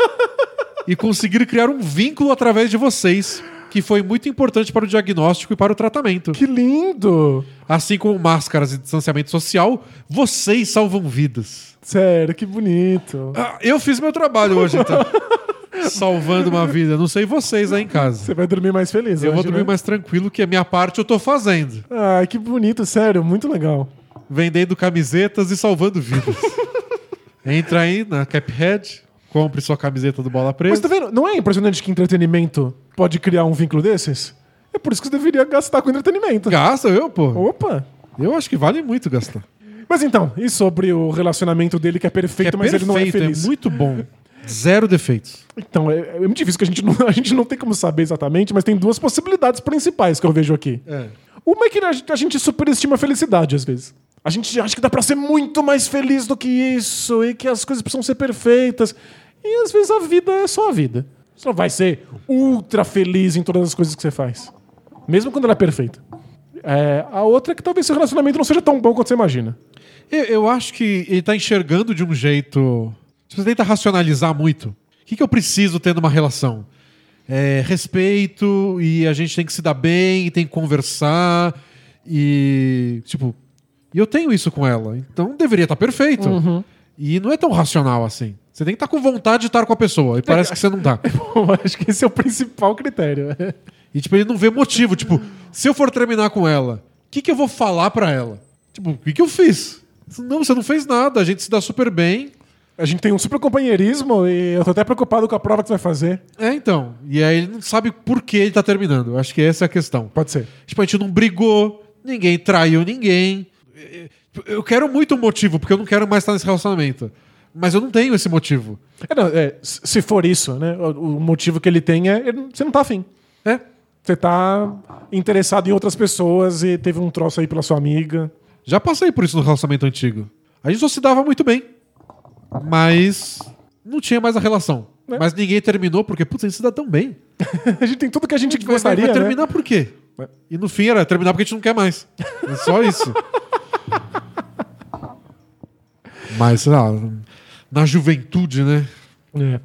[SPEAKER 1] e conseguir criar um vínculo através de vocês, que foi muito importante para o diagnóstico e para o tratamento.
[SPEAKER 2] Que lindo!
[SPEAKER 1] Assim como máscaras e distanciamento social, vocês salvam vidas.
[SPEAKER 2] Sério, que bonito.
[SPEAKER 1] Ah, eu fiz meu trabalho hoje, então. Salvando uma vida. Não sei vocês aí em casa.
[SPEAKER 2] Você vai dormir mais feliz.
[SPEAKER 1] Eu vou
[SPEAKER 2] hoje,
[SPEAKER 1] dormir
[SPEAKER 2] né?
[SPEAKER 1] mais tranquilo, que a minha parte eu tô fazendo.
[SPEAKER 2] Ai, que bonito, sério, muito legal.
[SPEAKER 1] Vendendo camisetas e salvando vidas. Entra aí na Caphead, compre sua camiseta do Bola
[SPEAKER 2] Mas
[SPEAKER 1] Presa.
[SPEAKER 2] tá vendo? Não é impressionante que entretenimento pode criar um vínculo desses? É por isso que você deveria gastar com entretenimento.
[SPEAKER 1] Gasta, eu, pô.
[SPEAKER 2] Opa!
[SPEAKER 1] Eu acho que vale muito gastar.
[SPEAKER 2] Mas então, e sobre o relacionamento dele que é perfeito,
[SPEAKER 1] Que é
[SPEAKER 2] mas ele não é
[SPEAKER 1] perfeito,
[SPEAKER 2] feliz?
[SPEAKER 1] muito bom. Zero defeitos.
[SPEAKER 2] Então, é, é muito difícil que a gente, não, a gente não tem como saber exatamente, mas tem duas possibilidades principais que eu vejo aqui.
[SPEAKER 1] É.
[SPEAKER 2] Uma é que a gente- a gente superestima a felicidade, às vezes. A gente acha que dá pra ser muito mais feliz do que isso e que as coisas precisam ser perfeitas. E às vezes a vida é só a vida. Você não vai ser ultra feliz em todas as coisas que você faz. Mesmo quando ela é perfeita. É, a outra é que talvez seu relacionamento não seja tão bom quanto você imagina.
[SPEAKER 1] Eu, eu acho que ele tá enxergando de um jeito. Se você tenta racionalizar muito, o que, que eu preciso ter numa relação? É, respeito e a gente tem que se dar bem, e tem que conversar e. Tipo, e eu tenho isso com ela, então deveria estar perfeito. E não é tão racional assim. Você tem que estar com vontade de estar com a pessoa, e parece que você não tá.
[SPEAKER 2] Bom, acho que esse é o principal critério.
[SPEAKER 1] E tipo, ele não vê motivo. Tipo, se eu for terminar com ela, o que, que eu vou falar pra ela? Tipo, o que, que eu fiz? Não, você não fez nada, a gente se dá super bem.
[SPEAKER 2] A gente tem um super companheirismo e eu tô até preocupado com a prova que você vai fazer.
[SPEAKER 1] É, então. E aí ele não sabe por que ele tá terminando. Eu acho que essa é a questão.
[SPEAKER 2] Pode ser.
[SPEAKER 1] Tipo, a gente não brigou, ninguém traiu ninguém. Eu quero muito um motivo, porque eu não quero mais estar nesse relacionamento. Mas eu não tenho esse motivo.
[SPEAKER 2] É, não, é, se for isso, né? O, o motivo que ele tem é. ele- você não tá afim.
[SPEAKER 1] É.
[SPEAKER 2] Você tá interessado em outras pessoas e teve um troço aí pela sua amiga.
[SPEAKER 1] Já passei por isso no relacionamento antigo. A gente só se dava muito bem. Mas não tinha mais a relação.
[SPEAKER 2] É.
[SPEAKER 1] Mas ninguém terminou porque, putz, a gente se dá tão bem.
[SPEAKER 2] a gente tem tudo que a gente
[SPEAKER 1] Vai-
[SPEAKER 2] gostaria.
[SPEAKER 1] vai
[SPEAKER 2] né?
[SPEAKER 1] terminar por quê? E no fim era terminar porque a gente não quer mais. É só isso. Mas, sei lá, na juventude, né?
[SPEAKER 2] É.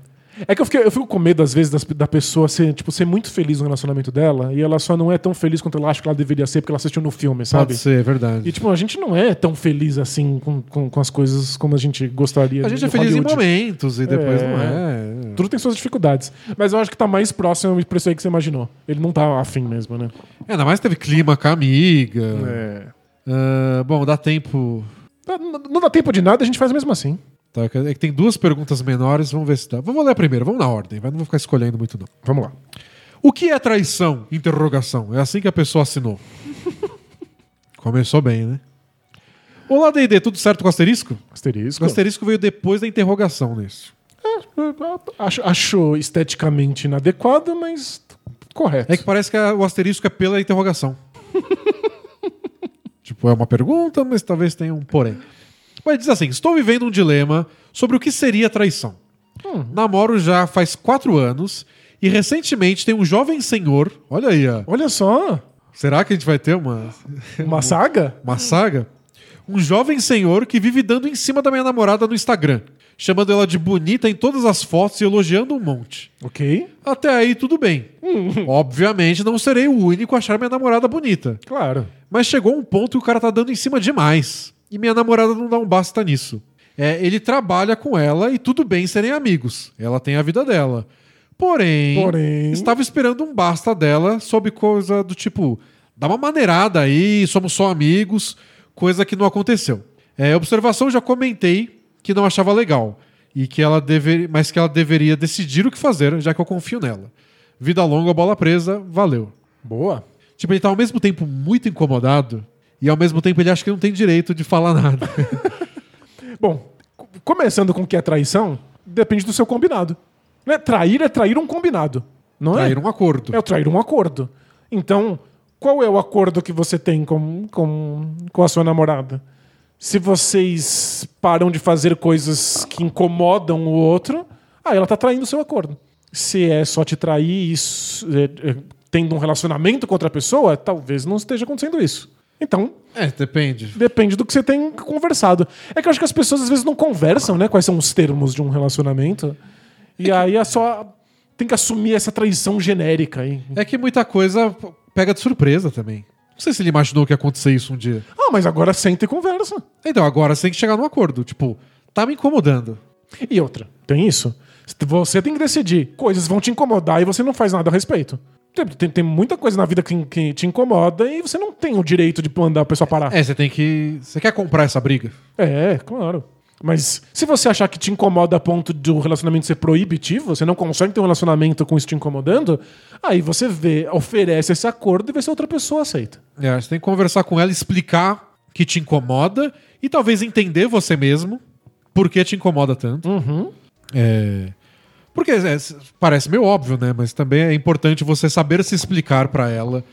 [SPEAKER 2] É que eu, fiquei- eu fico com medo, às vezes, das- da pessoa ser, tipo, ser muito feliz no relacionamento dela e ela só não é tão feliz quanto ela acha que ela deveria ser porque ela assistiu no filme, sabe?
[SPEAKER 1] Pode ser, é verdade.
[SPEAKER 2] E, tipo, a gente não é tão feliz assim com, com, com as coisas como a gente gostaria.
[SPEAKER 1] a gente é feliz em
[SPEAKER 2] Hollywood.
[SPEAKER 1] momentos e depois
[SPEAKER 2] É.
[SPEAKER 1] não é.
[SPEAKER 2] Tudo tem suas dificuldades. Mas eu acho que tá mais próximo pra isso aí que você imaginou. Ele não tá afim mesmo, né?
[SPEAKER 1] É, Ainda mais teve clima com a amiga.
[SPEAKER 2] É.
[SPEAKER 1] Ah, bom, dá tempo.
[SPEAKER 2] Não, não dá tempo de nada, a gente faz mesmo assim.
[SPEAKER 1] Tá, é que tem duas perguntas menores, vamos ver se dá. Vamos ler a primeira, vamos na ordem, vai, não vou ficar escolhendo muito não.
[SPEAKER 2] Vamos lá.
[SPEAKER 1] O que é traição? Interrogação. É assim que a pessoa assinou. Começou bem, né? Olá, D&D, tudo certo com o asterisco?
[SPEAKER 2] Asterisco.
[SPEAKER 1] O asterisco veio depois da interrogação nisso.
[SPEAKER 2] Acho, acho esteticamente inadequado, mas correto.
[SPEAKER 1] É que parece que a- o asterisco é pela interrogação. tipo, é uma pergunta, mas talvez tenha um porém. Mas diz assim: estou vivendo um dilema sobre o que seria traição. Namoro já faz quatro anos e recentemente tem um jovem senhor. Olha aí, ó.
[SPEAKER 2] Olha só,
[SPEAKER 1] Será que a gente vai ter uma,
[SPEAKER 2] uma saga?
[SPEAKER 1] uma saga? Um jovem senhor que vive dando em cima da minha namorada no Instagram, chamando ela de bonita em todas as fotos e elogiando um monte.
[SPEAKER 2] Ok,
[SPEAKER 1] Até aí tudo bem. Obviamente não serei o único a achar minha namorada bonita.
[SPEAKER 2] claro.
[SPEAKER 1] Mas chegou um ponto que o cara tá dando em cima demais. E minha namorada não dá um basta nisso. É, ele trabalha com ela e tudo bem serem amigos. Ela tem a vida dela. Porém,
[SPEAKER 2] Porém-
[SPEAKER 1] estava esperando um basta dela sobre coisa do tipo, dá uma maneirada aí, somos só amigos, coisa que não aconteceu. É, observação já comentei que não achava legal e que ela deveria, mas que ela deveria decidir o que fazer, já que eu confio nela. Vida longa, bola presa, valeu.
[SPEAKER 2] Boa.
[SPEAKER 1] Tipo, ele tá ao mesmo tempo muito incomodado e ao mesmo tempo ele acha que não tem direito de falar nada.
[SPEAKER 2] Bom, começando com o que é traição, depende do seu combinado. Né? Trair é trair um combinado. Não
[SPEAKER 1] Trair
[SPEAKER 2] é?
[SPEAKER 1] um acordo.
[SPEAKER 2] É trair um acordo. Então, qual é o acordo que você tem com, com, com a sua namorada? Se vocês param de fazer coisas que incomodam o outro, aí ela tá traindo o seu acordo. Se é só te trair isso, é, é, tendo um relacionamento com outra pessoa, talvez não esteja acontecendo isso. Então,
[SPEAKER 1] É, depende.
[SPEAKER 2] depende do que você tem conversado. É que eu acho que as pessoas às vezes não conversam, né? Quais são os termos de um relacionamento. E aí é só. Tem que assumir essa traição genérica aí.
[SPEAKER 1] É que muita coisa pega de surpresa também. Não sei se ele imaginou que ia acontecer isso um dia.
[SPEAKER 2] Ah, mas agora senta e conversa.
[SPEAKER 1] Então, agora você tem que chegar num acordo. Tipo, tá me incomodando.
[SPEAKER 2] E outra, tem isso. Você tem que decidir. Coisas vão te incomodar e você não faz nada a respeito. Tem, tem- muita coisa na vida que, que te incomoda e você não tem o direito de mandar a pessoa parar.
[SPEAKER 1] É, você tem que. Você quer comprar essa briga?
[SPEAKER 2] É, claro. Mas se você achar que te incomoda a ponto do relacionamento ser proibitivo, você não consegue ter um relacionamento com isso te incomodando, aí você vê, oferece esse acordo e vê se a outra pessoa aceita.
[SPEAKER 1] É, você tem que conversar com ela, explicar que te incomoda e talvez entender você mesmo por que te incomoda tanto. É, porque é, parece meio óbvio, né? Mas também é importante você saber se explicar pra ela.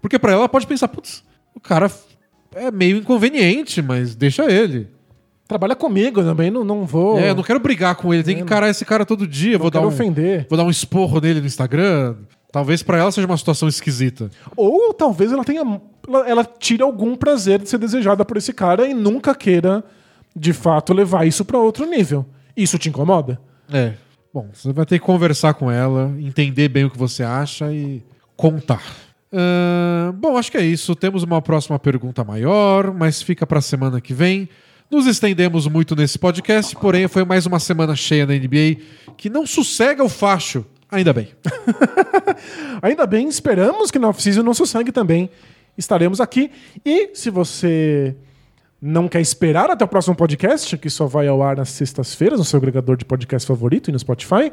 [SPEAKER 1] Porque pra ela pode pensar, putz, o cara é meio inconveniente, mas deixa ele.
[SPEAKER 2] Trabalha comigo também, não, não vou.
[SPEAKER 1] É, eu não quero brigar com ele, tem que encarar esse cara todo dia. Vou dar, um,
[SPEAKER 2] ofender.
[SPEAKER 1] vou dar um esporro nele no Instagram. Talvez pra ela seja uma situação esquisita.
[SPEAKER 2] Ou talvez ela tenha. Ela, ela tire algum prazer de ser desejada por esse cara e nunca queira, de fato, levar isso pra outro nível. Isso te incomoda?
[SPEAKER 1] É. Bom, você vai ter que conversar com ela, entender bem o que você acha e contar. Ahn, bom, acho que é isso. Temos uma próxima pergunta maior, mas fica pra semana que vem. Nos estendemos muito nesse podcast, porém foi mais uma semana cheia na NBA que não sossega o facho. Ainda bem.
[SPEAKER 2] Ainda bem, esperamos que na off-season não sossegue também. Estaremos aqui. E se você não quer esperar até o próximo podcast, que só vai ao ar nas sextas-feiras, no seu agregador de podcast favorito e no Spotify,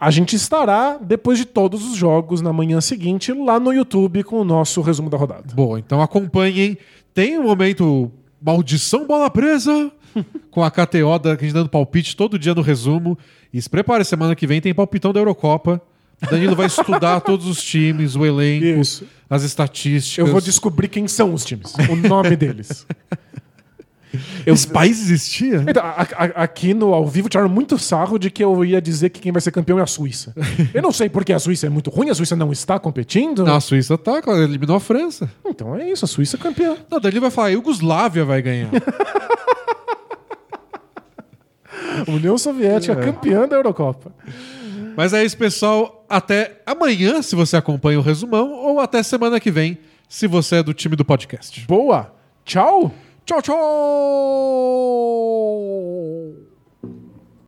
[SPEAKER 2] a gente estará, depois de todos os jogos, na manhã seguinte, lá no YouTube com o nosso resumo da rodada.
[SPEAKER 1] Bom, então acompanhem. Tem um momento Maldição Bola Presa com a KTO da, que a gente dando palpite todo dia no resumo. E se prepare, semana que vem tem palpitão da Eurocopa. Danilo vai estudar todos os times, o elenco,
[SPEAKER 2] Isso.
[SPEAKER 1] as estatísticas.
[SPEAKER 2] Eu vou descobrir quem são os times, o nome deles.
[SPEAKER 1] Esse país existia?
[SPEAKER 2] Então, a- a- aqui no ao vivo tiraram muito sarro de que eu ia dizer que quem vai ser campeão é a Suíça. Eu não sei porque a Suíça é muito ruim, a Suíça não está competindo.
[SPEAKER 1] Não, a Suíça tá, ela eliminou a França.
[SPEAKER 2] Então é isso, a Suíça é campeã.
[SPEAKER 1] Não, Danilo vai falar, a Iugoslávia vai ganhar.
[SPEAKER 2] União Soviética campeã da Eurocopa.
[SPEAKER 1] Mas é isso, pessoal. Até amanhã, se você acompanha o resumão, ou até semana que vem, se você é do time do podcast.
[SPEAKER 2] Boa. Tchau.
[SPEAKER 1] Tchau, tchau!